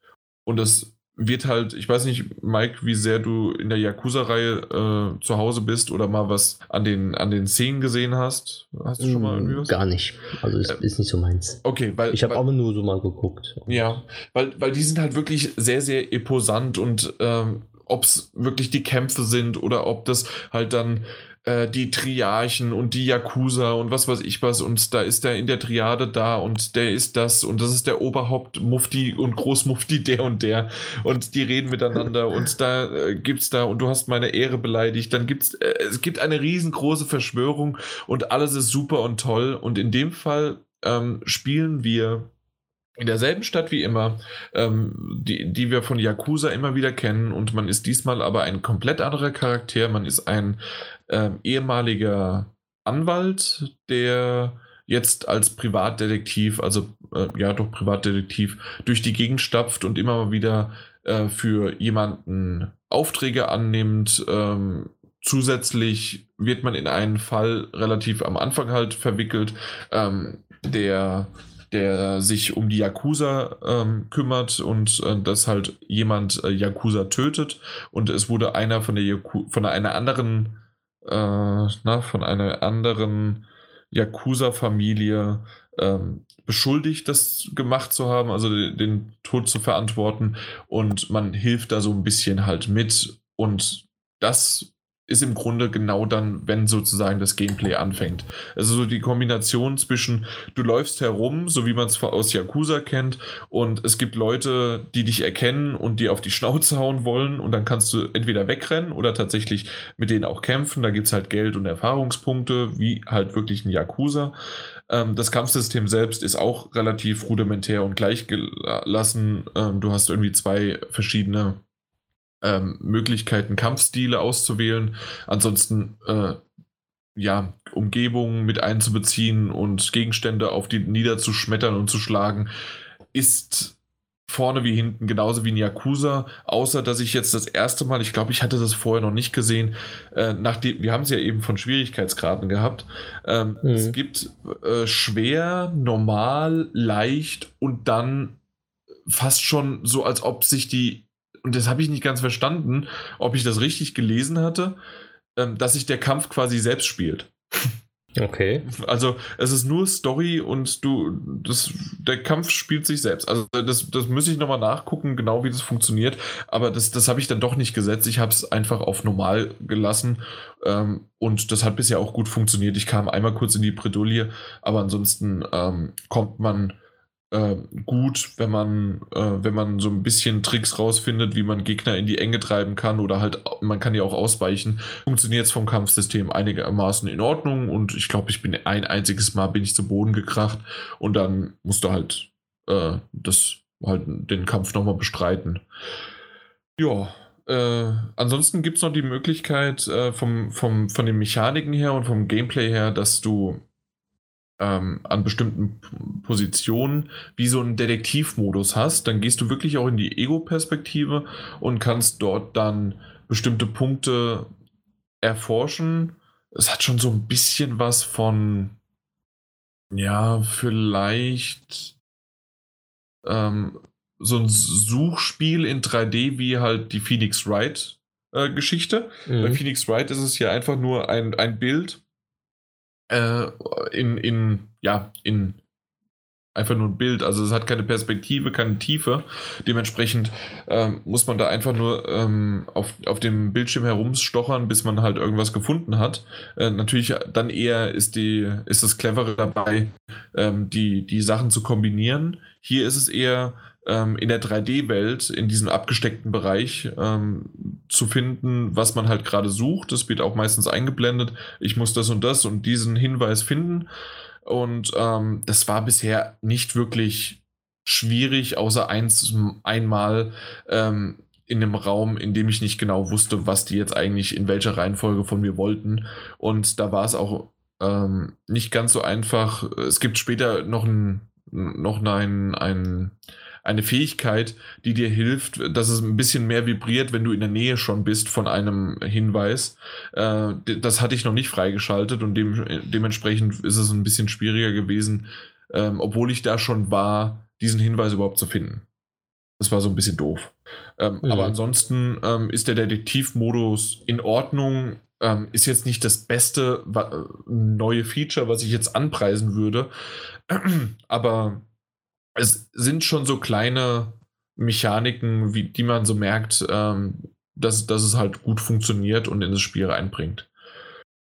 Und das wird halt, ich weiß nicht, Mike, wie sehr du in der Yakuza-Reihe äh, zu Hause bist oder mal was an den, an den Szenen gesehen hast. Hast du schon mal irgendwie was? Gar nicht. Also ist, ist nicht so meins. Okay, weil. Ich habe auch nur so mal geguckt. Ja, weil, weil die sind halt wirklich sehr, sehr imposant und ähm, ob es wirklich die Kämpfe sind oder ob das halt dann äh, die Triarchen und die Yakuza und was weiß ich was und da ist der in der Triade da und der ist das und das ist der Oberhaupt Mufti und Großmufti der und der und die reden miteinander und da äh, gibt's da und du hast meine Ehre beleidigt, dann gibt's äh, es gibt eine riesengroße Verschwörung und alles ist super und toll und in dem Fall ähm, spielen wir in derselben Stadt wie immer, ähm, die, die wir von Yakuza immer wieder kennen. Und man ist diesmal aber ein komplett anderer Charakter. Man ist ein ähm, ehemaliger Anwalt, der jetzt als Privatdetektiv, also äh, ja doch Privatdetektiv, durch die Gegend stapft und immer mal wieder äh, für jemanden Aufträge annimmt. Ähm, zusätzlich wird man in einen Fall relativ am Anfang halt verwickelt, ähm, der der sich um die Yakuza ähm, kümmert und äh, dass halt jemand äh, Yakuza tötet. Und es wurde einer von der Yaku von einer anderen äh, na, von einer anderen Yakuza-Familie ähm, beschuldigt, das gemacht zu haben, also den, den Tod zu verantworten. Und man hilft da so ein bisschen halt mit. Und das ist im Grunde genau dann, wenn sozusagen das Gameplay anfängt. Also so die Kombination zwischen du läufst herum, so wie man es aus Yakuza kennt, und es gibt Leute, die dich erkennen und die auf die Schnauze hauen wollen und dann kannst du entweder wegrennen oder tatsächlich mit denen auch kämpfen. Da gibt es halt Geld und Erfahrungspunkte, wie halt wirklich ein Yakuza. Ähm, das Kampfsystem selbst ist auch relativ rudimentär und gleichgelassen. Ähm, du hast irgendwie zwei verschiedene ähm, Möglichkeiten, Kampfstile auszuwählen. Ansonsten, äh, ja, Umgebungen mit einzubeziehen und Gegenstände auf die niederzuschmettern und zu schlagen, ist vorne wie hinten genauso wie ein Yakuza, außer dass ich jetzt das erste Mal, ich glaube, ich hatte das vorher noch nicht gesehen, äh, nachdem, wir haben es ja eben von Schwierigkeitsgraden gehabt. Ähm, mhm. Es gibt äh, schwer, normal, leicht und dann fast schon so, als ob sich die und das habe ich nicht ganz verstanden, ob ich das richtig gelesen hatte, ähm, dass sich der Kampf quasi selbst spielt. Okay. Also es ist nur Story und du, das, der Kampf spielt sich selbst. Also das, das muss ich nochmal nachgucken, genau wie das funktioniert. Aber das, das habe ich dann doch nicht gesetzt. Ich habe es einfach auf normal gelassen ähm, und das hat bisher auch gut funktioniert. Ich kam einmal kurz in die Bredouille, aber ansonsten ähm, kommt man äh, gut, wenn man, äh, wenn man so ein bisschen Tricks rausfindet, wie man Gegner in die Enge treiben kann oder halt, man kann ja auch ausweichen. Funktioniert es vom Kampfsystem einigermaßen in Ordnung und ich glaube, ich bin ein einziges Mal bin ich zu Boden gekracht und dann musst du halt äh, das halt den Kampf nochmal bestreiten. Ja, äh, ansonsten gibt es noch die Möglichkeit äh, vom, vom, von den Mechaniken her und vom Gameplay her, dass du ähm, an bestimmten Positionen wie so einen Detektivmodus hast, dann gehst du wirklich auch in die Ego-Perspektive und kannst dort dann bestimmte Punkte erforschen. Es hat schon so ein bisschen was von, ja, vielleicht ähm, so ein Suchspiel in 3D wie halt die Phoenix Wright äh, Geschichte. Mhm. Bei Phoenix Wright ist es ja einfach nur ein, ein Bild äh, in, in, ja, in einfach nur ein Bild. Also es hat keine Perspektive, keine Tiefe. Dementsprechend ähm, muss man da einfach nur ähm, auf, auf dem Bildschirm herumstochern, bis man halt irgendwas gefunden hat. Äh, natürlich dann eher ist, die, ist das Clevere dabei, ähm, die, die Sachen zu kombinieren. Hier ist es eher ähm, in der 3D-Welt, in diesem abgesteckten Bereich ähm, zu finden, was man halt gerade sucht. Das wird auch meistens eingeblendet. Ich muss das und das und diesen Hinweis finden. Und ähm, das war bisher nicht wirklich schwierig, außer eins, einmal ähm, in einem Raum, in dem ich nicht genau wusste, was die jetzt eigentlich in welcher Reihenfolge von mir wollten. Und da war es auch ähm, nicht ganz so einfach. Es gibt später noch ein, noch ein, ein eine Fähigkeit, die dir hilft, dass es ein bisschen mehr vibriert, wenn du in der Nähe schon bist von einem Hinweis. Äh, das hatte ich noch nicht freigeschaltet und dem, dementsprechend ist es ein bisschen schwieriger gewesen, ähm, obwohl ich da schon war, diesen Hinweis überhaupt zu finden. Das war so ein bisschen doof. Ähm, mhm. Aber ansonsten ähm, ist der Detektivmodus in Ordnung. Ähm, ist jetzt nicht das beste neue Feature, was ich jetzt anpreisen würde. Aber es sind schon so kleine Mechaniken, wie, die man so merkt, ähm, dass, dass es halt gut funktioniert und in das Spiel reinbringt.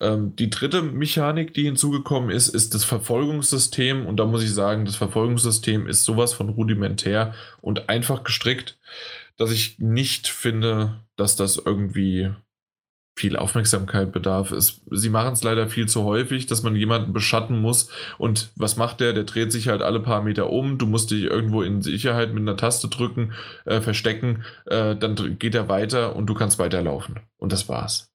Ähm, die dritte Mechanik, die hinzugekommen ist, ist das Verfolgungssystem. Und da muss ich sagen, das Verfolgungssystem ist sowas von rudimentär und einfach gestrickt, dass ich nicht finde, dass das irgendwie viel Aufmerksamkeit bedarf. Es, sie machen es leider viel zu häufig, dass man jemanden beschatten muss. Und was macht der? Der dreht sich halt alle paar Meter um. Du musst dich irgendwo in Sicherheit mit einer Taste drücken, äh, verstecken. Äh, dann geht er weiter und du kannst weiterlaufen. Und das war's.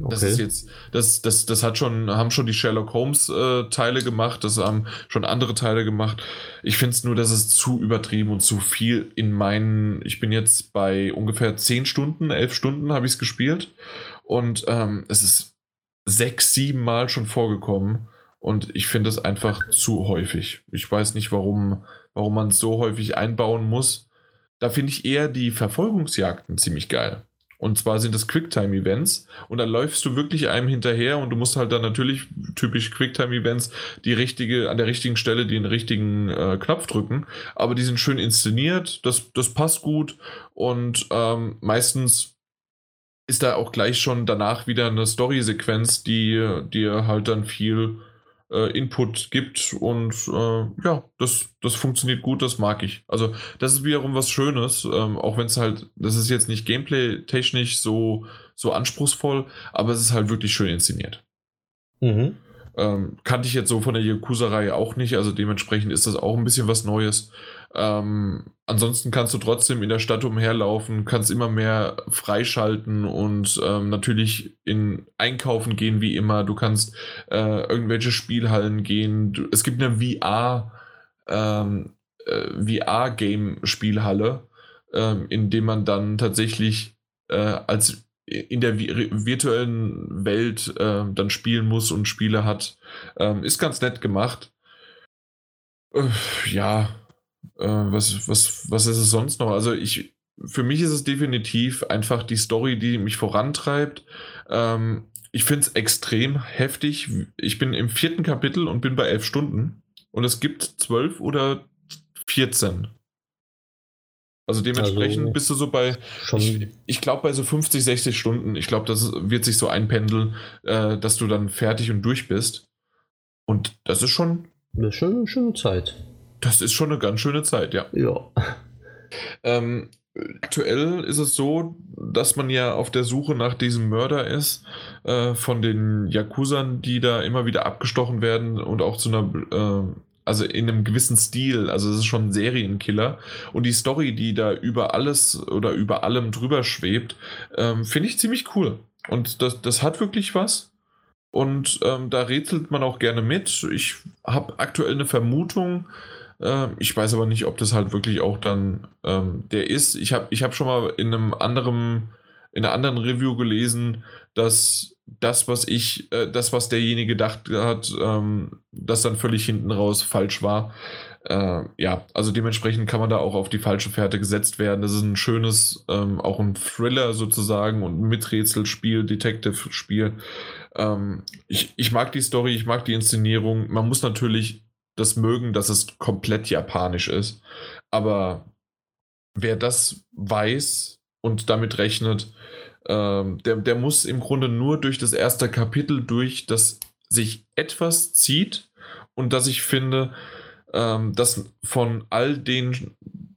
Okay. Das ist jetzt, das, das, das hat schon, haben schon die Sherlock Holmes äh, Teile gemacht, das haben schon andere Teile gemacht. Ich finde es nur, dass es zu übertrieben und zu viel in meinen, ich bin jetzt bei ungefähr 10 Stunden, 11 Stunden habe ich es gespielt und ähm, es ist sechs, sieben Mal schon vorgekommen. Und ich finde es einfach zu häufig. Ich weiß nicht, warum, warum man es so häufig einbauen muss. Da finde ich eher die Verfolgungsjagden ziemlich geil. Und zwar sind das Quicktime-Events und da läufst du wirklich einem hinterher und du musst halt dann natürlich typisch Quicktime-Events die richtige, an der richtigen Stelle den richtigen äh, Knopf drücken. Aber die sind schön inszeniert, das, das passt gut und ähm, meistens ist da auch gleich schon danach wieder eine Story-Sequenz, die dir halt dann viel äh, Input gibt und äh, ja, das, das funktioniert gut, das mag ich. Also das ist wiederum was Schönes, ähm, auch wenn es halt, das ist jetzt nicht gameplay-technisch so, so anspruchsvoll, aber es ist halt wirklich schön inszeniert. Mhm. Ähm, kannte ich jetzt so von der Yakuza-Reihe auch nicht, also dementsprechend ist das auch ein bisschen was Neues. Ähm, ansonsten kannst du trotzdem in der Stadt umherlaufen, kannst immer mehr freischalten und ähm, natürlich in Einkaufen gehen wie immer. Du kannst äh, irgendwelche Spielhallen gehen. Du, es gibt eine VR, ähm, äh, VR-Game-Spielhalle, ähm, in dem man dann tatsächlich äh, als in der virtuellen Welt äh, dann spielen muss und Spiele hat. Ähm, ist ganz nett gemacht. Äh, ja, äh, was, was, was ist es sonst noch? Also ich, für mich ist es definitiv einfach die Story, die mich vorantreibt. Ähm, ich finde es extrem heftig. Ich bin im vierten Kapitel und bin bei elf Stunden. Und es gibt zwölf oder 14. Also dementsprechend also, bist du so bei, ich, ich glaube bei so 50, 60 Stunden. Ich glaube, das wird sich so einpendeln, äh, dass du dann fertig und durch bist. Und das ist schon. Das ist schon eine schöne Zeit. Das ist schon eine ganz schöne Zeit, ja. Ja. Ähm, aktuell ist es so, dass man ja auf der Suche nach diesem Mörder ist, äh, von den Yakuzern, die da immer wieder abgestochen werden und auch zu einer, äh, also in einem gewissen Stil, also es ist schon ein Serienkiller. Und die Story, die da über alles oder über allem drüber schwebt, ähm, finde ich ziemlich cool. Und das, das hat wirklich was. Und ähm, da rätselt man auch gerne mit. Ich habe aktuell eine Vermutung, äh, ich weiß aber nicht, ob das halt wirklich auch dann ähm, der ist. Ich habe ich hab schon mal in einem anderen, in einer anderen Review gelesen, dass das, was ich, äh, das, was derjenige gedacht hat, ähm, das dann völlig hinten raus falsch war. äh, ja, also dementsprechend kann man da auch auf die falsche Fährte gesetzt werden. Das ist ein schönes, ähm, auch ein Thriller sozusagen und ein Miträtselspiel, Detective-Spiel. Ähm, ich, ich mag die Story, ich mag die Inszenierung. Man muss natürlich das mögen, dass es komplett japanisch ist. Aber wer das weiß und damit rechnet, ähm, der, der muss im Grunde nur durch das erste Kapitel durch, das sich etwas zieht und das ich finde, ähm, dass von all den,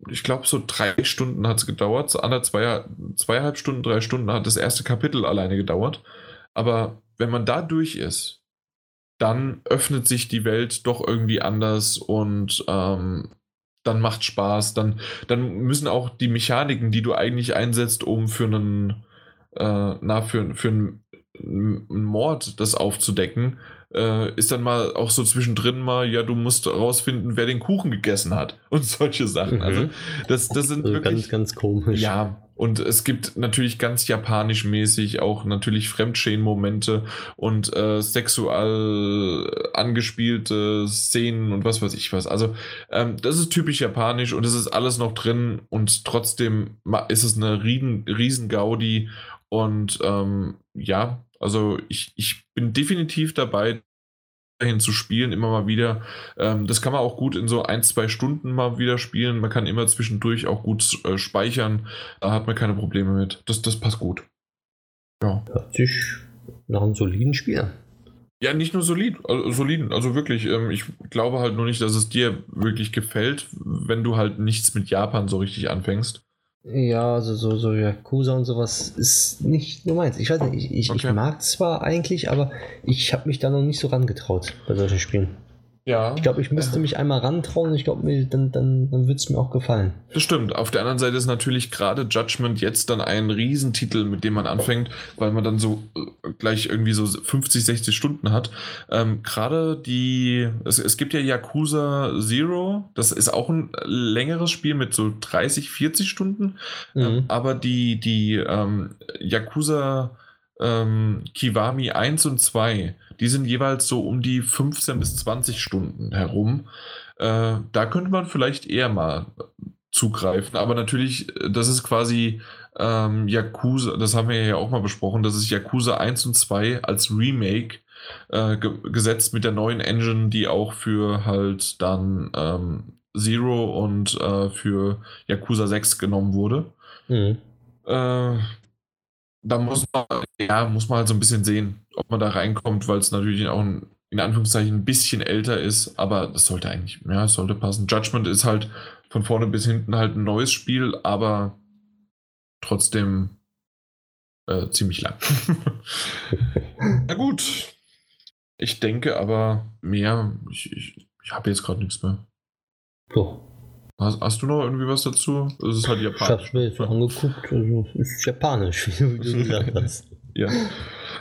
ich glaube, so drei Stunden hat es gedauert, so anderthalb, zwei, zweieinhalb Stunden, drei Stunden hat das erste Kapitel alleine gedauert. Aber wenn man da durch ist, dann öffnet sich die Welt doch irgendwie anders und ähm, dann macht Spaß. Dann, dann müssen auch die Mechaniken, die du eigentlich einsetzt, um für einen, äh, na, für, für einen, einen Mord das aufzudecken, äh, ist dann mal auch so zwischendrin mal, ja, du musst rausfinden, wer den Kuchen gegessen hat und solche Sachen. Also Mhm. das, das sind Also wirklich, ganz, ganz komisch. ja, und es gibt natürlich ganz japanisch mäßig auch natürlich Fremdschämen-Momente und äh, sexual angespielte Szenen und was weiß ich was. Also ähm, das ist typisch japanisch und es ist alles noch drin und trotzdem ist es eine riesen, riesen Gaudi und ähm, ja, also ich, ich bin definitiv dabei, dahin zu spielen, immer mal wieder. Ähm, das kann man auch gut in so ein, zwei Stunden mal wieder spielen. Man kann immer zwischendurch auch gut äh, speichern. Da hat man keine Probleme mit. Das, das passt gut. Ja. Hört sich nach einem soliden Spiel. Ja, nicht nur solid, also soliden, also wirklich. Ähm, ich glaube halt nur nicht, dass es dir wirklich gefällt, wenn du halt nichts mit Japan so richtig anfängst. Ja, also so, so Yakuza und sowas ist nicht nur meins. Ich weiß nicht, ich, ich, Okay. ich mag zwar eigentlich, aber ich habe mich da noch nicht so rangetraut bei solchen Spielen. Ja. Ich glaube, ich müsste mich einmal rantrauen ich glaube, dann, dann, dann würde es mir auch gefallen. Das stimmt. Auf der anderen Seite ist natürlich gerade Judgment jetzt dann ein Riesentitel, mit dem man anfängt, weil man dann so äh, gleich irgendwie so 50, 60 Stunden hat. Ähm, gerade die, es, es gibt ja Yakuza Zero, das ist auch ein längeres Spiel mit so 30, 40 Stunden. Ähm, Mhm. aber die, die ähm, Yakuza ähm, Kiwami 1 und 2, die sind jeweils so um die 15 bis 20 Stunden herum. Äh, da könnte man vielleicht eher mal zugreifen. Aber natürlich, äh, das ist quasi ähm, Yakuza, das haben wir ja auch mal besprochen, das ist Yakuza 1 und 2 als Remake äh, ge gesetzt mit der neuen Engine, die auch für halt dann ähm, Zero und äh, für Yakuza 6 genommen wurde. Mhm. Äh, da muss man, ja, muss man halt so ein bisschen sehen, ob man da reinkommt, weil es natürlich auch ein, in Anführungszeichen ein bisschen älter ist, aber das sollte eigentlich, ja, sollte passen. Judgment ist halt von vorne bis hinten halt ein neues Spiel, aber trotzdem äh, ziemlich lang. Na gut. Ich denke aber mehr, ich, ich, ich habe jetzt gerade nichts mehr. So, Hast, hast du noch irgendwie was dazu? Es ist halt ich japanisch. habe es mir jetzt so angeguckt. Also, ist japanisch, wie du gesagt hast. Ja.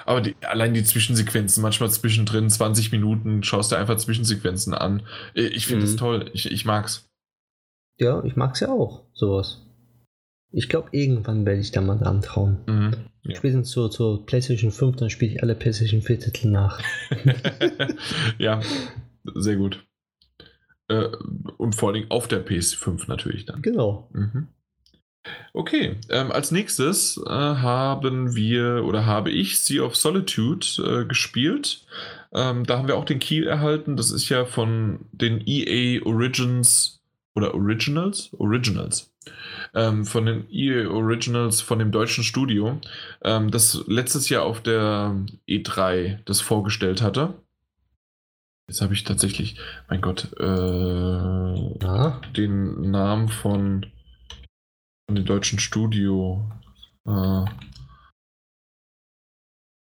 Aber die, allein die Zwischensequenzen, manchmal zwischendrin 20 Minuten, schaust du einfach Zwischensequenzen an. Ich finde es Mhm. toll. Ich, ich mag's. Ja, ich mag es ja auch, sowas. Ich glaube, irgendwann werde ich da mal dran trauen. Mhm. Ja. Spätestens zur, zur PlayStation 5, dann spiele ich alle PlayStation 4 Titel nach. ja, sehr gut. Äh, und vor allem auf der PS5 natürlich dann. Genau. Mhm. Okay, ähm, als nächstes äh, haben wir oder habe ich Sea of Solitude äh, gespielt. Ähm, da haben wir auch den Key erhalten. Das ist ja von den EA Origins oder Originals? Originals. Ähm, von den EA Originals von dem deutschen Studio, ähm, das letztes Jahr auf der E3 das vorgestellt hatte. Jetzt habe ich tatsächlich, mein Gott, äh, Ja, den Namen von, von dem deutschen Studio. Äh,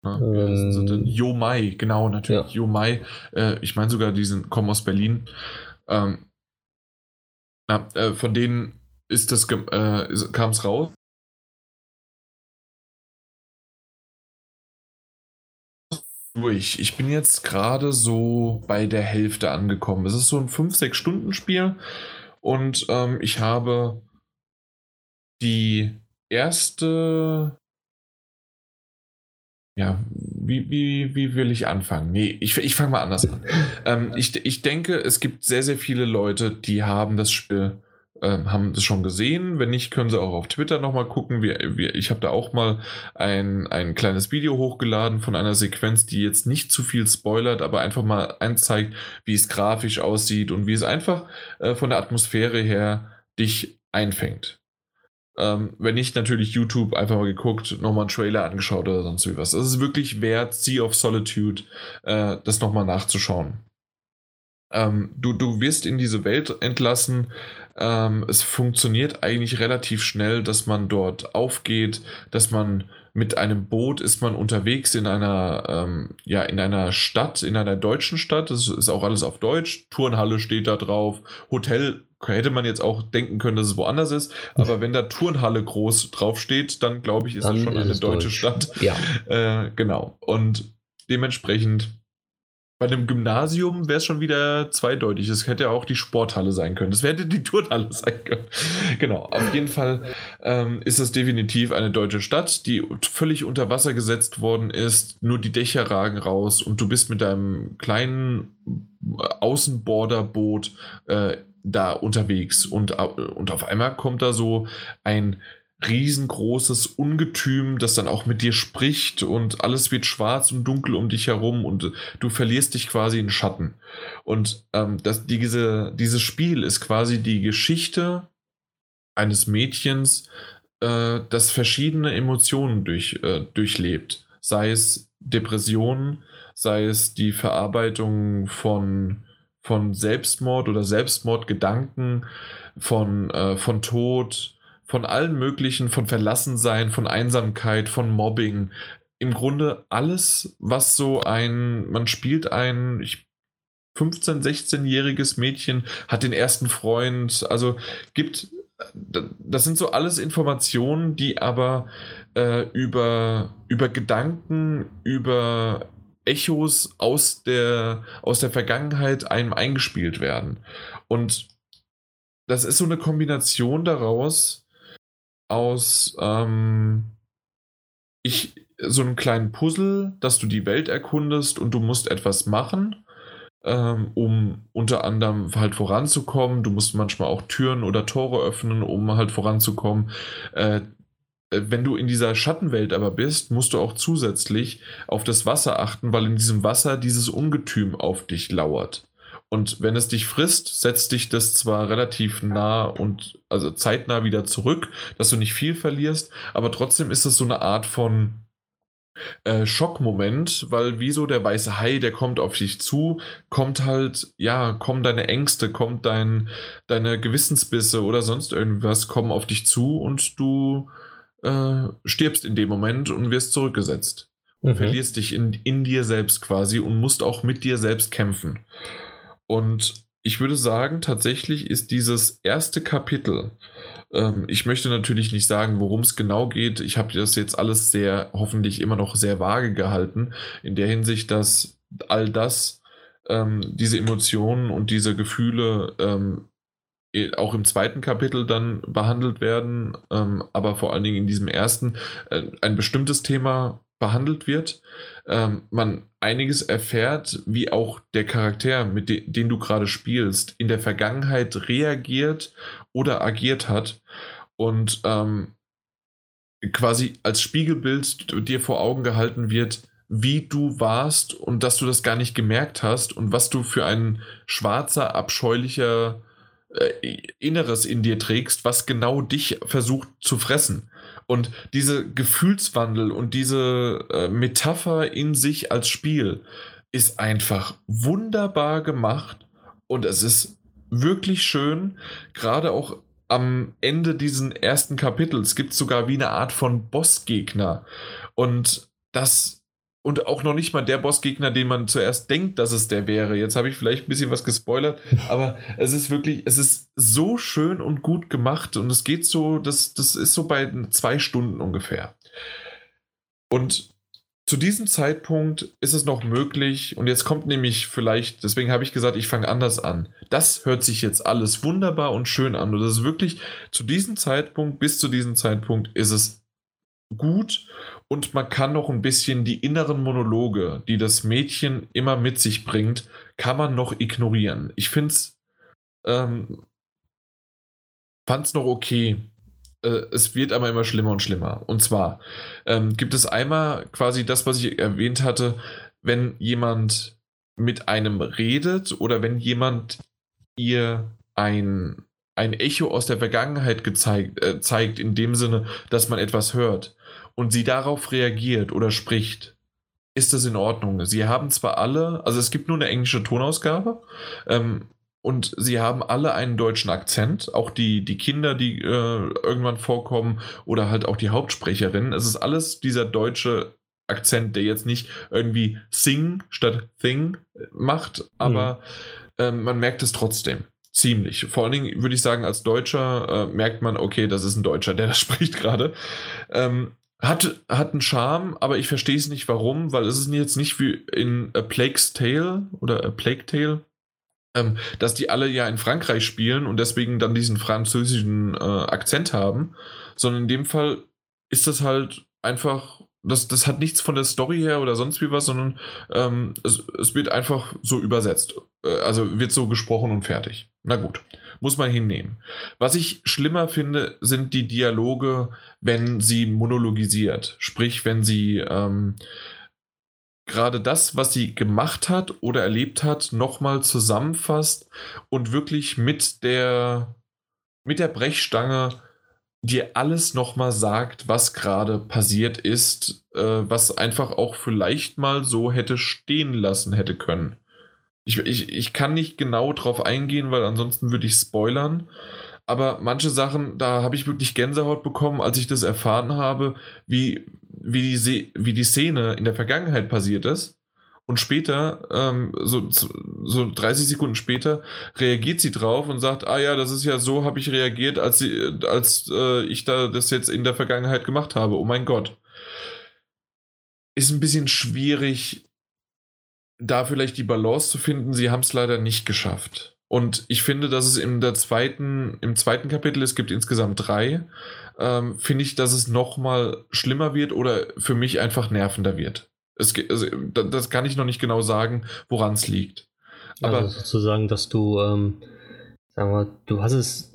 na? Ähm, Yo Mai, genau, natürlich. Ja. Yo Mai. Äh, ich meine sogar, die sind, kommen aus Berlin. Ähm, na, äh, von denen ist das äh, kam es raus. Durch. Ich bin jetzt gerade so bei der Hälfte angekommen. Es ist so ein 5-6 Stunden Spiel und ähm, ich habe die erste ja, wie, wie, wie will ich anfangen? Nee, ich, ich fange mal anders an. ähm, ich, ich denke, es gibt sehr, sehr viele Leute, die haben das Spiel, ähm, haben das schon gesehen. Wenn nicht, können sie auch auf Twitter nochmal gucken. Wir, wir, ich habe da auch mal ein, ein kleines Video hochgeladen von einer Sequenz, die jetzt nicht zu viel spoilert, aber einfach mal einzeigt, wie es grafisch aussieht und wie es einfach äh, von der Atmosphäre her dich einfängt. Ähm, wenn nicht, natürlich YouTube einfach mal geguckt, nochmal einen Trailer angeschaut oder sonst wie was. Es ist wirklich wert, Sea of Solitude, äh, das nochmal nachzuschauen. Ähm, du, du wirst in diese Welt entlassen. Ähm, es funktioniert eigentlich relativ schnell, dass man dort aufgeht, dass man mit einem Boot ist man unterwegs in einer, ähm, ja, in einer Stadt, in einer deutschen Stadt. Das ist auch alles auf Deutsch. Turnhalle steht da drauf. Hotel hätte man jetzt auch denken können, dass es woanders ist. Aber wenn da Turnhalle groß draufsteht, dann glaube ich, ist dann das schon eine deutsche Deutsch. Stadt. Ja. Äh, genau. Und dementsprechend bei einem Gymnasium wäre es schon wieder zweideutig. Es hätte ja auch die Sporthalle sein können. Es hätte die Turnhalle sein können. Genau. Auf jeden Fall ähm, ist es definitiv eine deutsche Stadt, die völlig unter Wasser gesetzt worden ist. Nur die Dächer ragen raus und du bist mit deinem kleinen Außenborderboot äh, da unterwegs. Und, und auf einmal kommt da so ein riesengroßes Ungetüm, das dann auch mit dir spricht und alles wird schwarz und dunkel um dich herum und du verlierst dich quasi in Schatten. Und ähm, das, diese, dieses Spiel ist quasi die Geschichte eines Mädchens, äh, das verschiedene Emotionen durch, äh, durchlebt. Sei es Depressionen, sei es die Verarbeitung von, von Selbstmord oder Selbstmordgedanken, von, äh, von Tod, von allen möglichen, von Verlassensein, von Einsamkeit, von Mobbing. Im Grunde alles, was so ein, man spielt ein, ich 15-, 16-jähriges Mädchen, hat den ersten Freund, also gibt, das sind so alles Informationen, die aber äh, über, über Gedanken, über Echos aus der, aus der Vergangenheit einem eingespielt werden. Und das ist so eine Kombination daraus, aus ähm, ich, so einem kleinen Puzzle, dass du die Welt erkundest und du musst etwas machen, ähm, um unter anderem halt voranzukommen. Du musst manchmal auch Türen oder Tore öffnen, um halt voranzukommen. Äh, wenn du in dieser Schattenwelt aber bist, musst du auch zusätzlich auf das Wasser achten, weil in diesem Wasser dieses Ungetüm auf dich lauert. Und wenn es dich frisst, setzt dich das zwar relativ nah und also zeitnah wieder zurück, dass du nicht viel verlierst, aber trotzdem ist es so eine Art von äh, Schockmoment, weil wieso der weiße Hai, der kommt auf dich zu, kommt halt, ja, kommen deine Ängste, kommt dein, deine Gewissensbisse oder sonst irgendwas, kommen auf dich zu und du äh, stirbst in dem Moment und wirst zurückgesetzt. Und mhm. verlierst dich in, in dir selbst quasi und musst auch mit dir selbst kämpfen. Und ich würde sagen, tatsächlich ist dieses erste Kapitel, ähm, ich möchte natürlich nicht sagen, worum es genau geht. Ich habe das jetzt alles sehr, hoffentlich immer noch sehr vage gehalten, in der Hinsicht, dass all das, ähm, diese Emotionen und diese Gefühle ähm, auch im zweiten Kapitel dann behandelt werden, ähm, aber vor allen Dingen in diesem ersten äh, ein bestimmtes Thema behandelt wird, ähm, man einiges erfährt, wie auch der Charakter, mit de den du gerade spielst, in der Vergangenheit reagiert oder agiert hat und ähm, quasi als Spiegelbild dir vor Augen gehalten wird, wie du warst und dass du das gar nicht gemerkt hast und was du für ein schwarzer, abscheulicher äh, Inneres in dir trägst, was genau dich versucht zu fressen. Und diese Gefühlswandel und diese äh, Metapher in sich als Spiel ist einfach wunderbar gemacht. Und es ist wirklich schön, gerade auch am Ende diesen ersten Kapitels gibt es sogar wie eine Art von Bossgegner. Und das und auch noch nicht mal der Bossgegner, den man zuerst denkt, dass es der wäre. Jetzt habe ich vielleicht ein bisschen was gespoilert, aber es ist wirklich, es ist so schön und gut gemacht und es geht so, das, das ist so bei zwei Stunden ungefähr. Und zu diesem Zeitpunkt ist es noch möglich, und jetzt kommt nämlich vielleicht, deswegen habe ich gesagt, ich fange anders an. Das hört sich jetzt alles wunderbar und schön an. Und das ist wirklich zu diesem Zeitpunkt, bis zu diesem Zeitpunkt ist es gut und man kann noch ein bisschen die inneren Monologe, die das Mädchen immer mit sich bringt, kann man noch ignorieren. Ich finde es, ähm, fand es noch okay. Äh, es wird aber immer schlimmer und schlimmer. Und zwar ähm, gibt es einmal quasi das, was ich erwähnt hatte, wenn jemand mit einem redet oder wenn jemand ihr ein, ein Echo aus der Vergangenheit gezeigt, äh, zeigt, in dem Sinne, dass man etwas hört und sie darauf reagiert oder spricht, ist das in Ordnung. Sie haben zwar alle, also es gibt nur eine englische Tonausgabe, ähm, und sie haben alle einen deutschen Akzent, auch die, die Kinder, die äh, irgendwann vorkommen oder halt auch die Hauptsprecherin. Es ist alles dieser deutsche Akzent, der jetzt nicht irgendwie Sing statt Thing macht, aber mhm. ähm, man merkt es trotzdem. Ziemlich. Vor allen Dingen würde ich sagen, als Deutscher äh, merkt man, okay, das ist ein Deutscher, der das spricht gerade. Ähm, hat, hat einen Charme, aber ich verstehe es nicht warum, weil es ist jetzt nicht wie in A Plague's Tale oder A Plague Tale, ähm, dass die alle ja in Frankreich spielen und deswegen dann diesen französischen äh, Akzent haben, sondern in dem Fall ist das halt einfach, das, das hat nichts von der Story her oder sonst wie was, sondern ähm, es, es wird einfach so übersetzt. Äh, also wird so gesprochen und fertig. Na gut, muss man hinnehmen. Was ich schlimmer finde, sind die Dialoge, wenn sie monologisiert. Sprich, wenn sie ähm, gerade das, was sie gemacht hat oder erlebt hat, nochmal zusammenfasst und wirklich mit der, mit der Brechstange dir alles nochmal sagt, was gerade passiert ist, äh, was einfach auch vielleicht mal so hätte stehen lassen hätte können. Ich, ich, ich kann nicht genau drauf eingehen, weil ansonsten würde ich spoilern. Aber manche Sachen, da habe ich wirklich Gänsehaut bekommen, als ich das erfahren habe, wie, wie, die, wie die Szene in der Vergangenheit passiert ist. Und später, ähm, so, so 30 Sekunden später, reagiert sie drauf und sagt, ah ja, das ist ja so, habe ich reagiert, als, sie, als äh, ich da das jetzt in der Vergangenheit gemacht habe. Oh mein Gott. Ist ein bisschen schwierig, da vielleicht die Balance zu finden. Sie haben es leider nicht geschafft. Und ich finde, dass es in der zweiten, im zweiten Kapitel, es gibt insgesamt drei, ähm, finde ich, dass es nochmal schlimmer wird oder für mich einfach nervender wird. Es, also, das kann ich noch nicht genau sagen, woran es liegt. Aber also sozusagen, dass du, ähm, sagen wir, du hast es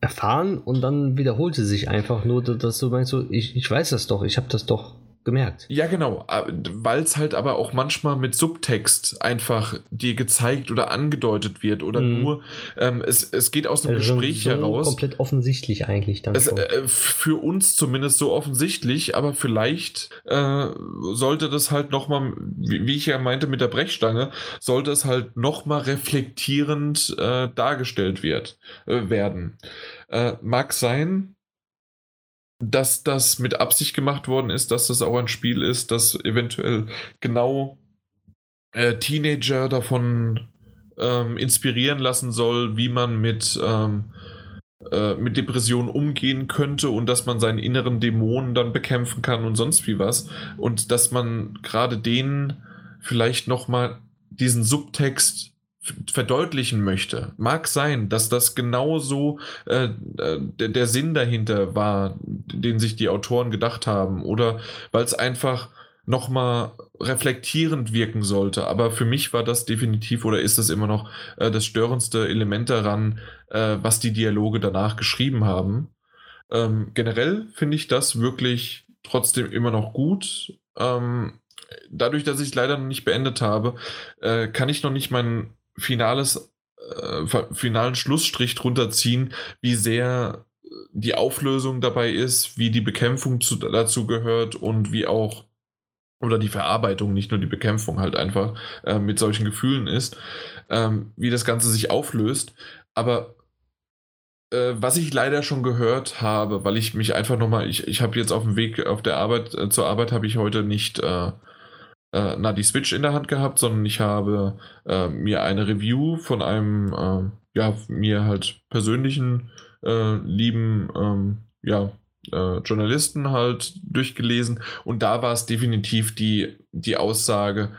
erfahren und dann wiederholt es sich einfach nur, dass du meinst, so, ich, ich weiß das doch, ich habe das doch gemerkt. Ja, genau, weil es halt aber auch manchmal mit Subtext einfach dir gezeigt oder angedeutet wird oder mhm. nur, ähm, es, es geht aus einem also Gespräch so heraus. Komplett offensichtlich eigentlich dann. Es, äh, für uns zumindest so offensichtlich, aber vielleicht äh, sollte das halt nochmal, wie, wie ich ja meinte mit der Brechstange, sollte es halt nochmal reflektierend äh, dargestellt wird, äh, werden. Äh, mag sein, dass das mit Absicht gemacht worden ist, dass das auch ein Spiel ist, das eventuell genau äh, Teenager davon ähm, inspirieren lassen soll, wie man mit, ähm, äh, mit Depressionen umgehen könnte und dass man seinen inneren Dämonen dann bekämpfen kann und sonst wie was. Und dass man gerade denen vielleicht nochmal diesen Subtext verdeutlichen möchte. Mag sein, dass das genauso äh, äh, der, der Sinn dahinter war, den sich die Autoren gedacht haben, oder weil es einfach nochmal reflektierend wirken sollte. Aber für mich war das definitiv oder ist das immer noch äh, das störendste Element daran, äh, was die Dialoge danach geschrieben haben. Ähm, generell finde ich das wirklich trotzdem immer noch gut. Ähm, dadurch, dass ich es leider noch nicht beendet habe, äh, kann ich noch nicht meinen finales, äh, finalen Schlussstrich drunter ziehen, wie sehr die Auflösung dabei ist, wie die Bekämpfung zu, dazu gehört und wie auch oder die Verarbeitung, nicht nur die Bekämpfung halt einfach äh, mit solchen Gefühlen ist, ähm, wie das Ganze sich auflöst. Aber äh, was ich leider schon gehört habe, weil ich mich einfach nochmal, ich, ich habe jetzt auf dem Weg auf der Arbeit, äh, zur Arbeit habe ich heute nicht äh, na, die Switch in der Hand gehabt, sondern ich habe äh, mir eine Review von einem, äh, ja, mir halt persönlichen, äh, lieben, ähm, ja, äh, Journalisten halt durchgelesen. Und da war es definitiv die, die Aussage,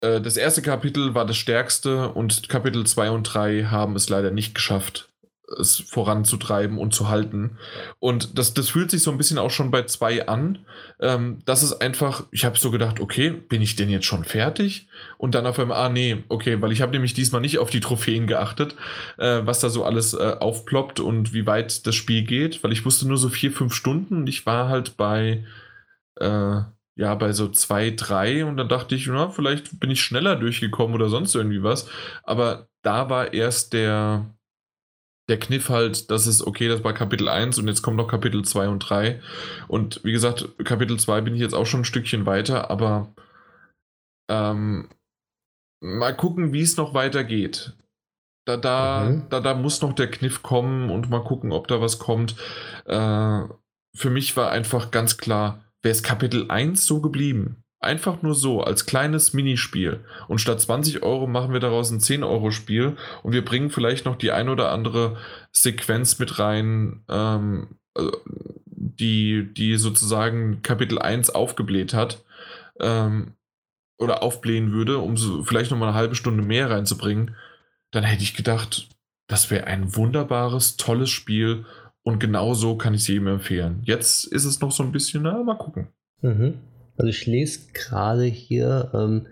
äh, das erste Kapitel war das stärkste und Kapitel 2 und 3 haben es leider nicht geschafft, es voranzutreiben und zu halten. Und das, das fühlt sich so ein bisschen auch schon bei zwei an. Ähm, das ist einfach, ich habe so gedacht, okay, bin ich denn jetzt schon fertig? Und dann auf einmal, ah nee, okay, weil ich habe nämlich diesmal nicht auf die Trophäen geachtet, äh, was da so alles äh, aufploppt und wie weit das Spiel geht, weil ich wusste nur so vier, fünf Stunden und ich war halt bei, äh, ja, bei so zwei, drei und dann dachte ich, na, vielleicht bin ich schneller durchgekommen oder sonst irgendwie was. Aber da war erst der, der Kniff halt, dass es, okay, das war Kapitel 1 und jetzt kommt noch Kapitel 2 und 3. Und wie gesagt, Kapitel 2 bin ich jetzt auch schon ein Stückchen weiter, aber ähm, mal gucken, wie es noch weitergeht. Da, da, mhm. da, da muss noch der Kniff kommen und mal gucken, ob da was kommt. Äh, für mich war einfach ganz klar, wäre es Kapitel 1 so geblieben. Einfach nur so, als kleines Minispiel. Und statt 20 Euro machen wir daraus ein 10-Euro-Spiel und wir bringen vielleicht noch die ein oder andere Sequenz mit rein, ähm, äh, die, die sozusagen Kapitel 1 aufgebläht hat. Ähm, oder aufblähen würde, um so vielleicht nochmal eine halbe Stunde mehr reinzubringen, dann hätte ich gedacht, das wäre ein wunderbares, tolles Spiel und genau so kann ich es jedem empfehlen. Jetzt ist es noch so ein bisschen, na, mal gucken. Mhm. Also ich lese gerade hier, ähm,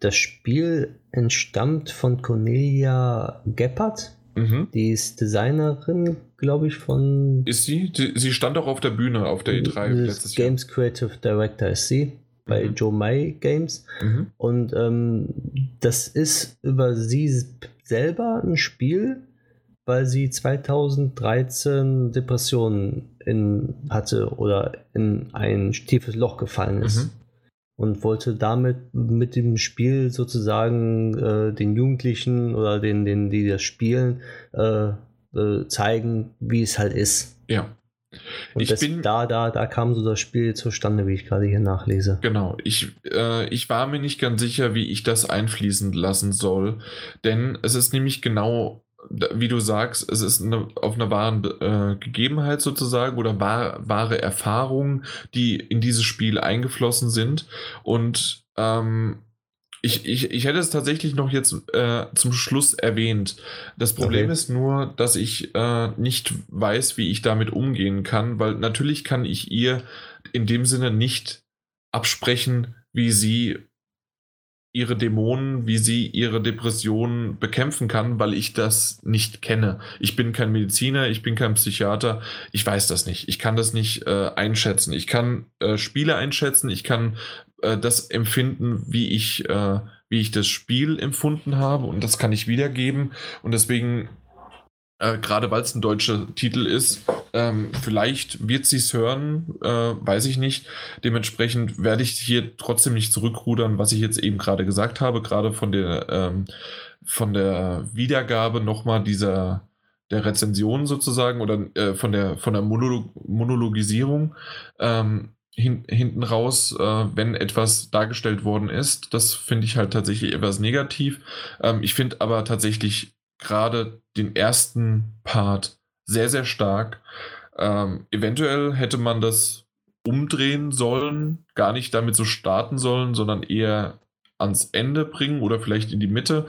das Spiel entstammt von Cornelia Geppert. Mhm. Die ist Designerin, glaube ich, von. Ist sie? Sie stand auch auf der Bühne auf der E3 letztes Jahr. Games Creative Director ist sie bei mhm. Joe May Games. Mhm. Und ähm, das ist über sie selber ein Spiel, weil sie 2013 Depressionen in, hatte oder in ein tiefes Loch gefallen ist. Mhm. Und wollte damit mit dem Spiel sozusagen äh, den Jugendlichen oder den, den, die das spielen, äh, äh, zeigen, wie es halt ist. Ja. Und ich bin, da, da, da kam so das Spiel zustande, wie ich gerade hier nachlese. Genau, ich, äh, ich war mir nicht ganz sicher, wie ich das einfließen lassen soll. Denn es ist nämlich genau wie du sagst, es ist eine, auf einer wahren äh, Gegebenheit sozusagen oder wahr, wahre Erfahrungen, die in dieses Spiel eingeflossen sind. Und ähm, ich, ich, ich hätte es tatsächlich noch jetzt äh, zum Schluss erwähnt. Das Problem okay. ist nur, dass ich äh, nicht weiß, wie ich damit umgehen kann, weil natürlich kann ich ihr in dem Sinne nicht absprechen, wie sie ihre Dämonen, wie sie ihre Depressionen bekämpfen kann, weil ich das nicht kenne. Ich bin kein Mediziner, ich bin kein Psychiater, ich weiß das nicht. Ich kann das nicht äh, einschätzen. Ich kann äh, Spiele einschätzen, ich kann äh, das empfinden, wie ich, äh, wie ich das Spiel empfunden habe und das kann ich wiedergeben. Und deswegen äh, gerade weil es ein deutscher Titel ist. Ähm, vielleicht wird sie es hören, äh, weiß ich nicht. Dementsprechend werde ich hier trotzdem nicht zurückrudern, was ich jetzt eben gerade gesagt habe, gerade von der, ähm, von der Wiedergabe nochmal dieser der Rezension sozusagen oder äh, von der von der Monolog Monologisierung ähm, hin, hinten raus, äh, wenn etwas dargestellt worden ist. Das finde ich halt tatsächlich etwas negativ. Ähm, ich finde aber tatsächlich gerade den ersten Part sehr, sehr stark. Ähm, eventuell hätte man das umdrehen sollen, gar nicht damit so starten sollen, sondern eher ans Ende bringen oder vielleicht in die Mitte.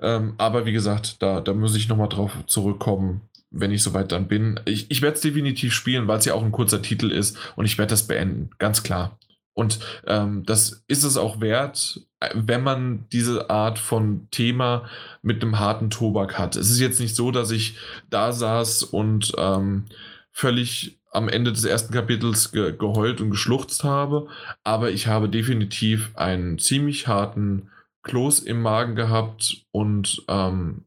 Ähm, aber wie gesagt, da, da muss ich nochmal drauf zurückkommen, wenn ich soweit dann bin. Ich, ich werde es definitiv spielen, weil es ja auch ein kurzer Titel ist und ich werde das beenden, ganz klar. Und ähm, das ist es auch wert, wenn man diese Art von Thema mit einem harten Tobak hat. Es ist jetzt nicht so, dass ich da saß und ähm, völlig am Ende des ersten Kapitels ge geheult und geschluchzt habe, aber ich habe definitiv einen ziemlich harten Kloß im Magen gehabt und ähm,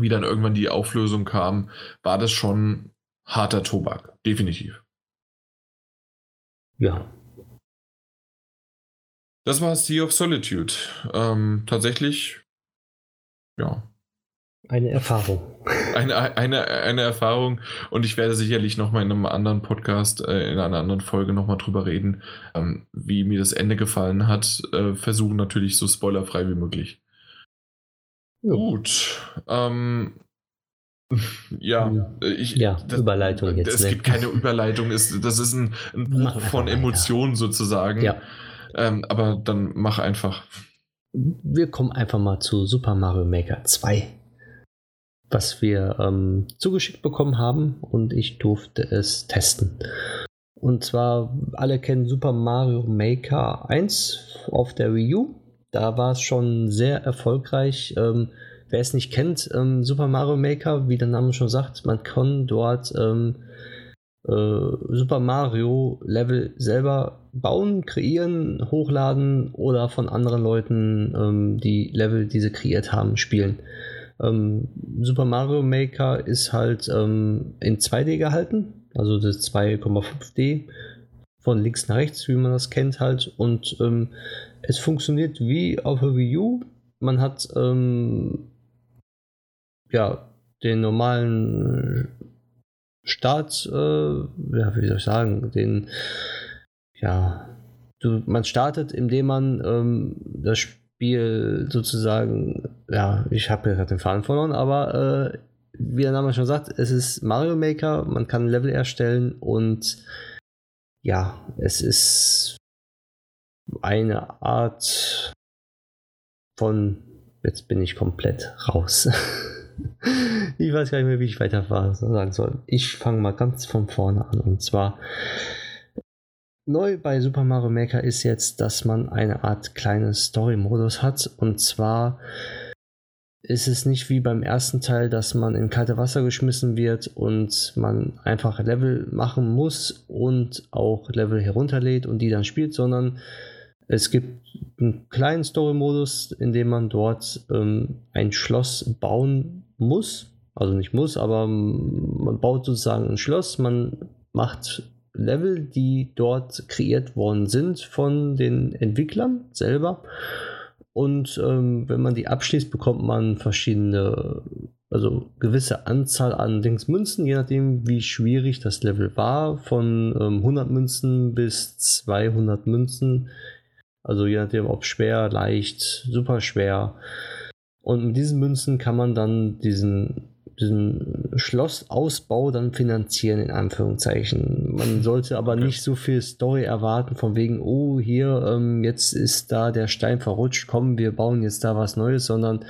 wie dann irgendwann die Auflösung kam, war das schon harter Tobak, definitiv. Ja, das war Sea of Solitude. Ähm, tatsächlich, ja. Eine Erfahrung. Eine, eine, eine Erfahrung und ich werde sicherlich nochmal in einem anderen Podcast, äh, in einer anderen Folge nochmal drüber reden, ähm, wie mir das Ende gefallen hat. Äh, versuchen natürlich so spoilerfrei wie möglich. Ja. Gut. Ähm, ja, ich, ja das, Überleitung jetzt. Es ne? gibt keine Überleitung, es, das ist ein, ein Bruch von Emotionen sozusagen. Ja. Ähm, aber dann mach einfach. Wir kommen einfach mal zu Super Mario Maker 2. was wir ähm, zugeschickt bekommen haben und ich durfte es testen. Und zwar, alle kennen Super Mario Maker 1 auf der Wii U. Da war es schon sehr erfolgreich. Ähm, wer es nicht kennt, ähm, Super Mario Maker, wie der Name schon sagt, man kann dort ähm, äh, Super Mario Level selber bauen, kreieren, hochladen oder von anderen Leuten ähm, die Level, die sie kreiert haben, spielen. Ähm, Super Mario Maker ist halt ähm, in 2D gehalten, also das 2,5D von links nach rechts, wie man das kennt halt. Und ähm, es funktioniert wie auf der Wii U. Man hat ähm, ja den normalen Start, äh, ja, wie soll ich sagen, den ja, du, man startet, indem man ähm, das Spiel sozusagen, ja, ich habe gerade den Faden verloren, aber äh, wie der Name schon sagt, es ist Mario Maker, man kann Level erstellen und ja, es ist eine Art von, jetzt bin ich komplett raus. ich weiß gar nicht mehr, wie ich weiter sagen soll. Ich fange mal ganz von vorne an und zwar Neu bei Super Mario Maker ist jetzt, dass man eine Art kleinen Story-Modus hat. Und zwar ist es nicht wie beim ersten Teil, dass man in kalte Wasser geschmissen wird und man einfach Level machen muss und auch Level herunterlädt und die dann spielt, sondern es gibt einen kleinen Story-Modus, in dem man dort ähm, ein Schloss bauen muss. Also nicht muss, aber man baut sozusagen ein Schloss, man macht Level, die dort kreiert worden sind von den Entwicklern selber. Und ähm, wenn man die abschließt, bekommt man verschiedene, also gewisse Anzahl an Dingsmünzen, je nachdem, wie schwierig das Level war, von ähm, 100 Münzen bis 200 Münzen. Also je nachdem, ob schwer, leicht, super schwer. Und mit diesen Münzen kann man dann diesen diesen Schlossausbau dann finanzieren, in Anführungszeichen. Man sollte aber okay. nicht so viel Story erwarten, von wegen, oh, hier, ähm, jetzt ist da der Stein verrutscht, komm, wir bauen jetzt da was Neues, sondern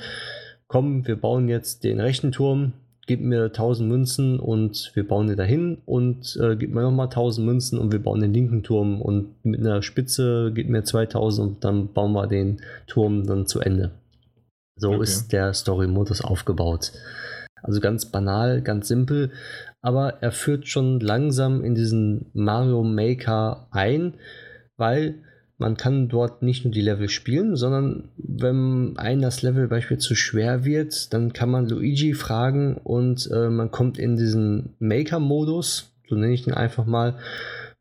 komm, wir bauen jetzt den rechten Turm, gib mir 1000 Münzen und wir bauen den dahin und äh, gib mir nochmal 1000 Münzen und wir bauen den linken Turm und mit einer Spitze gib mir 2000 und dann bauen wir den Turm dann zu Ende. So okay. ist der Story-Modus aufgebaut. Also ganz banal, ganz simpel, aber er führt schon langsam in diesen Mario Maker ein, weil man kann dort nicht nur die Level spielen, sondern wenn ein das Level beispielsweise zu schwer wird, dann kann man Luigi fragen und äh, man kommt in diesen Maker-Modus, so nenne ich den einfach mal,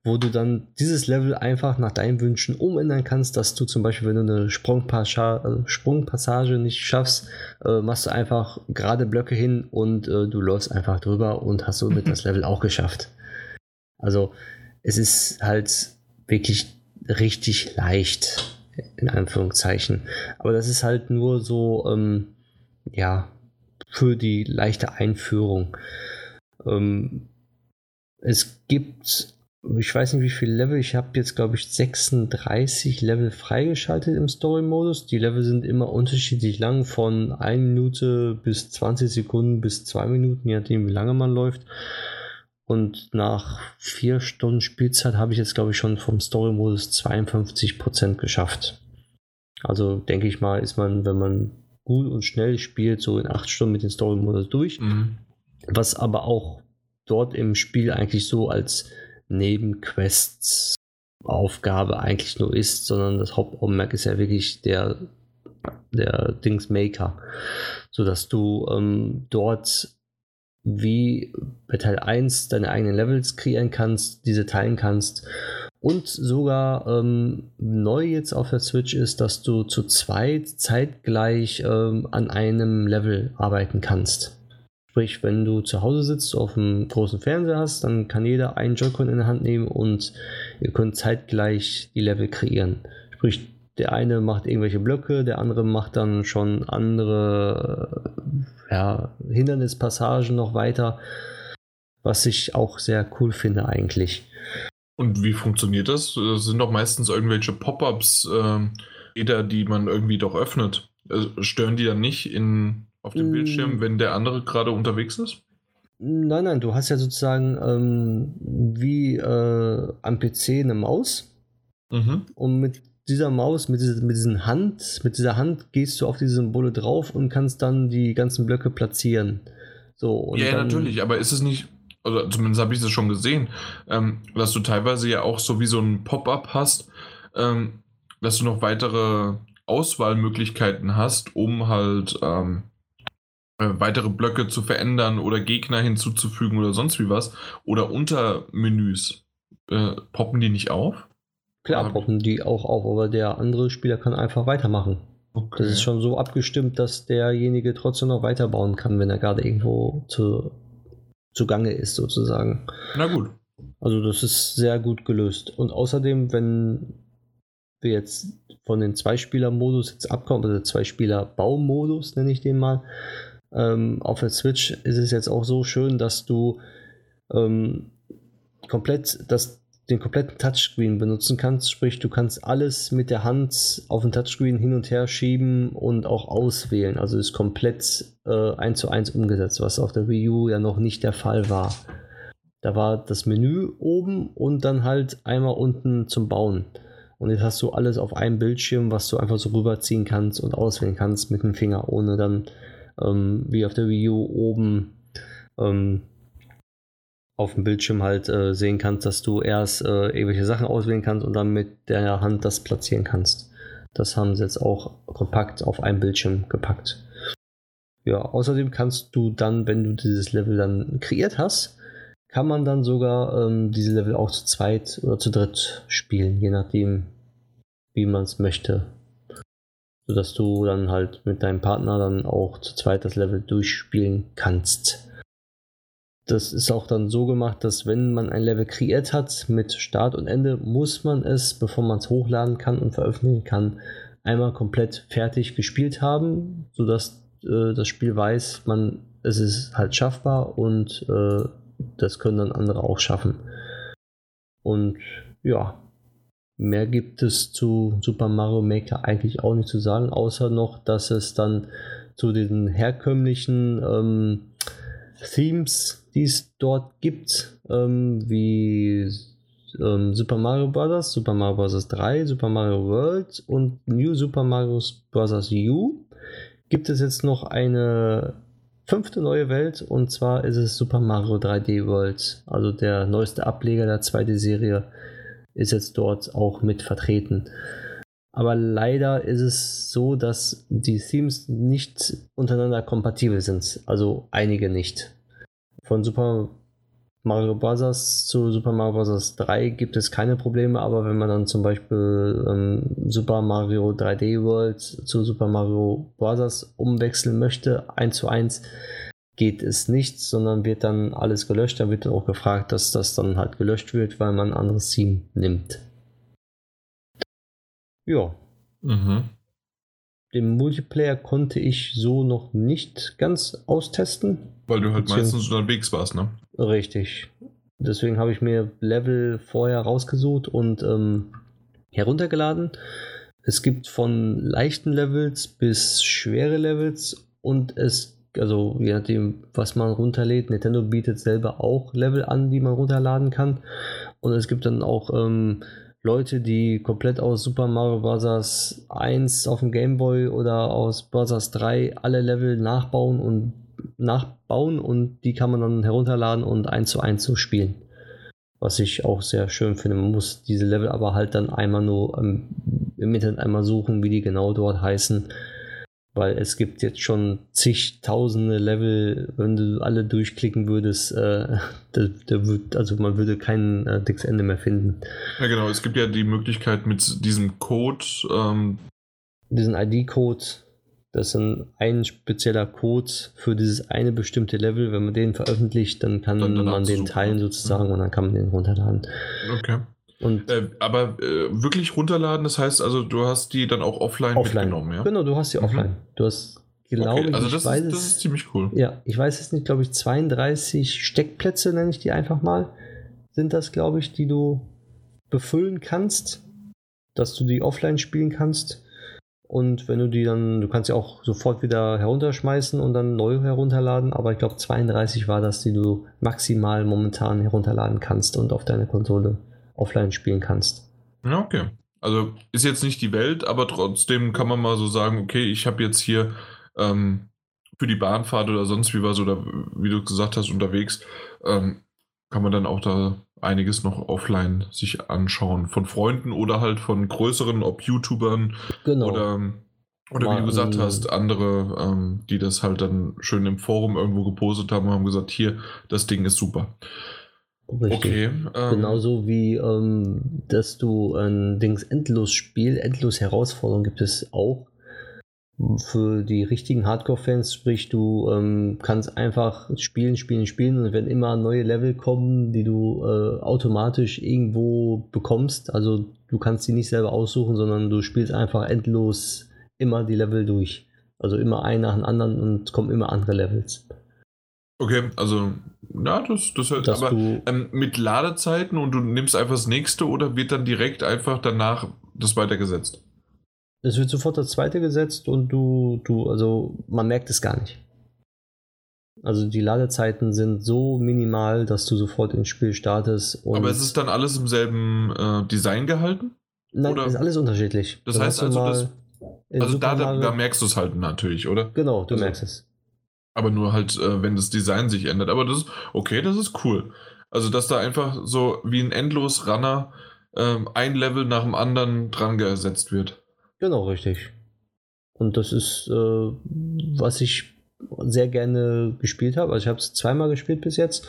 wo du dann dieses Level einfach nach deinen Wünschen umändern kannst, dass du zum Beispiel, wenn du eine Sprungpassage, also Sprungpassage nicht schaffst, äh, machst du einfach gerade Blöcke hin und äh, du läufst einfach drüber und hast somit das Level auch geschafft. Also es ist halt wirklich richtig leicht, in Anführungszeichen. Aber das ist halt nur so, ähm, ja, für die leichte Einführung. Ähm, es gibt ich weiß nicht, wie viele Level. Ich habe jetzt, glaube ich, 36 Level freigeschaltet im Story-Modus. Die Level sind immer unterschiedlich lang, von 1 Minute bis 20 Sekunden bis 2 Minuten, je nachdem, wie lange man läuft. Und nach 4 Stunden Spielzeit habe ich jetzt, glaube ich, schon vom Story-Modus 52% geschafft. Also denke ich mal, ist man, wenn man gut und schnell spielt, so in 8 Stunden mit dem Story-Modus durch. Mhm. Was aber auch dort im Spiel eigentlich so als Nebenquests Aufgabe eigentlich nur ist, sondern das Hauptaugenmerk ist ja wirklich der, der Dingsmaker, sodass du ähm, dort wie bei Teil 1 deine eigenen Levels kreieren kannst, diese teilen kannst und sogar ähm, neu jetzt auf der Switch ist, dass du zu zweit zeitgleich ähm, an einem Level arbeiten kannst. Sprich, wenn du zu Hause sitzt, auf einem großen Fernseher hast, dann kann jeder einen Joy-Con in der Hand nehmen und ihr könnt zeitgleich die Level kreieren. Sprich, der eine macht irgendwelche Blöcke, der andere macht dann schon andere ja, Hindernispassagen noch weiter, was ich auch sehr cool finde eigentlich. Und wie funktioniert das? Das sind doch meistens irgendwelche Pop-ups, äh, die man irgendwie doch öffnet. Also stören die dann nicht in auf dem Mm. Bildschirm, wenn der andere gerade unterwegs ist? Nein, nein, du hast ja sozusagen ähm, wie äh, am PC eine Maus Mhm. und mit dieser Maus, mit, dieser, mit, diesen Hand, mit dieser Hand gehst du auf die Symbole drauf und kannst dann die ganzen Blöcke platzieren. So, und ja, dann, natürlich, aber ist es nicht, oder zumindest habe ich das schon gesehen, ähm, dass du teilweise ja auch so wie so ein Pop-up hast, ähm, dass du noch weitere Auswahlmöglichkeiten hast, um halt ähm, äh, weitere Blöcke zu verändern oder Gegner hinzuzufügen oder sonst wie was. Oder Untermenüs. Äh, poppen die nicht auf? Klar, ich- poppen die auch auf, aber der andere Spieler kann einfach weitermachen. Okay. Das ist schon so abgestimmt, dass derjenige trotzdem noch weiterbauen kann, wenn er gerade irgendwo zu, zugange ist, sozusagen. Na gut. Also das ist sehr gut gelöst. Und außerdem, wenn wir jetzt von den Zwei-Spieler-Modus jetzt abkommen, also Zwei-Spieler-Baumodus nenne ich den mal, ähm, auf der Switch ist es jetzt auch so schön, dass du ähm, komplett das, den kompletten Touchscreen benutzen kannst. Sprich, du kannst alles mit der Hand auf den Touchscreen hin und her schieben und auch auswählen. Also ist komplett äh, eins zu eins umgesetzt, was auf der Wii U ja noch nicht der Fall war. Da war das Menü oben und dann halt einmal unten zum Bauen. Und jetzt hast du alles auf einem Bildschirm, was du einfach so rüberziehen kannst und auswählen kannst mit dem Finger, ohne dann ähm, wie auf der Wii U oben ähm, auf dem Bildschirm halt äh, sehen kannst, dass du erst äh, irgendwelche Sachen auswählen kannst und dann mit der Hand das platzieren kannst. Das haben sie jetzt auch kompakt auf einem Bildschirm gepackt. Ja, außerdem kannst du dann, wenn du dieses Level dann kreiert hast, kann man dann sogar ähm, diese Level auch zu zweit oder zu dritt spielen, je nachdem, wie man es möchte. Sodass du dann halt mit deinem Partner dann auch zu zweit das Level durchspielen kannst. Das ist auch dann so gemacht, dass wenn man ein Level kreiert hat mit Start und Ende, muss man es, bevor man es hochladen kann und veröffentlichen kann, einmal komplett fertig gespielt haben, sodass äh, das Spiel weiß, man, es ist halt schaffbar und äh, das können dann andere auch schaffen. Und ja, mehr gibt es zu Super Mario Maker eigentlich auch nicht zu sagen, außer noch, dass es dann zu den herkömmlichen ähm, Themes, die es dort gibt, ähm, wie ähm, Super Mario Bros., Super Mario Bros. 3, Super Mario World und New Super Mario Bros. U, gibt es jetzt noch eine fünfte neue Welt und zwar ist es Super Mario 3D World. Also der neueste Ableger der 2D-Serie ist jetzt dort auch mit vertreten. Aber leider ist es so, dass die Themes nicht untereinander kompatibel sind. Also einige nicht. Von Super Mario Bros. zu Super Mario Bros. 3 gibt es keine Probleme, aber wenn man dann zum Beispiel ähm, Super Mario 3D World zu Super Mario Bros. umwechseln möchte, 1 zu 1, geht es nicht, sondern wird dann alles gelöscht. Da wird dann auch gefragt, dass das dann halt gelöscht wird, weil man ein anderes Theme nimmt. Ja, Mhm. den Multiplayer konnte ich so noch nicht ganz austesten. Weil du halt Beziehungs- meistens unterwegs warst, ne? Richtig. Deswegen habe ich mir Level vorher rausgesucht und ähm, heruntergeladen. Es gibt von leichten Levels bis schwere Levels und es, also je nachdem, was man runterlädt, Nintendo bietet selber auch Level an, die man runterladen kann. Und es gibt dann auch ähm, Leute, die komplett aus Super Mario Bros. 1 auf dem Game Boy oder aus Bros. 3 alle Level nachbauen und nachbauen und die kann man dann herunterladen und eins zu eins so spielen. Was ich auch sehr schön finde. Man muss diese Level aber halt dann einmal nur ähm, im Internet einmal suchen, wie die genau dort heißen. Weil es gibt jetzt schon zigtausende Level, wenn du alle durchklicken würdest, äh, da, da würd, also man würde kein äh, dickes Ende mehr finden. Ja, genau. Es gibt ja die Möglichkeit mit diesem Code, ähm, Diesen ID-Code, das ist ein, ein spezieller Code für dieses eine bestimmte Level. Wenn man den veröffentlicht, dann kann Dann man den teilen sozusagen und dann kann man den runterladen. okay. Und Äh, aber äh, wirklich runterladen, das heißt also, du hast die dann auch offline, offline. mitgenommen, ja? Genau, du hast sie Mhm. offline. Du hast, glaube okay, also ich, das, weiß ist, das ist ziemlich cool. ja, ich weiß es nicht, glaube ich, 32 Steckplätze nenne ich die einfach mal. Sind das, glaube ich, die du befüllen kannst, dass du die offline spielen kannst. Und wenn du die dann, du kannst ja auch sofort wieder herunterschmeißen und dann neu herunterladen, aber ich glaube 32 war das, die du maximal momentan herunterladen kannst und auf deine Konsole offline spielen kannst. Ja, okay. Also ist jetzt nicht die Welt, aber trotzdem kann man mal so sagen, okay, ich habe jetzt hier ähm, für die Bahnfahrt oder sonst wie was oder wie du gesagt hast, unterwegs, ähm, kann man dann auch da einiges noch offline sich anschauen. Von Freunden oder halt von größeren, ob YouTubern Genau. oder, oder wie du gesagt hast, andere, ähm, die das halt dann schön im Forum irgendwo gepostet haben und haben gesagt, hier, das Ding ist super. Richtig. Okay. Ähm, Genauso wie, ähm, dass du ein Dings Endlos-Spiel, Endlos-Herausforderung gibt es auch für die richtigen Hardcore-Fans, sprich du ähm, kannst einfach spielen, spielen, spielen und wenn immer neue Level kommen, die du äh, automatisch irgendwo bekommst, also du kannst die nicht selber aussuchen, sondern du spielst einfach endlos immer die Level durch. Also immer ein nach dem anderen und kommen immer andere Levels. Okay, also, ja, das, das hört, Dass aber du ähm, mit Ladezeiten und du nimmst einfach das nächste oder wird dann direkt einfach danach das weitergesetzt? Es wird sofort das zweite gesetzt und du, du, also man merkt es gar nicht. Also die Ladezeiten sind so minimal, dass du sofort ins Spiel startest. Und Aber es ist dann alles im selben äh, Design gehalten? Nein, oder- ist alles unterschiedlich. Das Dann heißt hast du also, das- Also da, da merkst du es halt natürlich, oder? Genau, du also- merkst es. Aber nur halt, äh, wenn das Design sich ändert. Aber das ist, okay, das ist cool. Also, dass da einfach so wie ein Endlos-Runner ähm, ein Level nach dem anderen dran gesetzt wird. Genau, richtig. Und das ist, äh, was ich sehr gerne gespielt habe. Also ich habe es zweimal gespielt bis jetzt.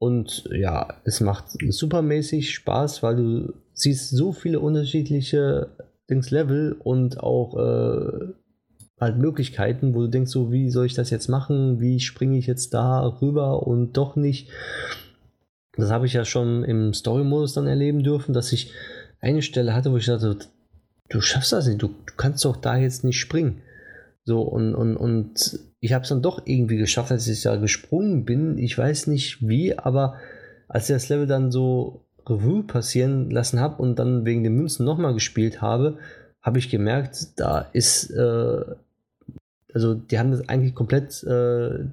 Und ja, es macht supermäßig Spaß, weil du siehst so viele unterschiedliche Dings Level und auch äh, halt Möglichkeiten, wo du denkst, so wie soll ich das jetzt machen? Wie springe ich jetzt da rüber und doch nicht? Das habe ich ja schon im Story-Modus dann erleben dürfen, dass ich eine Stelle hatte, wo ich dachte, du schaffst das nicht, du, du kannst doch da jetzt nicht springen. So, und, und, und ich habe es dann doch irgendwie geschafft, als ich da gesprungen bin. Ich weiß nicht wie, aber als ich das Level dann so Revue passieren lassen habe und dann wegen den Münzen nochmal gespielt habe, habe ich gemerkt, da ist, äh, also die haben das eigentlich komplett, äh,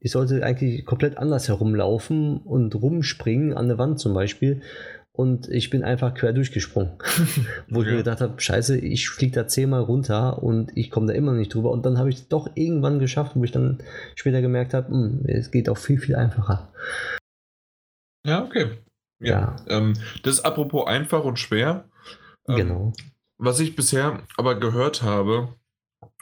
ich sollte eigentlich komplett anders herumlaufen und rumspringen an der Wand zum Beispiel. Und ich bin einfach quer durchgesprungen. Wo ich Ja. mir gedacht habe, scheiße, ich fliege da zehnmal runter und ich komme da immer nicht drüber. Und dann habe ich doch irgendwann geschafft, wo ich dann später gemerkt habe, hm, es geht auch viel, viel einfacher. Ja, okay. Ja. Ähm, das ist apropos einfach und schwer. Ähm, genau. Was ich bisher aber gehört habe,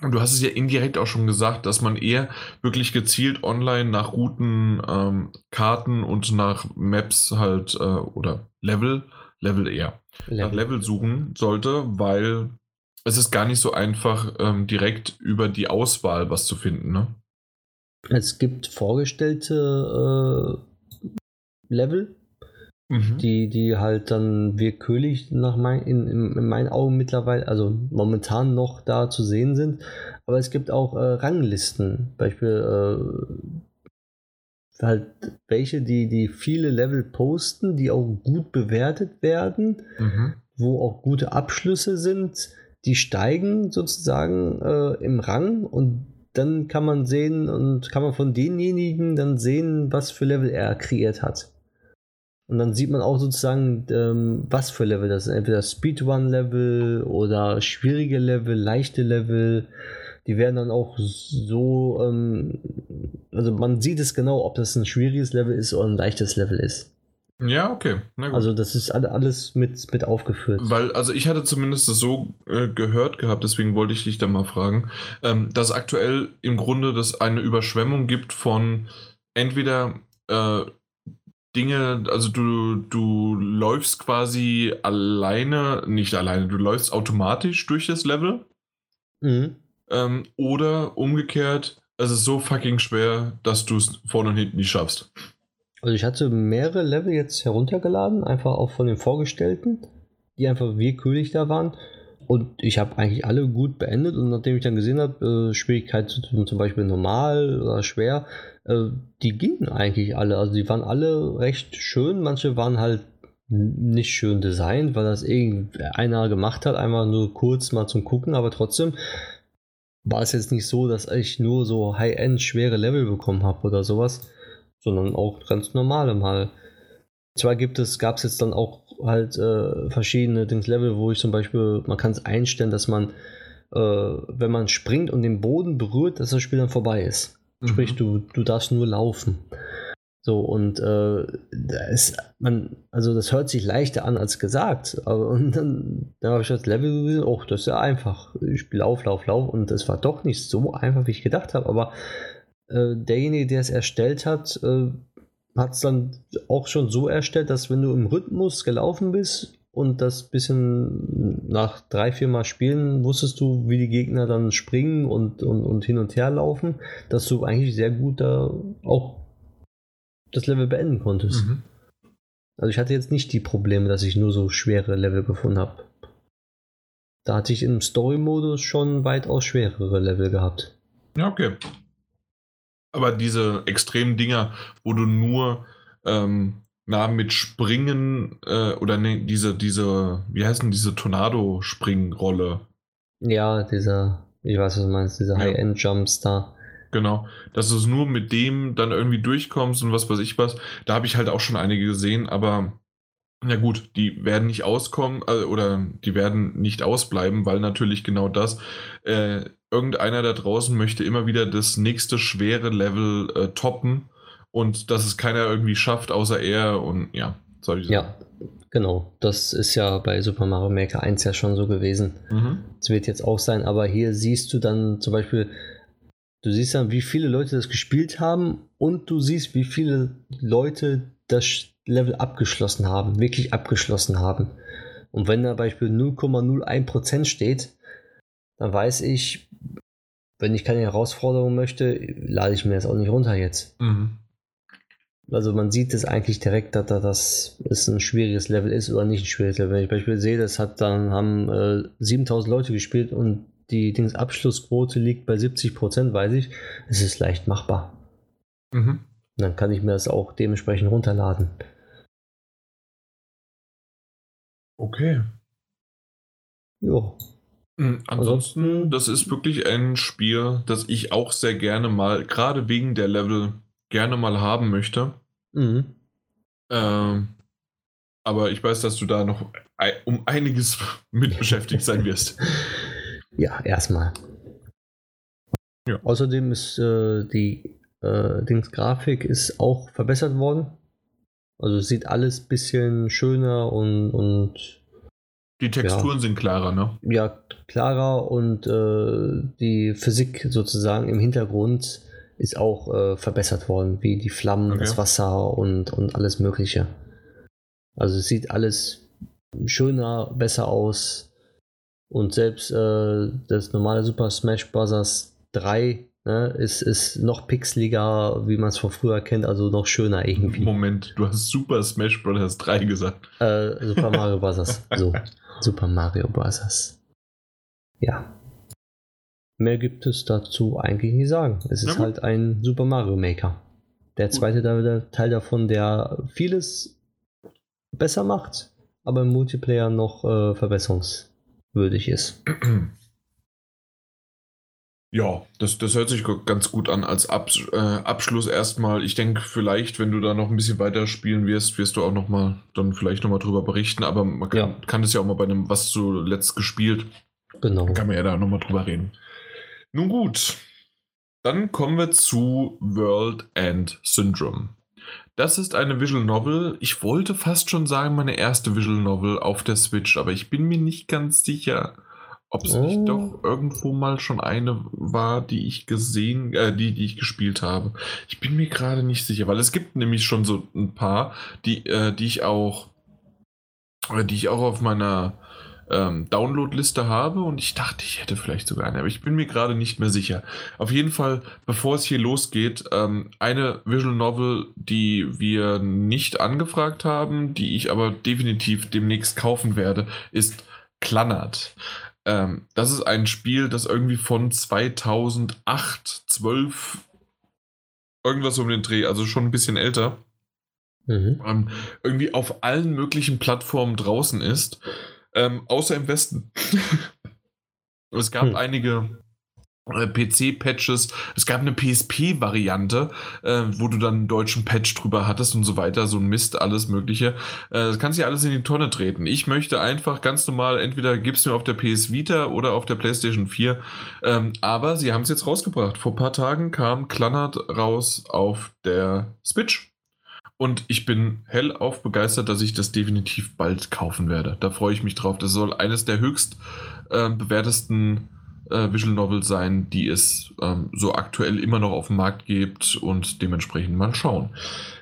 und du hast es ja indirekt auch schon gesagt, dass man eher wirklich gezielt online nach Routen, ähm, Karten und nach Maps halt äh, oder Level, Level eher, nach Level suchen sollte, weil es ist gar nicht so einfach, ähm, direkt über die Auswahl was zu finden. Ne? Es gibt vorgestellte äh, Level, Mhm. die, die halt dann willkürlich nach mein, in, in, in meinen Augen mittlerweile, also momentan noch da zu sehen sind. Aber es gibt auch äh, Ranglisten, Beispiel äh, halt welche, die, die viele Level posten, die auch gut bewertet werden, Mhm. wo auch gute Abschlüsse sind, die steigen sozusagen äh, im Rang und dann kann man sehen und kann man von denjenigen dann sehen, was für Level er kreiert hat. Und dann sieht man auch sozusagen, ähm, was für Level das sind. Entweder Speedrun-Level oder schwierige Level, leichte Level. Die werden dann auch so, ähm, also man sieht es genau, ob das ein schwieriges Level ist oder ein leichtes Level ist. Ja, okay. Na gut. Also das ist alle- alles mit, mit aufgeführt. Weil, also ich hatte zumindest das so äh, gehört gehabt, deswegen wollte ich dich da mal fragen, ähm, dass aktuell im Grunde das eine Überschwemmung gibt von entweder äh, Dinge, also du, du läufst quasi alleine, nicht alleine, du läufst automatisch durch das Level Mhm. ähm, oder umgekehrt, es ist so fucking schwer, dass du es vorne und hinten nicht schaffst. Also ich hatte mehrere Level jetzt heruntergeladen, einfach auch von den Vorgestellten, die einfach willkürlich da waren. Und ich habe eigentlich alle gut beendet und nachdem ich dann gesehen habe, äh, Schwierigkeit zum zum Beispiel normal oder schwer, äh, die gingen eigentlich alle. Also die waren alle recht schön, manche waren halt nicht schön designt, weil das irgendeiner gemacht hat, einfach nur kurz mal zum Gucken, aber trotzdem war es jetzt nicht so, dass ich nur so High-End schwere Level bekommen habe oder sowas, sondern auch ganz normale mal. Zwar gibt es, gab es jetzt dann auch halt äh, verschiedene Dings Level, wo ich zum Beispiel, man kann es einstellen, dass man, äh, wenn man springt und den Boden berührt, dass das Spiel dann vorbei ist. Mhm. Sprich, du, du darfst nur laufen. So, und äh, da ist man, also das hört sich leichter an als gesagt. Aber und dann, dann habe ich das Level gesehen, oh, das ist ja einfach. Ich Lauf, Lauf, Lauf und es war doch nicht so einfach, wie ich gedacht habe. Aber äh, derjenige, der es erstellt hat, äh, hat es dann auch schon so erstellt, dass wenn du im Rhythmus gelaufen bist und das bisschen nach drei, vier Mal spielen, wusstest du, wie die Gegner dann springen und, und, und hin und her laufen, dass du eigentlich sehr gut da auch das Level beenden konntest. Mhm. Also ich hatte jetzt nicht die Probleme, dass ich nur so schwere Level gefunden habe. Da hatte ich im Story-Modus schon weitaus schwerere Level gehabt. Ja, okay. Aber diese extremen Dinger, wo du nur ähm, na, mit Springen äh, oder ne, diese, diese, wie heißt denn diese Tornado-Springrolle? Ja, dieser, ich weiß, was du meinst, dieser ja. High-End-Jumps da. Genau, dass du nur mit dem dann irgendwie durchkommst und was weiß ich was. Da habe ich halt auch schon einige gesehen, aber na gut, die werden nicht auskommen äh, oder die werden nicht ausbleiben, weil natürlich genau das, äh, irgendeiner da draußen möchte immer wieder das nächste schwere Level äh, toppen und dass es keiner irgendwie schafft, außer er und ja, solche Sachen. Ja, genau. Das ist ja bei Super Mario Maker 1 ja schon so gewesen. Mhm. Das wird jetzt auch sein, aber hier siehst du dann zum Beispiel, Du siehst dann, wie viele Leute das gespielt haben und du siehst, wie viele Leute das Level abgeschlossen haben, wirklich abgeschlossen haben. Und wenn da Beispiel 0,01% steht, dann weiß ich, wenn ich keine Herausforderung möchte, lade ich mir das auch nicht runter jetzt. Mhm. Also man sieht es eigentlich direkt, dass das es ein schwieriges Level ist oder nicht ein schwieriges Level. Wenn ich beispielsweise sehe, das hat dann haben äh, 7000 Leute gespielt und die Dings Abschlussquote liegt bei 70 Prozent, weiß ich. Es ist leicht machbar. Mhm. Dann kann ich mir das auch dementsprechend runterladen. Okay. Jo. Hm, ansonsten, das ist wirklich ein Spiel, das ich auch sehr gerne mal, gerade wegen der Level, gerne mal haben möchte. Mhm. Ähm, aber ich weiß, dass du da noch um einiges mit beschäftigt sein wirst. Ja, erstmal. Ja. Außerdem ist äh, die äh, Dings Grafik ist auch verbessert worden. Also sieht alles ein bisschen schöner und, und die Texturen ja, sind klarer, ne? Ja, klarer und äh, die Physik sozusagen im Hintergrund ist auch äh, verbessert worden, wie die Flammen, okay. das Wasser und, und alles Mögliche. Also es sieht alles schöner, besser aus. Und selbst äh, das normale Super Smash Bros. 3 ne, ist, ist noch pixeliger, wie man es von früher kennt, also noch schöner irgendwie. Moment, du hast Super Smash Bros. 3 gesagt. Äh, Super Mario Bros. so, Super Mario Bros. Ja. Mehr gibt es dazu eigentlich nicht sagen. Es ist halt ein Super Mario Maker. Der zweite Gut. Teil davon, der vieles besser macht, aber im Multiplayer noch äh, Verbesserungs würdig ist. Ja, das, das hört sich ganz gut an als Ab, äh, Abschluss erstmal. Ich denke, vielleicht, wenn du da noch ein bisschen weiter spielen wirst, wirst du auch noch mal dann vielleicht noch mal drüber berichten. Aber man kann, ja. kann das ja auch mal bei einem, was zuletzt gespielt. Genau. Kann man ja da noch mal drüber reden. Nun gut, dann kommen wir zu World End Syndrome. Das ist eine Visual Novel. Ich wollte fast schon sagen, meine erste Visual Novel auf der Switch, aber ich bin mir nicht ganz sicher, ob es oh. nicht doch irgendwo mal schon eine war, die ich gesehen, äh, die, die ich gespielt habe. Ich bin mir gerade nicht sicher, weil es gibt nämlich schon so ein paar, die, äh, die ich auch, äh, die ich auch auf meiner ähm, Download-Liste habe und ich dachte, ich hätte vielleicht sogar eine, aber ich bin mir gerade nicht mehr sicher. Auf jeden Fall, bevor es hier losgeht, ähm, eine Visual Novel, die wir nicht angefragt haben, die ich aber definitiv demnächst kaufen werde, ist Klannert. Ähm, das ist ein Spiel, das irgendwie von 2008, 12, irgendwas um den Dreh, also schon ein bisschen älter mhm. ähm, irgendwie auf allen möglichen Plattformen draußen ist, ähm, außer im Westen. es gab hm. einige äh, PC-Patches. Es gab eine PSP-Variante, äh, wo du dann einen deutschen Patch drüber hattest und so weiter, so ein Mist, alles Mögliche. Äh, das kannst du ja alles in die Tonne treten. Ich möchte einfach ganz normal, entweder gibst du mir auf der PS Vita oder auf der PlayStation 4. Ähm, aber sie haben es jetzt rausgebracht. Vor ein paar Tagen kam Klannert raus auf der Switch. Und ich bin hellauf begeistert, dass ich das definitiv bald kaufen werde. Da freue ich mich drauf. Das soll eines der höchst äh, bewertesten äh, Visual Novel sein, die es ähm, so aktuell immer noch auf dem Markt gibt und dementsprechend mal schauen.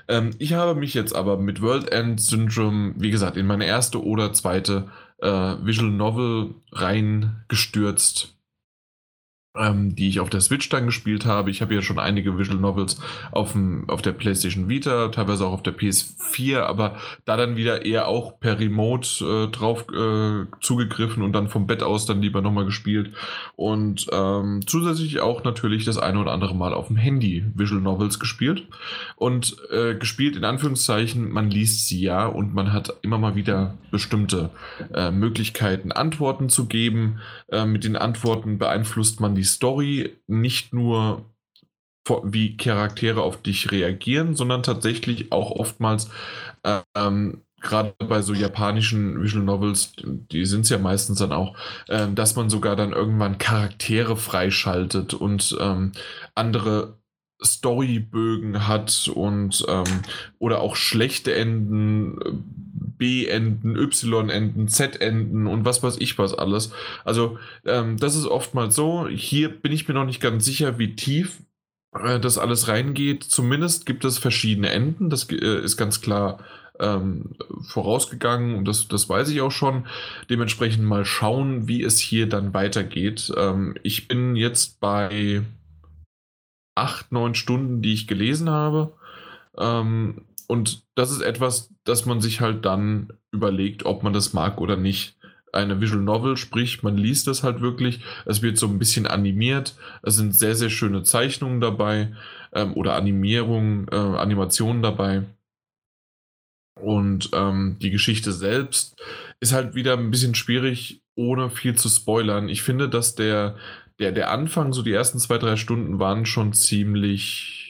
Ähm, ich habe mich jetzt aber mit World End Syndrome, wie gesagt, in meine erste oder zweite äh, Visual Novel reingestürzt ähm, die ich auf der Switch dann gespielt habe. Ich habe ja schon einige Visual Novels auf, dem, auf der PlayStation Vita, teilweise auch auf der PS4, aber da dann wieder eher auch per Remote äh, drauf äh, zugegriffen und dann vom Bett aus dann lieber nochmal gespielt. Und ähm, zusätzlich auch natürlich das eine oder andere Mal auf dem Handy Visual Novels gespielt. Und äh, gespielt in Anführungszeichen, man liest sie ja und man hat immer mal wieder bestimmte äh, Möglichkeiten, Antworten zu geben. Äh, mit den Antworten beeinflusst man die Story nicht nur wie Charaktere auf dich reagieren, sondern tatsächlich auch oftmals ähm, gerade bei so japanischen Visual Novels, die sind es ja meistens dann auch, ähm, dass man sogar dann irgendwann Charaktere freischaltet und ähm, andere Storybögen hat und ähm, oder auch schlechte Enden, B-Enden, Y-Enden, Z-Enden und was weiß ich was alles. Also ähm, das ist oftmals so. Hier bin ich mir noch nicht ganz sicher, wie tief äh, das alles reingeht. Zumindest gibt es verschiedene Enden. Das äh, ist ganz klar ähm, vorausgegangen und das, das weiß ich auch schon. Dementsprechend mal schauen, wie es hier dann weitergeht. Ähm, ich bin jetzt bei acht, neun Stunden, die ich gelesen habe. Ähm, und das ist etwas, das man sich halt dann überlegt, ob man das mag oder nicht. Eine Visual Novel, sprich, man liest das halt wirklich. Es wird so ein bisschen animiert. Es sind sehr, sehr schöne Zeichnungen dabei ähm, oder Animierungen, äh, Animationen dabei. Und ähm, die Geschichte selbst ist halt wieder ein bisschen schwierig, ohne viel zu spoilern. Ich finde, dass der, der, der Anfang, so die ersten zwei, drei Stunden waren schon ziemlich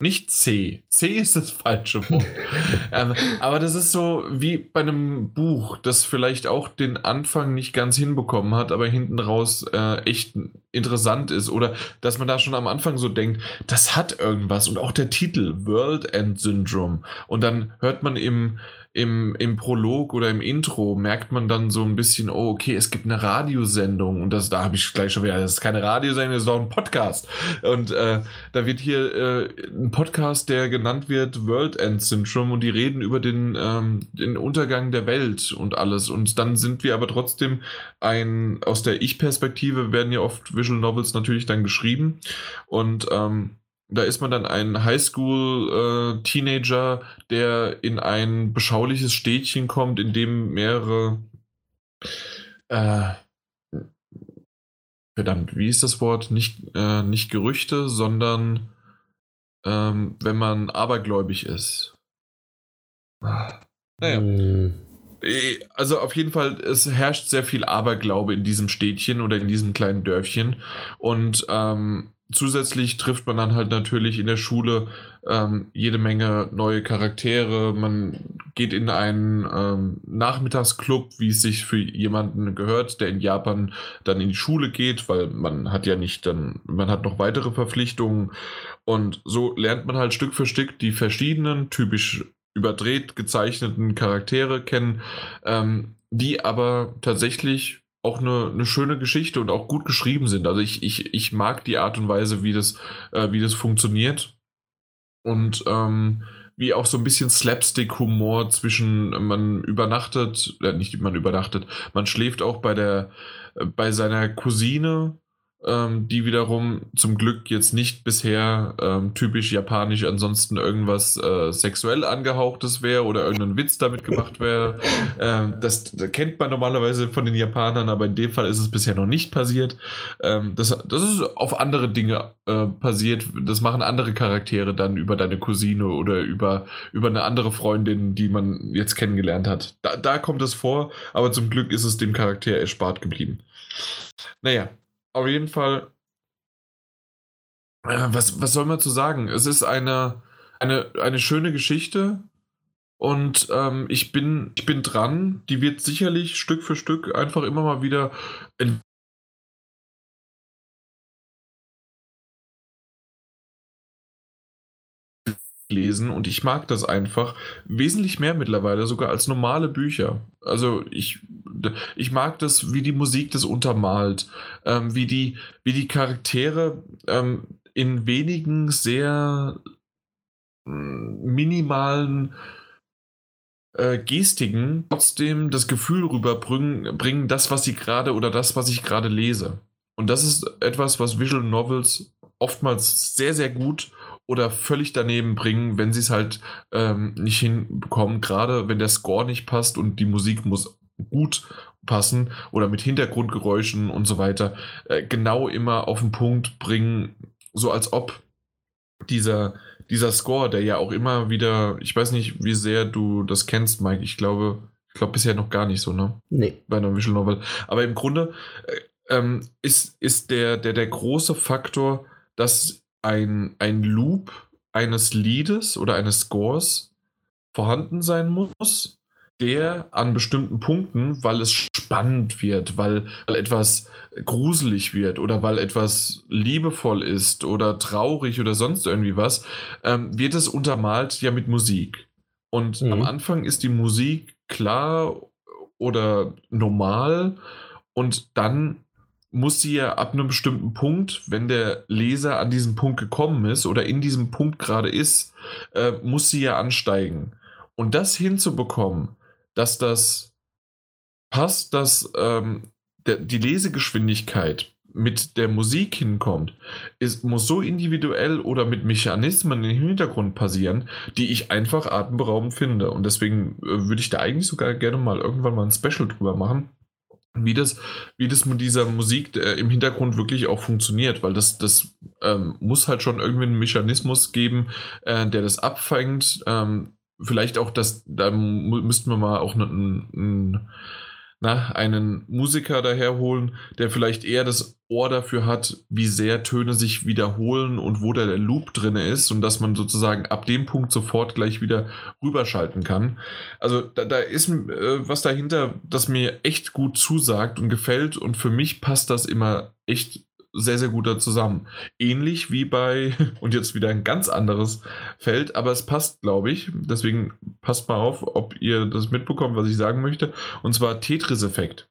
nicht C. C ist das falsche Wort. ähm, aber das ist so wie bei einem Buch, das vielleicht auch den Anfang nicht ganz hinbekommen hat, aber hinten raus äh, echt interessant ist. Oder dass man da schon am Anfang so denkt, das hat irgendwas. Und auch der Titel, World End Syndrome. Und dann hört man im, im, im Prolog oder im Intro merkt man dann so ein bisschen, oh, okay, es gibt eine Radiosendung und das, da habe ich gleich schon wieder, das ist keine Radiosendung, das ist doch ein Podcast. Und äh, da wird hier äh, ein Podcast, der genannt wird World End Syndrome und die reden über den, ähm, den Untergang der Welt und alles. Und dann sind wir aber trotzdem ein, aus der Ich-Perspektive werden ja oft Visual Novels natürlich dann geschrieben und ähm, da ist man dann ein Highschool-Teenager, äh, der in ein beschauliches Städtchen kommt, in dem mehrere äh, verdammt, wie ist das Wort? Nicht, äh, nicht Gerüchte, sondern ähm, wenn man abergläubig ist. Naja. Äh, also auf jeden Fall, es herrscht sehr viel Aberglaube in diesem Städtchen oder in diesem kleinen Dörfchen. Und ähm, zusätzlich trifft man dann halt natürlich in der Schule ähm, jede Menge neue Charaktere. Man geht in einen ähm, Nachmittagsclub, wie es sich für jemanden gehört, der in Japan dann in die Schule geht, weil man hat ja nicht dann, man hat noch weitere Verpflichtungen. Und so lernt man halt Stück für Stück die verschiedenen, typisch überdreht gezeichneten Charaktere kennen, ähm, die aber tatsächlich auch eine, eine schöne Geschichte und auch gut geschrieben sind. Also ich, ich, ich mag die Art und Weise, wie das, äh, wie das funktioniert. Und ähm, wie auch so ein bisschen Slapstick-Humor zwischen, man übernachtet, äh, nicht man übernachtet, man schläft auch bei der, äh, bei seiner Cousine ähm, die wiederum zum Glück jetzt nicht bisher ähm, typisch japanisch ansonsten irgendwas äh, sexuell angehauchtes wäre oder irgendein Witz damit gemacht wäre. Ähm, das, das, kennt man normalerweise von den Japanern, aber in dem Fall ist es bisher noch nicht passiert. Ähm, das, das ist auf andere Dinge äh, passiert. Das machen andere Charaktere dann über deine Cousine oder über, über eine andere Freundin, die man jetzt kennengelernt hat. Da, da kommt es vor, aber zum Glück ist es dem Charakter erspart geblieben. Naja, auf jeden Fall, äh, was, was soll man zu sagen? Es ist eine, eine, eine schöne Geschichte und ähm, ich, bin, ich bin dran. Die wird sicherlich Stück für Stück einfach immer mal wieder lesen und ich mag das einfach wesentlich mehr mittlerweile sogar als normale Bücher. Also ich, ich mag das, wie die Musik das untermalt, ähm, wie, die, wie die Charaktere ähm, in wenigen sehr mm, minimalen äh, Gestiken trotzdem das Gefühl rüberbringen, bringen, das, was sie gerade oder das, was ich gerade lese. Und das ist etwas, was Visual Novels oftmals sehr, sehr gut oder völlig daneben bringen, wenn sie es halt ähm, nicht hinbekommen, gerade wenn der Score nicht passt und die Musik muss gut passen oder mit Hintergrundgeräuschen und so weiter, äh, genau immer auf den Punkt bringen, so als ob dieser, dieser Score, der ja auch immer wieder, ich weiß nicht, wie sehr du das kennst, Mike, ich glaube, ich glaube bisher noch gar nicht so, ne? Nee. Bei einer Visual Novel. Aber im Grunde äh, ähm, ist, ist der, der, der große Faktor, dass ein, ein Loop eines Liedes oder eines Scores vorhanden sein muss, der an bestimmten Punkten, weil es spannend wird, weil, weil etwas gruselig wird oder weil etwas liebevoll ist oder traurig oder sonst irgendwie was, ähm, wird es untermalt ja mit Musik. Und mhm. am Anfang ist die Musik klar oder normal und dann muss sie ja ab einem bestimmten Punkt, wenn der Leser an diesem Punkt gekommen ist oder in diesem Punkt gerade ist, äh, muss sie ja ansteigen. Und das hinzubekommen, dass das passt, dass ähm, der, die Lesegeschwindigkeit mit der Musik hinkommt, ist, muss so individuell oder mit Mechanismen im Hintergrund passieren, die ich einfach atemberaubend finde. Und deswegen äh, würde ich da eigentlich sogar gerne mal irgendwann mal ein Special drüber machen wie das, wie das mit dieser Musik äh, im Hintergrund wirklich auch funktioniert, weil das, das ähm, muss halt schon irgendwie einen Mechanismus geben, äh, der das abfängt. Ähm, vielleicht auch das, da müssten wir mal auch einen, einen na, einen Musiker daherholen, der vielleicht eher das Ohr dafür hat, wie sehr Töne sich wiederholen und wo da der Loop drin ist und dass man sozusagen ab dem Punkt sofort gleich wieder rüberschalten kann. Also da, da ist äh, was dahinter, das mir echt gut zusagt und gefällt und für mich passt das immer echt sehr, sehr gut da zusammen. Ähnlich wie bei, und jetzt wieder ein ganz anderes Feld, aber es passt, glaube ich. Deswegen passt mal auf, ob ihr das mitbekommt, was ich sagen möchte. Und zwar Tetris-Effekt.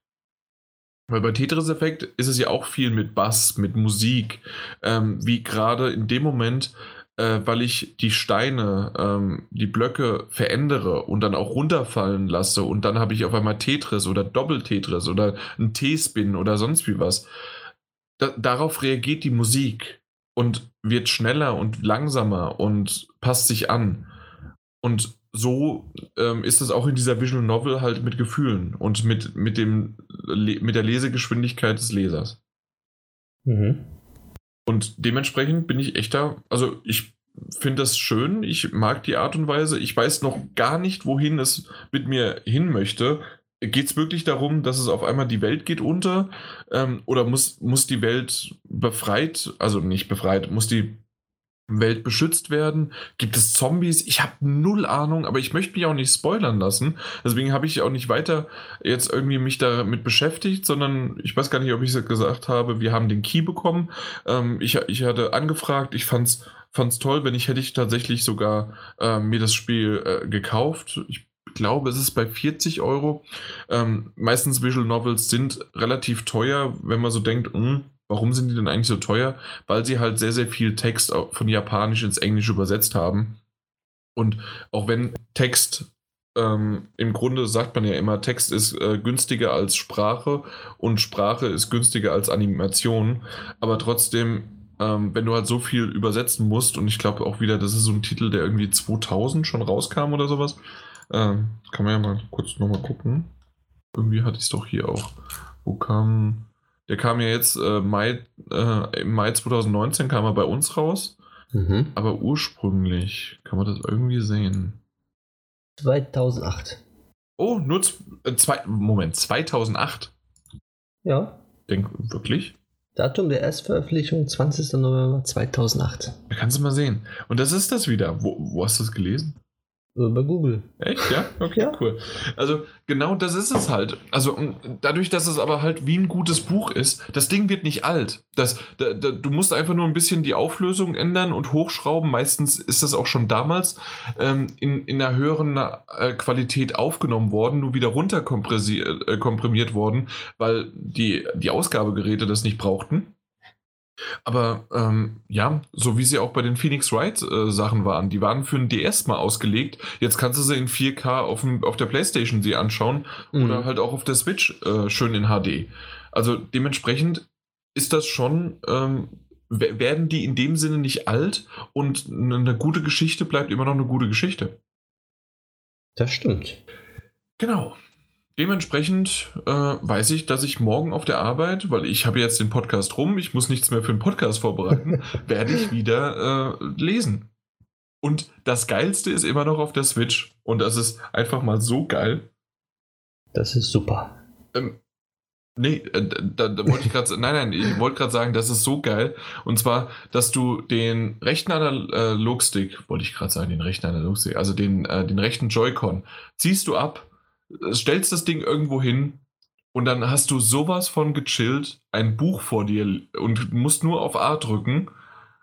Weil bei Tetris-Effekt ist es ja auch viel mit Bass, mit Musik, ähm, wie gerade in dem Moment, äh, weil ich die Steine, ähm, die Blöcke verändere und dann auch runterfallen lasse und dann habe ich auf einmal Tetris oder Doppel-Tetris oder ein T-Spin oder sonst wie was da, darauf reagiert die Musik und wird schneller und langsamer und passt sich an. Und so ähm, ist es auch in dieser Visual Novel halt mit Gefühlen und mit, mit, dem, mit der Lesegeschwindigkeit des Lesers. Mhm. Und dementsprechend bin ich echter, also ich finde das schön, ich mag die Art und Weise, ich weiß noch gar nicht, wohin es mit mir hin möchte, geht es wirklich darum, dass es auf einmal die Welt geht unter? Ähm, oder muss, muss die Welt befreit, also nicht befreit, muss die Welt beschützt werden? Gibt es Zombies? Ich habe null Ahnung, aber ich möchte mich auch nicht spoilern lassen. Deswegen habe ich auch nicht weiter jetzt irgendwie mich damit beschäftigt, sondern ich weiß gar nicht, ob ich es gesagt habe, wir haben den Key bekommen. Ähm, ich, ich hatte angefragt, ich fand's fand's toll, wenn ich hätte ich tatsächlich sogar äh, mir das Spiel äh, gekauft. Ich glaube, es ist bei 40 Euro. Ähm, meistens Visual Novels sind relativ teuer, wenn man so denkt, mh, hm, warum sind die denn eigentlich so teuer? Weil sie halt sehr, sehr viel Text von Japanisch ins Englische übersetzt haben. Und auch wenn Text ähm, im Grunde sagt man ja immer, Text ist äh, günstiger als Sprache und Sprache ist günstiger als Animation. Aber trotzdem, ähm, wenn du halt so viel übersetzen musst, und ich glaube auch wieder, das ist so ein Titel, der irgendwie 2000 schon rauskam oder sowas, ähm, kann man ja mal kurz nochmal gucken. Irgendwie hatte ich es doch hier auch. Wo kam. Der kam ja jetzt äh, Mai, äh, im Mai 2019 kam er bei uns raus. Mhm. Aber ursprünglich kann man das irgendwie sehen. 2008. Oh, nur äh, zwei, Moment, 2008. Ja. Denk wirklich? Datum der Erstveröffentlichung 20. November 2008. Da kannst du mal sehen. Und das ist das wieder. Wo, wo hast du das gelesen? Äh, Bei Google. Echt? Ja? Okay, Ja. cool. Also genau das ist es halt. Also dadurch, dass es aber halt wie ein gutes Buch ist, das Ding wird nicht alt. Das, da, da, du musst einfach nur ein bisschen die Auflösung ändern und hochschrauben. Meistens ist das auch schon damals ähm, in, in einer höheren äh, Qualität aufgenommen worden, nur wieder runter kompressiert, äh, komprimiert worden, weil die, die Ausgabegeräte das nicht brauchten. Aber ähm, ja, so wie sie auch bei den Phoenix Wright äh, Sachen waren, die waren für ein DS mal ausgelegt. Jetzt kannst du sie in 4K auf, dem, auf der PlayStation sie anschauen oder Mhm. halt auch auf der Switch äh, schön in HD. Also dementsprechend ist das schon, ähm, we- werden die in dem Sinne nicht alt und eine gute Geschichte bleibt immer noch eine gute Geschichte. Das stimmt. Genau. Dementsprechend äh, weiß ich, dass ich morgen auf der Arbeit, weil ich habe jetzt den Podcast rum, ich muss nichts mehr für den Podcast vorbereiten, werde ich wieder äh, lesen. Und das Geilste ist immer noch auf der Switch. Und das ist einfach mal so geil. Das ist super. Ähm, nee, äh, da, da wollte ich gerade nein, nein, ich wollte gerade sagen, das ist so geil. Und zwar, dass du den rechten Analogstick, wollte ich gerade sagen, den rechten Analogstick, also den, äh, den rechten Joy-Con, ziehst du ab, stellst das Ding irgendwo hin und dann hast du sowas von gechillt, ein Buch vor dir und musst nur auf A drücken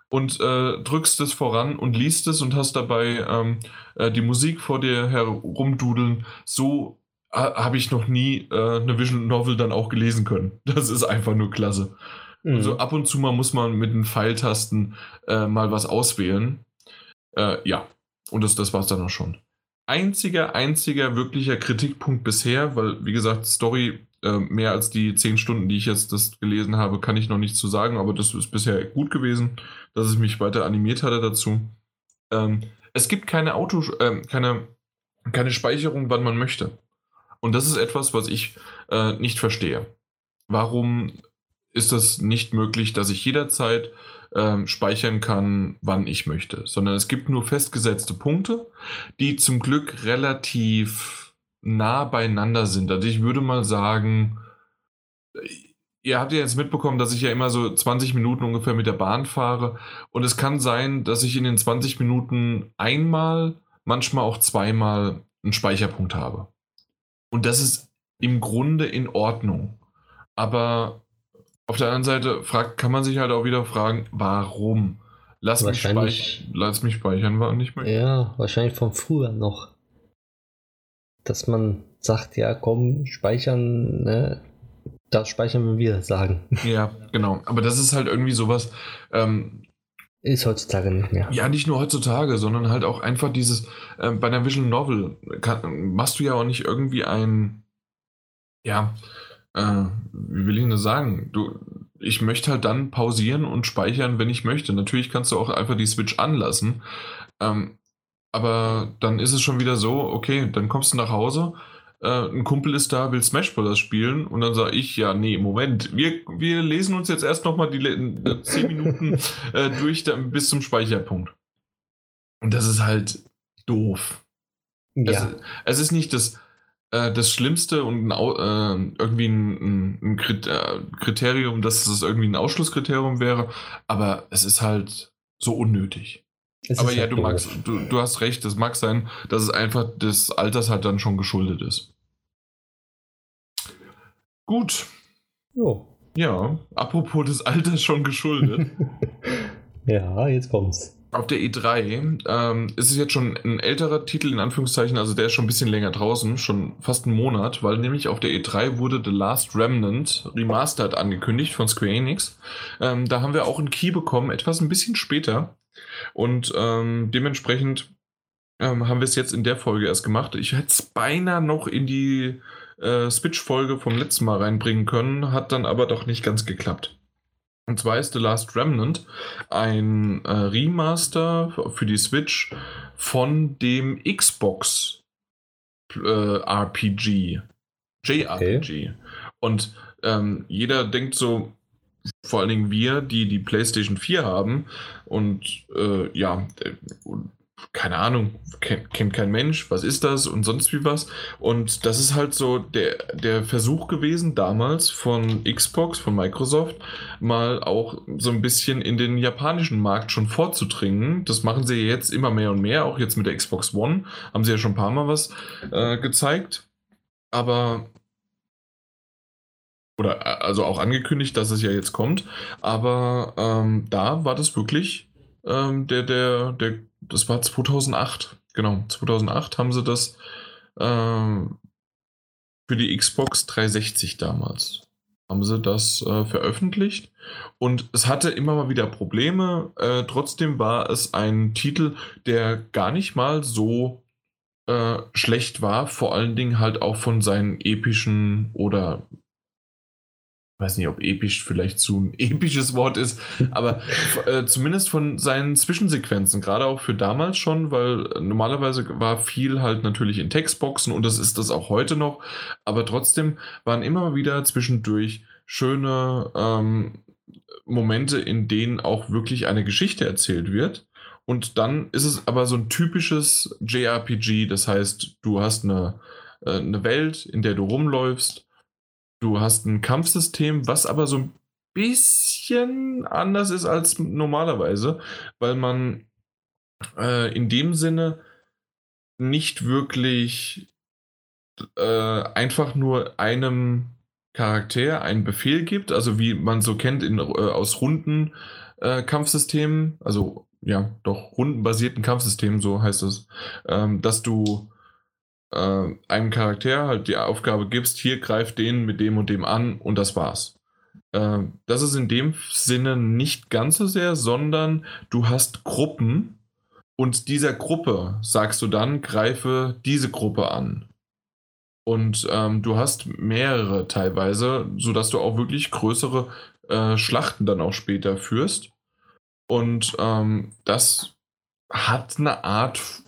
und äh, drückst es voran und liest es und hast dabei ähm, äh, die Musik vor dir herumdudeln. So ha- habe ich noch nie äh, eine Visual Novel dann auch gelesen können. Das ist einfach nur klasse. Mhm. Also ab und zu mal muss man mit den Pfeiltasten äh, mal was auswählen. Äh, ja, und das, das war es dann auch schon. Einziger, einziger wirklicher Kritikpunkt bisher, weil, wie gesagt, Story äh, mehr als die zehn Stunden, die ich jetzt das gelesen habe, kann ich noch nicht zu sagen, aber das ist bisher gut gewesen, dass es mich weiter animiert hatte dazu. Ähm, es gibt keine Auto, äh, keine, keine Speicherung, wann man möchte. Und das ist etwas, was ich äh, nicht verstehe. Warum ist das nicht möglich, dass ich jederzeit ähm, speichern kann, wann ich möchte, sondern es gibt nur festgesetzte Punkte, die zum Glück relativ nah beieinander sind. Also ich würde mal sagen, äh, ihr habt ja jetzt mitbekommen, dass ich ja immer so 20 Minuten ungefähr mit der Bahn fahre und es kann sein, dass ich in den 20 Minuten einmal, manchmal auch zweimal einen Speicherpunkt habe. Und das ist im Grunde in Ordnung. Aber auf der anderen Seite fragt, kann man sich halt auch wieder fragen, warum? Lass mich, speich lass mich speichern, war nicht mehr. Ja, wahrscheinlich von früher noch. Dass man sagt, ja, komm, speichern, ne? Das speichern, wir das sagen. Ja, genau. Aber das ist halt irgendwie sowas, ähm, Ist heutzutage nicht mehr. ja, nicht nur heutzutage, sondern halt auch einfach dieses, äh, bei einer Visual Novel kann, machst du ja auch nicht irgendwie ein, ja, äh, wie will ich das sagen? Du, ich möchte halt dann pausieren und speichern, wenn ich möchte. Natürlich kannst du auch einfach die Switch anlassen. Ähm, aber dann ist es schon wieder so, okay, dann kommst du nach Hause, äh, ein Kumpel ist da, will Smash Bros. spielen und dann sage ich, ja, nee, Moment, wir, wir lesen uns jetzt erst nochmal die äh, 10 Minuten äh, durch dann bis zum Speicherpunkt. Und das ist halt doof. Ja, Es, es ist nicht das, äh, das Schlimmste und ein, äh, irgendwie ein, ein, äh, Kriterium, dass es irgendwie ein Ausschlusskriterium wäre, aber es ist halt so unnötig. es aber ja, halt du, magst, du, du hast recht, das mag sein, dass es einfach des Alters halt dann schon geschuldet ist. Gut, Jo. ja, apropos des Alters schon geschuldet. ja, jetzt kommt's. Auf der E3 ähm, ist es jetzt schon ein älterer Titel, in Anführungszeichen, also der ist schon ein bisschen länger draußen, schon fast einen Monat, weil nämlich auf der E3 wurde The Last Remnant Remastered angekündigt von Square Enix. Ähm, da haben wir auch einen Key bekommen, etwas ein bisschen später. Und ähm, dementsprechend ähm, haben wir es jetzt in der Folge erst gemacht. Ich hätte es beinahe noch in die äh, Switch-Folge vom letzten Mal reinbringen können, hat dann aber doch nicht ganz geklappt. Und zwar ist The Last Remnant ein äh, Remaster für die Switch von dem Xbox äh, RPG. JRPG. Okay. Und ähm, jeder denkt so, vor allen Dingen wir, die die PlayStation 4 haben und äh, ja, keine Ahnung, kennt, kennt kein Mensch, was ist das und sonst wie was. Und das ist halt so der, der Versuch gewesen, damals von Xbox, von Microsoft, mal auch so ein bisschen in den japanischen Markt schon vorzudringen. Das machen sie jetzt immer mehr und mehr, auch jetzt mit der Xbox One, haben sie ja schon ein paar Mal was äh, gezeigt. Aber oder äh, also auch angekündigt, dass es ja jetzt kommt. Aber ähm, da war das wirklich ähm, der, der, der, das war 2008. Genau, 2008 haben sie das ähm, für die Xbox 360 damals. Haben sie das äh, veröffentlicht und es hatte immer mal wieder Probleme. Äh, trotzdem war es ein Titel, der gar nicht mal so äh, schlecht war, vor allen Dingen halt auch von seinen epischen oder weiß nicht, ob episch vielleicht zu ein episches Wort ist, aber äh, zumindest von seinen Zwischensequenzen, gerade auch für damals schon, weil normalerweise war viel halt natürlich in Textboxen und das ist das auch heute noch, aber trotzdem waren immer wieder zwischendurch schöne ähm, Momente, in denen auch wirklich eine Geschichte erzählt wird. Und dann ist es aber so ein typisches JRPG, das heißt, du hast eine, äh, eine Welt, in der du rumläufst Du hast ein Kampfsystem, was aber so ein bisschen anders ist als normalerweise, weil man äh, in dem Sinne nicht wirklich äh, einfach nur einem Charakter einen Befehl gibt, also wie man so kennt in, äh, aus Runden äh, Kampfsystemen, also ja, doch rundenbasierten Kampfsystemen, so heißt es, ähm, dass du äh, einem Charakter halt die Aufgabe gibst, hier greift den mit dem und dem an und das war's. Äh, das ist in dem Sinne nicht ganz so sehr, sondern du hast Gruppen und dieser Gruppe sagst du dann, greife diese Gruppe an. Und ähm, du hast mehrere teilweise, sodass du auch wirklich größere äh, Schlachten dann auch später führst. Und ähm, das hat eine Art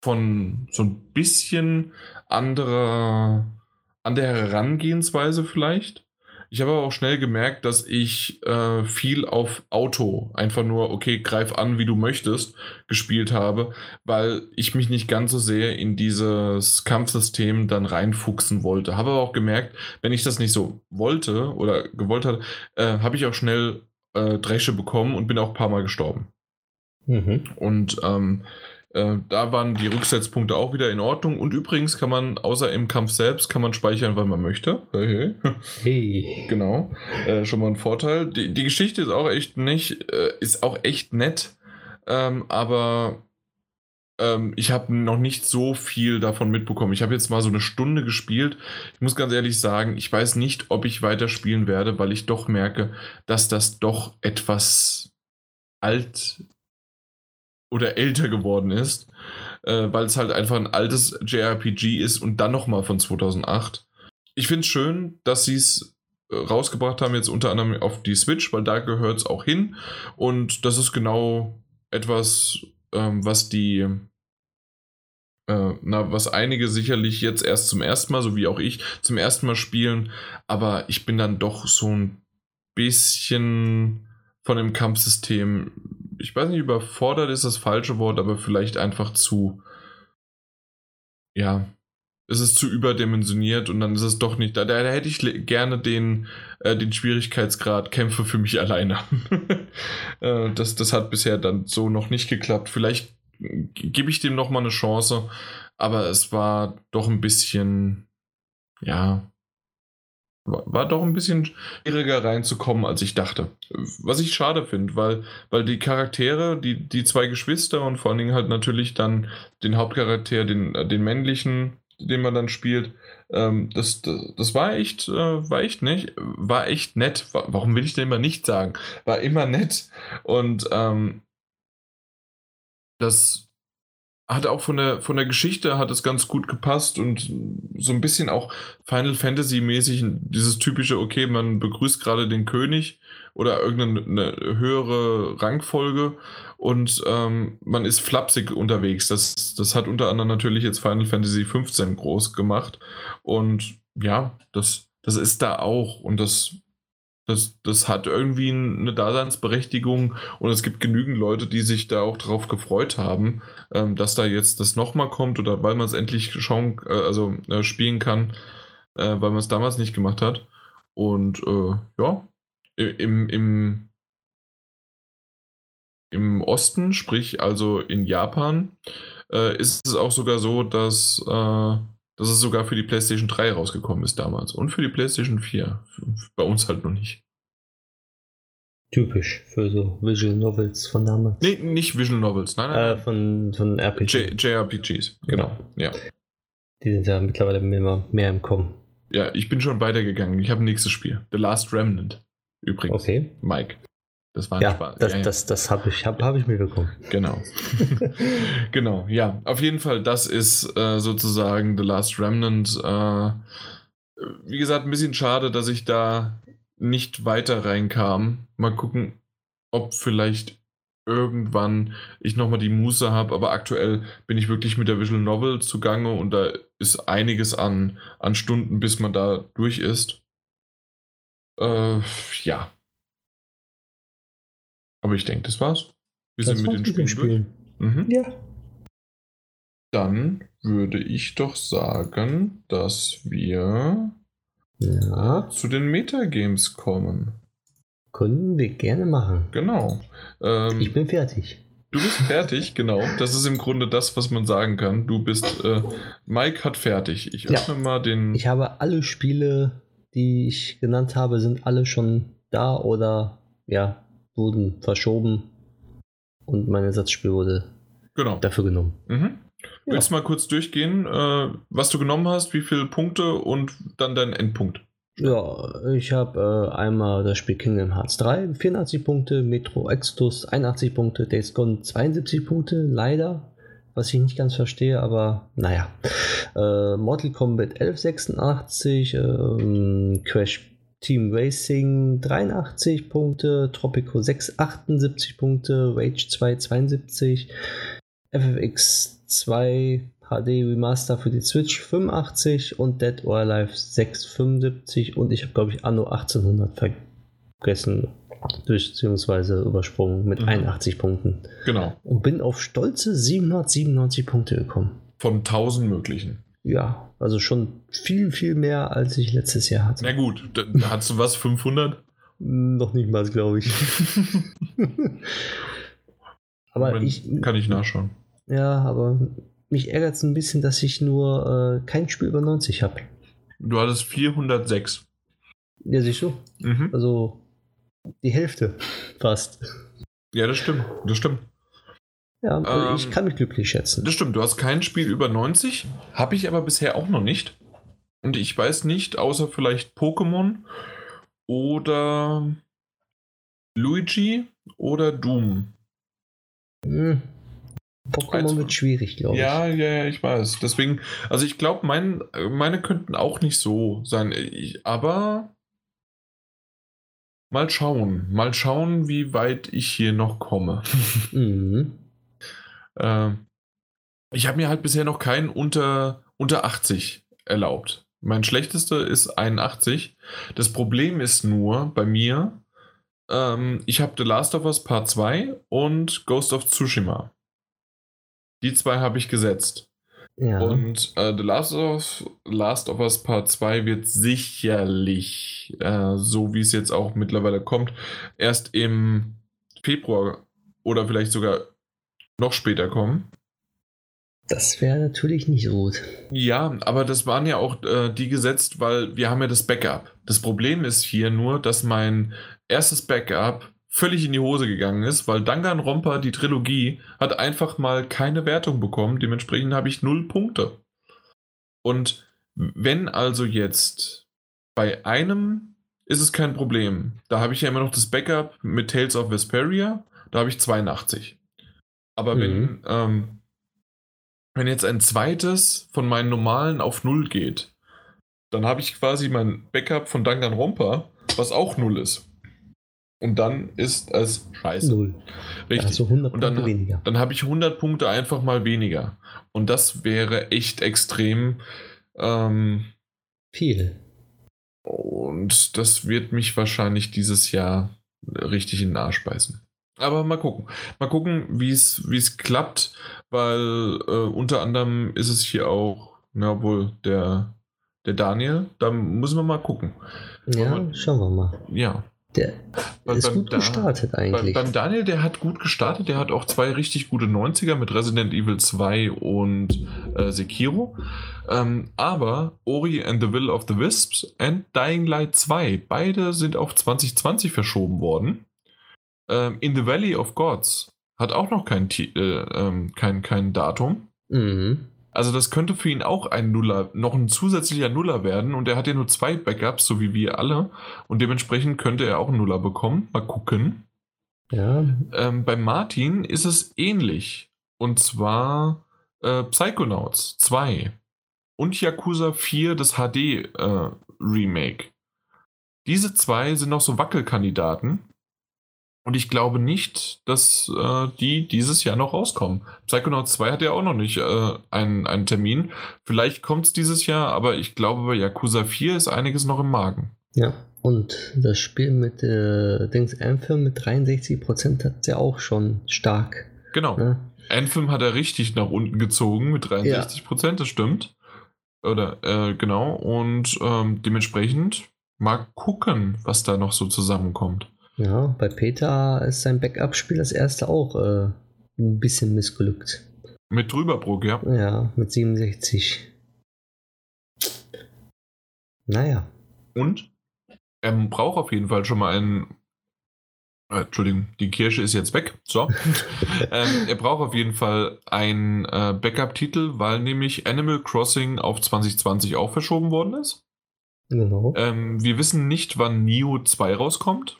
von so ein bisschen anderer, an der Herangehensweise vielleicht. Ich habe aber auch schnell gemerkt, dass ich äh, viel auf Auto, einfach nur, okay, greif an, wie du möchtest, gespielt habe, weil ich mich nicht ganz so sehr in dieses Kampfsystem dann reinfuchsen wollte. Habe aber auch gemerkt, wenn ich das nicht so wollte oder gewollt hatte, äh, habe ich auch schnell äh, Dresche bekommen und bin auch ein paar Mal gestorben. Mhm. Und ähm, äh, da waren die Rücksetzpunkte auch wieder in Ordnung. Und übrigens kann man, außer im Kampf selbst, kann man speichern, weil man möchte. Hey. hey. Genau. Äh, schon mal ein Vorteil. Die, die Geschichte ist auch echt nicht, äh, ist auch echt nett. Ähm, aber ähm, ich habe noch nicht so viel davon mitbekommen. Ich habe jetzt mal so eine Stunde gespielt. Ich muss ganz ehrlich sagen, ich weiß nicht, ob ich weiterspielen werde, weil ich doch merke, dass das doch etwas alt oder älter geworden ist, äh, weil es halt einfach ein altes JRPG ist und dann nochmal von 2008. Ich finde es schön, dass sie es äh, rausgebracht haben, jetzt unter anderem auf die Switch, weil da gehört es auch hin. Und das ist genau etwas, ähm, was die, äh, na, was einige sicherlich jetzt erst zum ersten Mal, so wie auch ich, zum ersten Mal spielen. Aber ich bin dann doch so ein bisschen von dem Kampfsystem ich weiß nicht, überfordert ist das falsche Wort, aber vielleicht einfach zu, ja, es ist zu überdimensioniert und dann ist es doch nicht da. Da, hätte ich gerne den, äh, den Schwierigkeitsgrad Kämpfe für mich alleine. äh, das, das hat bisher dann so noch nicht geklappt. Vielleicht gebe ich dem nochmal eine Chance, aber es war doch ein bisschen, ja, war doch ein bisschen schwieriger reinzukommen, als ich dachte. Was ich schade finde, weil, weil die Charaktere, die, die zwei Geschwister und vor allen Dingen halt natürlich dann den Hauptcharakter, den, den männlichen, den man dann spielt, ähm, das, das, das, war echt, äh, war echt nicht, war echt nett. Warum will ich denn immer nicht sagen? War immer nett. Und ähm, das hat auch von der, von der Geschichte hat es ganz gut gepasst und so ein bisschen auch Final Fantasy mäßig dieses typische, okay, man begrüßt gerade den König oder irgendeine höhere Rangfolge und ähm, man ist flapsig unterwegs. Das, das hat unter anderem natürlich jetzt Final Fantasy 15 groß gemacht und ja, das, das ist da auch und das das, das hat irgendwie eine Daseinsberechtigung und es gibt genügend Leute, die sich da auch drauf gefreut haben, ähm, dass da jetzt das nochmal kommt oder weil man es endlich schauen, äh, also äh, spielen kann, äh, weil man es damals nicht gemacht hat. Und äh, ja, im, im, im Osten, sprich also in Japan, äh, ist es auch sogar so, dass äh, dass es sogar für die PlayStation 3 rausgekommen ist damals und für die PlayStation 4. Bei uns halt noch nicht. Typisch für so Visual Novels von damals. Nee, nicht Visual Novels, nein, nein. Äh, von, von RPG. JRPGs, genau. Ja. Die sind ja mittlerweile immer mehr im Kommen. Ja, ich bin schon weitergegangen. Ich habe ein nächstes Spiel. The Last Remnant. Übrigens. Okay. Mike. Das war Ja, Spaß. das, ja, ja. das, das habe ich, hab, hab ich mir bekommen. Genau. genau, ja. Auf jeden Fall, das ist äh, sozusagen The Last Remnant. Äh, wie gesagt, ein bisschen schade, dass ich da nicht weiter reinkam. Mal gucken, ob vielleicht irgendwann ich nochmal die Muße habe, aber aktuell bin ich wirklich mit der Visual Novel zugange und da ist einiges an, an Stunden, bis man da durch ist. Äh, ja. Aber ich denke, das war's. Wir sind Das mit war's den Spielen durch. Mhm. Ja. Dann würde ich doch sagen, dass wir Ja, zu den Metagames kommen. können wir gerne machen. Genau. Ähm, Ich bin fertig. du bist fertig, genau. Das ist im Grunde das, was man sagen kann. Du bist, äh, Mike hat fertig. Ich Ja. öffne mal den. Ich habe alle Spiele, die ich genannt habe, sind alle schon da oder ja, wurden verschoben und mein Ersatzspiel wurde genau. dafür genommen. Mhm. Ja. Willst du mal kurz durchgehen, äh, was du genommen hast, wie viele Punkte und dann dein Endpunkt? Ja, ich habe äh, einmal das Spiel Kingdom Hearts 3, 84 Punkte, Metro Exodus 81 Punkte, Days Gone 72 Punkte, leider, was ich nicht ganz verstehe, aber naja. Äh, Mortal Kombat 1186, ähm, Crash Team Racing 83 Punkte, Tropico 6 78 Punkte, Rage 2 72, FFX 2 HD Remaster für die Switch 85 und Dead or Alive 6 75 und ich habe glaube ich Anno 1800 vergessen beziehungsweise übersprungen mit Mhm. 81 Punkten Genau. und bin auf stolze 797 Punkte gekommen. Von 1000 möglichen. Ja, also schon viel, viel mehr, als ich letztes Jahr hatte. Na gut, da, da hast du was, 500? Noch nicht mal, glaube ich. aber Moment, ich, Kann ich nachschauen. ja, aber mich ärgert es ein bisschen, dass ich nur äh, kein Spiel über 90 habe. Du hattest 406. Ja, siehst du? Mhm. Also die Hälfte fast. Ja, das stimmt. Das stimmt. Ja, also Ähm, ich kann mich glücklich schätzen. Das stimmt. Du hast kein Spiel über 90. Habe ich aber bisher auch noch nicht. Und ich weiß nicht, außer vielleicht Pokémon oder Luigi oder Doom. Hm. Pokémon wird schwierig, glaube ich. Ja, ja, ja, ich weiß. Deswegen, also ich glaube, mein, meine könnten auch nicht so sein. Ich, aber mal schauen. Mal schauen, wie weit ich hier noch komme. Mhm. Ähm, ich habe mir halt bisher noch keinen unter, unter 80 erlaubt. Mein schlechtester ist 81. Das Problem ist nur bei mir, ähm, ich habe The Last of Us Part 2 und Ghost of Tsushima. Die zwei habe ich gesetzt. Ja. Und äh, The Last of, Last of Us Part 2 wird sicherlich, äh, so wie es jetzt auch mittlerweile kommt, erst im Februar oder vielleicht sogar noch später kommen. das wäre natürlich nicht gut. Ja, aber das waren ja auch äh, die gesetzt, weil wir haben ja das Backup. Das Problem ist hier nur, dass mein erstes Backup völlig in die Hose gegangen ist, weil Danganronpa, die Trilogie, hat einfach mal keine Wertung bekommen. Dementsprechend habe ich null Punkte. Und wenn also jetzt bei einem ist es kein Problem. Da habe ich ja immer noch das Backup mit Tales of Vesperia. Da habe ich 82. Aber wenn, Mhm. ähm, wenn jetzt ein zweites von meinen normalen auf null geht, dann habe ich quasi mein Backup von Danganronpa, was auch null ist. Und dann ist es scheiße. Null. Richtig. Also 100 Und dann, Punkte weniger. dann habe ich 100 Punkte einfach mal weniger. Und das wäre echt extrem. Ähm, Viel. und das wird mich wahrscheinlich dieses Jahr richtig in den Arsch beißen. Aber mal gucken. Mal gucken, wie es klappt, weil äh, unter anderem ist es hier auch, na wohl, der, der Daniel. Da müssen wir mal gucken. Ja, Aber- schauen wir mal. Ja. Der Weil ist gut Da- gestartet Bei, eigentlich. beim Daniel, der hat gut gestartet. Der hat auch zwei richtig gute 90er mit Resident Evil 2 und äh, Sekiro. Ähm, aber Ori and the Will of the Wisps and Dying Light 2, beide sind auf 2020 verschoben worden. Ähm, In the Valley of Gods hat auch noch kein, äh, ähm, kein, kein Datum. mhm. Also das könnte für ihn auch ein Nuller, noch ein zusätzlicher Nuller werden und er hat ja nur zwei Backups, so wie wir alle. Und dementsprechend könnte er auch einen Nuller bekommen. Mal gucken. Ja, Ähm, bei Martin ist es ähnlich. Und zwar äh, Psychonauts 2 und Yakuza 4, das HD-Remake. Diese zwei sind noch so Wackelkandidaten. Und ich glaube nicht, dass äh, die dieses Jahr noch rauskommen. Psychonauts 2 hat ja auch noch nicht äh, einen, einen Termin. Vielleicht kommt es dieses Jahr, aber ich glaube, bei Yakuza 4 ist einiges noch im Magen. ja. Und das Spiel mit äh, Dings Anthem mit 63% hat ja auch schon stark. Genau. Ne? Anthem hat er richtig nach unten gezogen mit 63 Prozent, das stimmt. Oder, äh, genau. Und ähm, dementsprechend mal gucken, was da noch so zusammenkommt. Ja, bei Peter ist sein Backup-Spiel das erste auch äh, ein bisschen missglückt. Mit Drüberbruck, ja. Ja, mit 67. Naja. Und er braucht auf jeden Fall schon mal einen. Äh, Entschuldigung, die Kirsche ist jetzt weg. So. ähm, er braucht auf jeden Fall einen äh, Backup-Titel, weil nämlich Animal Crossing auf 2020 auch verschoben worden ist. Genau. Ähm, wir wissen nicht, wann Neo 2 rauskommt.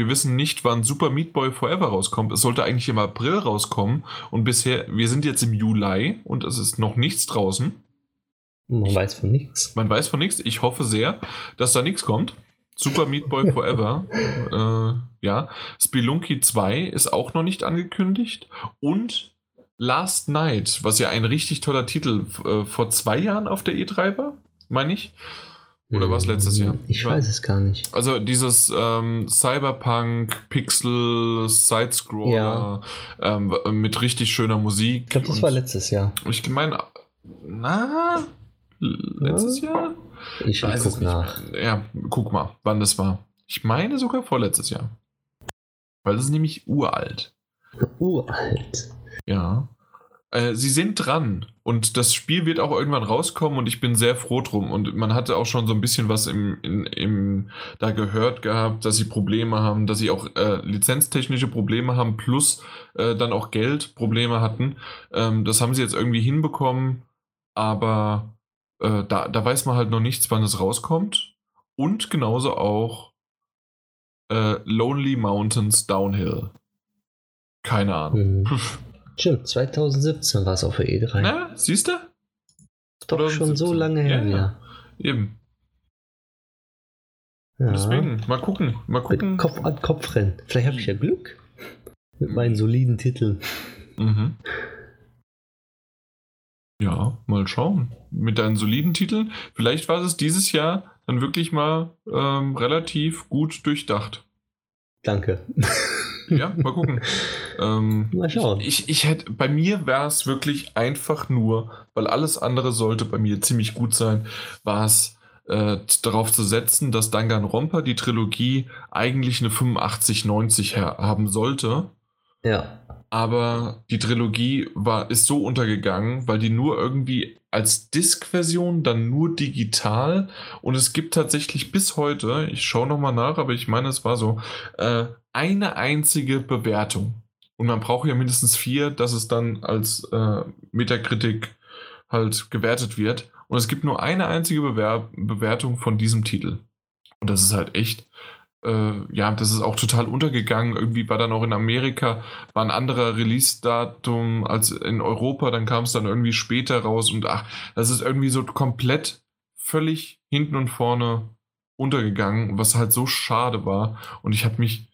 Wir wissen nicht, wann Super Meat Boy Forever rauskommt. Es sollte eigentlich im April rauskommen. Und bisher, wir sind jetzt im Juli und es ist noch nichts draußen. Man weiß von nichts. Man weiß von nichts. Ich hoffe sehr, dass da nichts kommt. Super Meat Boy Forever. äh, ja. Spelunky 2 ist auch noch nicht angekündigt. Und Last Night, was ja ein richtig toller Titel äh, vor zwei Jahren auf der E3 war, meine ich. Oder war es letztes Jahr? Ich weiß es gar nicht. Also dieses ähm, Cyberpunk, Pixel, Sidescroller ähm, mit richtig schöner Musik. Ich glaube, das war letztes Jahr. Ich meine, na, letztes Jahr? Ich, Weiß es guck nicht nach. mehr. Ja, guck mal, wann das war. Ich meine sogar vorletztes Jahr. Weil das ist nämlich uralt. Uralt. Ja. Äh, sie sind dran und das Spiel wird auch irgendwann rauskommen und ich bin sehr froh drum. Und man hatte auch schon so ein bisschen was im, in, im, da gehört gehabt, dass sie Probleme haben, dass sie auch äh, lizenztechnische Probleme haben, plus äh, dann auch Geldprobleme hatten. Ähm, das haben sie jetzt irgendwie hinbekommen, aber äh, da, da weiß man halt noch nichts, wann es rauskommt. Und genauso auch äh, Lonely Mountains Downhill. Keine Ahnung. Hm. Stimmt, 2017 war es auf der E3. Na, siehst du? Doch schon so 2017. lange her Ja, wieder. Eben. Ja. Deswegen, mal gucken. Mal Mit gucken. Kopf an Kopf rennen. Vielleicht habe ich ja Glück. Mit meinen soliden Titeln. Mhm. Ja, mal schauen. Mit deinen soliden Titeln. Vielleicht war es dieses Jahr dann wirklich mal ähm, relativ gut durchdacht. Danke. Ja, mal gucken. ähm, Mal schauen. Ich, ich hätte, bei mir wäre es wirklich einfach nur, weil alles andere sollte bei mir ziemlich gut sein, war es äh, darauf zu setzen, dass Danganronpa die Trilogie eigentlich eine 85-90 her- haben sollte. Ja. Aber die Trilogie war, ist so untergegangen, weil die nur irgendwie als Disk-Version, dann nur digital und es gibt tatsächlich bis heute, ich schaue nochmal nach, aber ich meine, es war so, äh, eine einzige Bewertung. Und man braucht ja mindestens vier, dass es dann als äh, Metakritik halt gewertet wird. Und es gibt nur eine einzige Bewer Bewertung von diesem Titel. Und das ist halt echt äh, ja, das ist auch total untergegangen. Irgendwie war dann auch in Amerika, war ein anderer Release-Datum als in Europa, dann kam es dann irgendwie später raus und ach, das ist irgendwie so komplett völlig hinten und vorne untergegangen, was halt so schade war. Und ich habe mich,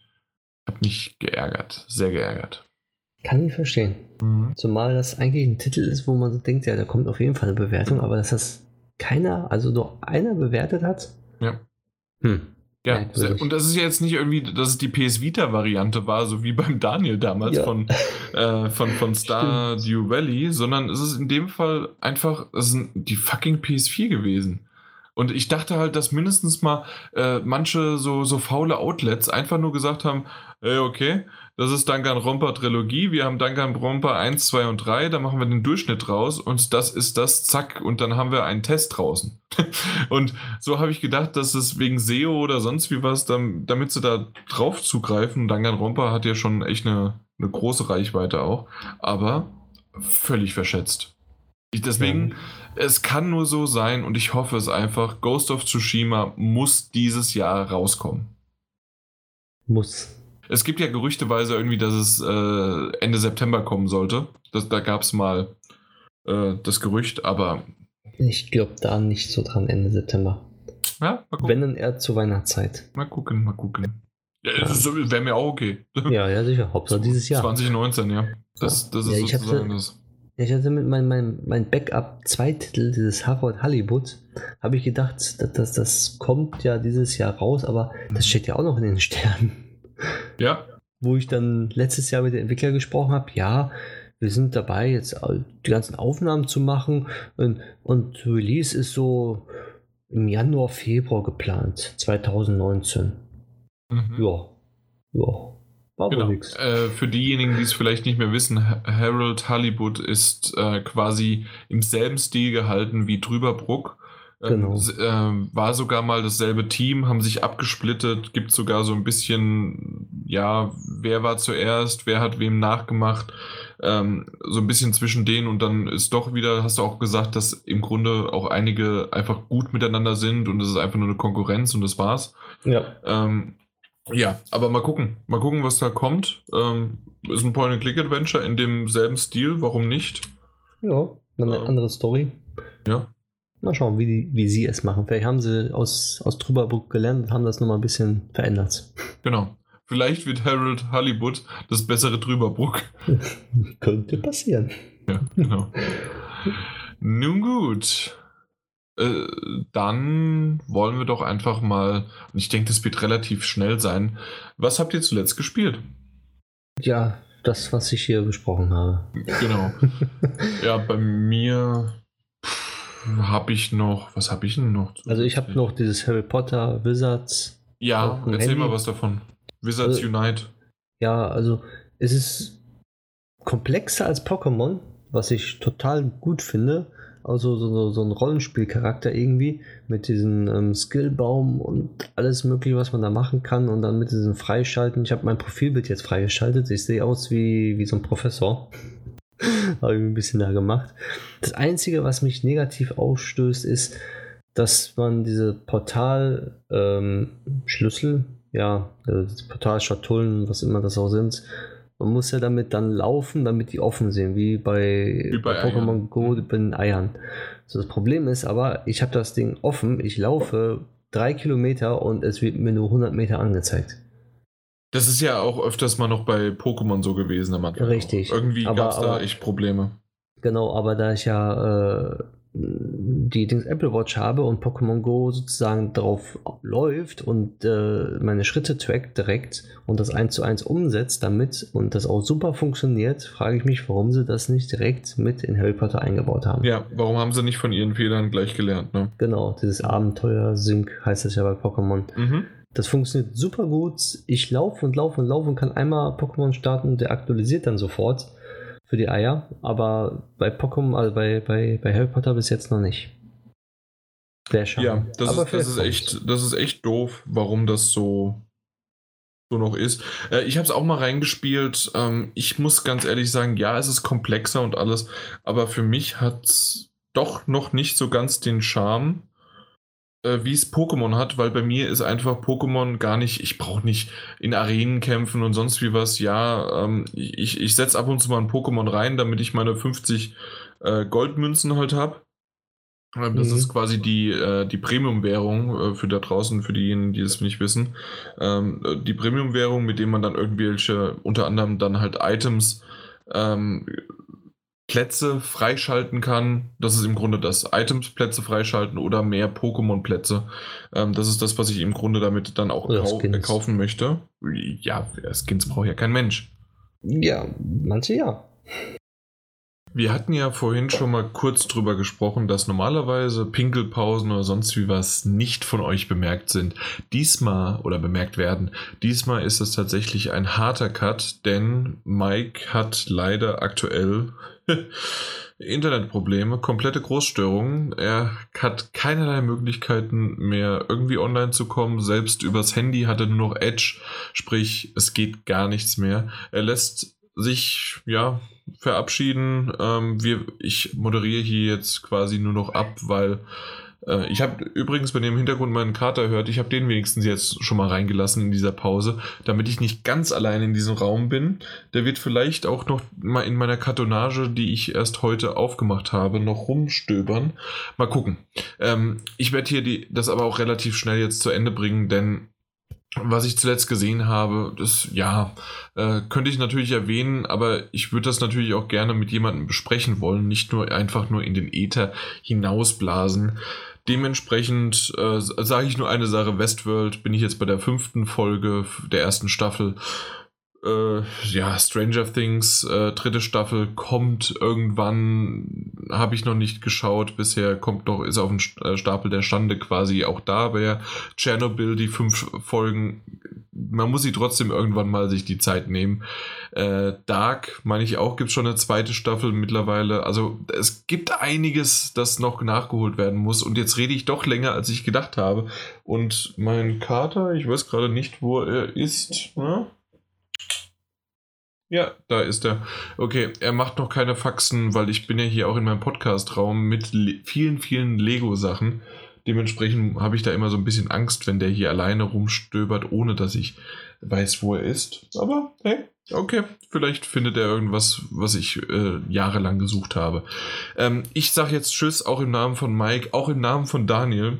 hab mich geärgert, sehr geärgert. Kann ich verstehen. Mhm. Zumal das eigentlich ein Titel ist, wo man so denkt, ja, da kommt auf jeden Fall eine Bewertung, aber dass das keiner, also nur einer bewertet hat. Ja. Hm. Ja, und das ist ja jetzt nicht irgendwie, dass es die PS Vita-Variante war, so wie beim Daniel damals ja. von, äh, von, von Stardew Valley, sondern es ist in dem Fall einfach, es ist die fucking PS4 gewesen. Und ich dachte halt, dass mindestens mal äh, manche so, so faule Outlets einfach nur gesagt haben, ey, okay, das ist Danganronpa Trilogie, wir haben Danganronpa 1, 2 und 3, da machen wir den Durchschnitt raus und das ist das, zack, und dann haben wir einen Test draußen. und so habe ich gedacht, dass es wegen SEO oder sonst wie was, damit sie da drauf zugreifen, Danganronpa hat ja schon echt eine, eine große Reichweite auch, aber völlig verschätzt. Deswegen, ja. es kann nur so sein und ich hoffe es einfach, Ghost of Tsushima muss dieses Jahr rauskommen. Muss. Es gibt ja gerüchteweise irgendwie, dass es äh, Ende September kommen sollte. Das, da gab es mal äh, das Gerücht, aber. Ich glaube da nicht so dran, Ende September. Ja, mal gucken. Wenn dann eher zur Weihnachtszeit. Mal gucken, mal gucken. Ja, ja. Wäre mir auch okay. Ja, ja, sicher. Hauptsache dieses Jahr. 2019, ja. Das, das ist ja, ich sozusagen hatte, das. Ich hatte mit meinem mein, mein Backup zwei Titel, dieses Harvard Hollywood, habe ich gedacht, dass, dass das kommt ja dieses Jahr raus, aber das steht ja auch noch in den Sternen. Ja. Wo ich dann letztes Jahr mit den Entwicklern gesprochen habe, ja, wir sind dabei, jetzt die ganzen Aufnahmen zu machen und, und Release ist so im Januar, Februar geplant, 2019. Mhm. Ja. Ja. War genau. nichts. Äh, für diejenigen, die es vielleicht nicht mehr wissen, Harold Hollywood ist äh, quasi im selben Stil gehalten wie Drüberbruck. Ähm, genau. Äh, war sogar mal dasselbe Team, haben sich abgesplittet, gibt sogar so ein bisschen, ja, wer war zuerst, wer hat wem nachgemacht, ähm, so ein bisschen zwischen denen und dann ist doch wieder, hast du auch gesagt, dass im Grunde auch einige einfach gut miteinander sind und es ist einfach nur eine Konkurrenz und das war's. Ja. Ähm, ja, aber mal gucken. Mal gucken, was da kommt. Ähm, ist ein Point-and-Click-Adventure in demselben Stil, warum nicht? Ja, eine ähm, andere Story. Ja. Mal schauen, wie, die, wie sie es machen. Vielleicht haben sie aus, aus Trüberbruck gelernt und haben das nochmal ein bisschen verändert. Genau. Vielleicht wird Harold Hollywood das bessere Trüberbruck. Könnte passieren. Ja, genau. Nun gut. Äh, dann wollen wir doch einfach mal, und ich denke, das wird relativ schnell sein. Was habt ihr zuletzt gespielt? Ja, das, was ich hier besprochen habe. Genau. ja, bei mir habe ich noch, was habe ich denn noch? Also ich habe noch dieses Harry Potter Wizards. Ja, erzähl Handy. mal was davon. Wizards also, Unite. Ja, also es ist komplexer als Pokémon, was ich total gut finde also so, so ein Rollenspielcharakter irgendwie mit diesem ähm, Skillbaum und alles mögliche, was man da machen kann und dann mit diesem Freischalten. Ich habe mein Profilbild jetzt freigeschaltet. Ich sehe aus wie, wie so ein Professor. habe ich ein bisschen da gemacht. Das Einzige, was mich negativ ausstößt, ist, dass man diese Portalschlüssel, ähm, ja, also Portalschatullen, was immer das auch sind, man muss ja damit dann laufen, damit die offen sind, wie bei, bei, bei Pokémon Go bei den Eiern. So, das Problem ist aber, ich habe das Ding offen, ich laufe drei Kilometer und es wird mir nur 100 Meter angezeigt. Das ist ja auch öfters mal noch bei Pokémon so gewesen am Anfang. Richtig. Irgendwie gab es da echt Probleme. Genau, aber da ich ja äh, die Dings Apple Watch habe und Pokémon Go sozusagen drauf läuft und äh, meine Schritte trackt direkt und das eins zu eins umsetzt damit und das auch super funktioniert, frage ich mich, warum sie das nicht direkt mit in Harry Potter eingebaut haben. Ja, warum haben sie nicht von ihren Fehlern gleich gelernt, ne? Genau, dieses Abenteuer-Sync heißt das ja bei Pokémon. Mhm. Das funktioniert super gut. Ich laufe und laufe und laufe und kann einmal Pokémon starten und der aktualisiert dann sofort für die Eier, aber bei Pokémon, also bei, bei, bei Harry Potter bis jetzt noch nicht. Sehr schade. Ja, das, ist, das ist, echt, das ist echt doof, warum das so, so noch ist. Äh, ich habe es auch mal reingespielt. Ähm, ich muss ganz ehrlich sagen, ja, es ist komplexer und alles, aber für mich hat es doch noch nicht so ganz den Charme. Äh, wie es Pokémon hat, weil bei mir ist einfach Pokémon gar nicht, ich brauche nicht in Arenen kämpfen und sonst wie was. Ja, ähm, ich, ich setze ab und zu mal ein Pokémon rein, damit ich meine 50 äh, Goldmünzen halt habe. Ähm, das mhm. ist quasi die, äh, die Premium-Währung äh, für da draußen, für diejenigen, die das nicht wissen. Ähm, die Premium-Währung, mit dem man dann irgendwelche, unter anderem dann halt Items ähm, Plätze freischalten kann. Das ist im Grunde das Items-Plätze freischalten oder mehr Pokémon-Plätze. Ähm, das ist das, was ich im Grunde damit dann auch kau Skins. kaufen möchte. Ja, Skins braucht ja kein Mensch. Ja, manche ja. Wir hatten ja vorhin schon mal kurz drüber gesprochen, dass normalerweise Pinkelpausen oder sonst wie was nicht von euch bemerkt sind. Diesmal oder bemerkt werden. Diesmal ist es tatsächlich ein harter Cut, denn Mike hat leider aktuell Internetprobleme, komplette Großstörungen. Er hat keinerlei Möglichkeiten mehr irgendwie online zu kommen. Selbst übers Handy hat er nur noch Edge, sprich es geht gar nichts mehr. Er lässt sich ja verabschieden. Ähm, wir, ich moderiere hier jetzt quasi nur noch ab, weil äh, ich habe übrigens, wenn ihr im Hintergrund meinen Kater hört, ich habe den wenigstens jetzt schon mal reingelassen in dieser Pause, damit ich nicht ganz allein in diesem Raum bin. Der wird vielleicht auch noch mal in meiner Kartonage, die ich erst heute aufgemacht habe, noch rumstöbern. Mal gucken. Ähm, ich werde hier die, das aber auch relativ schnell jetzt zu Ende bringen, denn was ich zuletzt gesehen habe, das ja, äh, könnte ich natürlich erwähnen, aber ich würde das natürlich auch gerne mit jemandem besprechen wollen, nicht nur einfach nur in den Äther hinausblasen. Dementsprechend äh, sage ich nur eine Sache, Westworld bin ich jetzt bei der fünften Folge der ersten Staffel äh, ja, Stranger Things, äh, dritte Staffel kommt irgendwann, habe ich noch nicht geschaut, bisher kommt noch, ist auf dem äh, Stapel der Stande quasi auch da, wäre Chernobyl, die fünf Folgen, man muss sie trotzdem irgendwann mal sich die Zeit nehmen. Äh, Dark, meine ich auch, gibt es schon eine zweite Staffel mittlerweile, also es gibt einiges, das noch nachgeholt werden muss. Und jetzt rede ich doch länger, als ich gedacht habe. Und mein Kater, ich weiß gerade nicht, wo er ist, ne? Ja, da ist er. Okay, er macht noch keine Faxen, weil ich bin ja hier auch in meinem Podcast-Raum mit vielen, vielen Lego-Sachen. Dementsprechend habe ich da immer so ein bisschen Angst, wenn der hier alleine rumstöbert, ohne dass ich weiß, wo er ist. Aber hey, okay, vielleicht findet er irgendwas, was ich äh, jahrelang gesucht habe. Ähm, ich sage jetzt Tschüss, auch im Namen von Mike, auch im Namen von Daniel.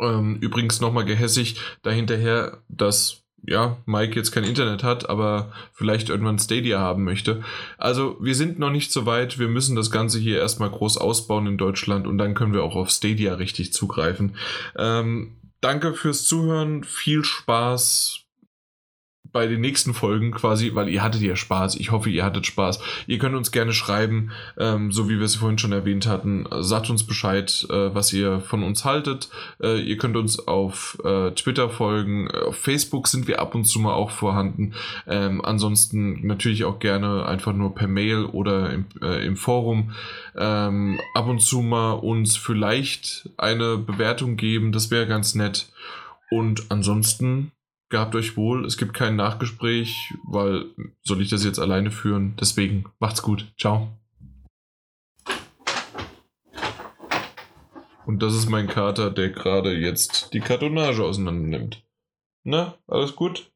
Ähm, übrigens nochmal gehässig dahinterher, dass ja, Mike jetzt kein Internet hat, aber vielleicht irgendwann Stadia haben möchte. Also wir sind noch nicht so weit. Wir müssen das Ganze hier erstmal groß ausbauen in Deutschland und dann können wir auch auf Stadia richtig zugreifen. Ähm, danke fürs Zuhören. Viel Spaß bei den nächsten Folgen quasi, weil ihr hattet ja Spaß. Ich hoffe, ihr hattet Spaß. Ihr könnt uns gerne schreiben, ähm, so wie wir es vorhin schon erwähnt hatten. Sagt uns Bescheid, äh, was ihr von uns haltet. Äh, ihr könnt uns auf äh, Twitter folgen. Auf Facebook sind wir ab und zu mal auch vorhanden. Ähm, ansonsten natürlich auch gerne einfach nur per Mail oder im, äh, im Forum. Ähm, ab und zu mal uns vielleicht eine Bewertung geben. Das wäre ganz nett. Und ansonsten gehabt euch wohl. Es gibt kein Nachgespräch, weil soll ich das jetzt alleine führen? Deswegen macht's gut. Ciao. Und das ist mein Kater, der gerade jetzt die Kartonage auseinander nimmt. Na, alles gut?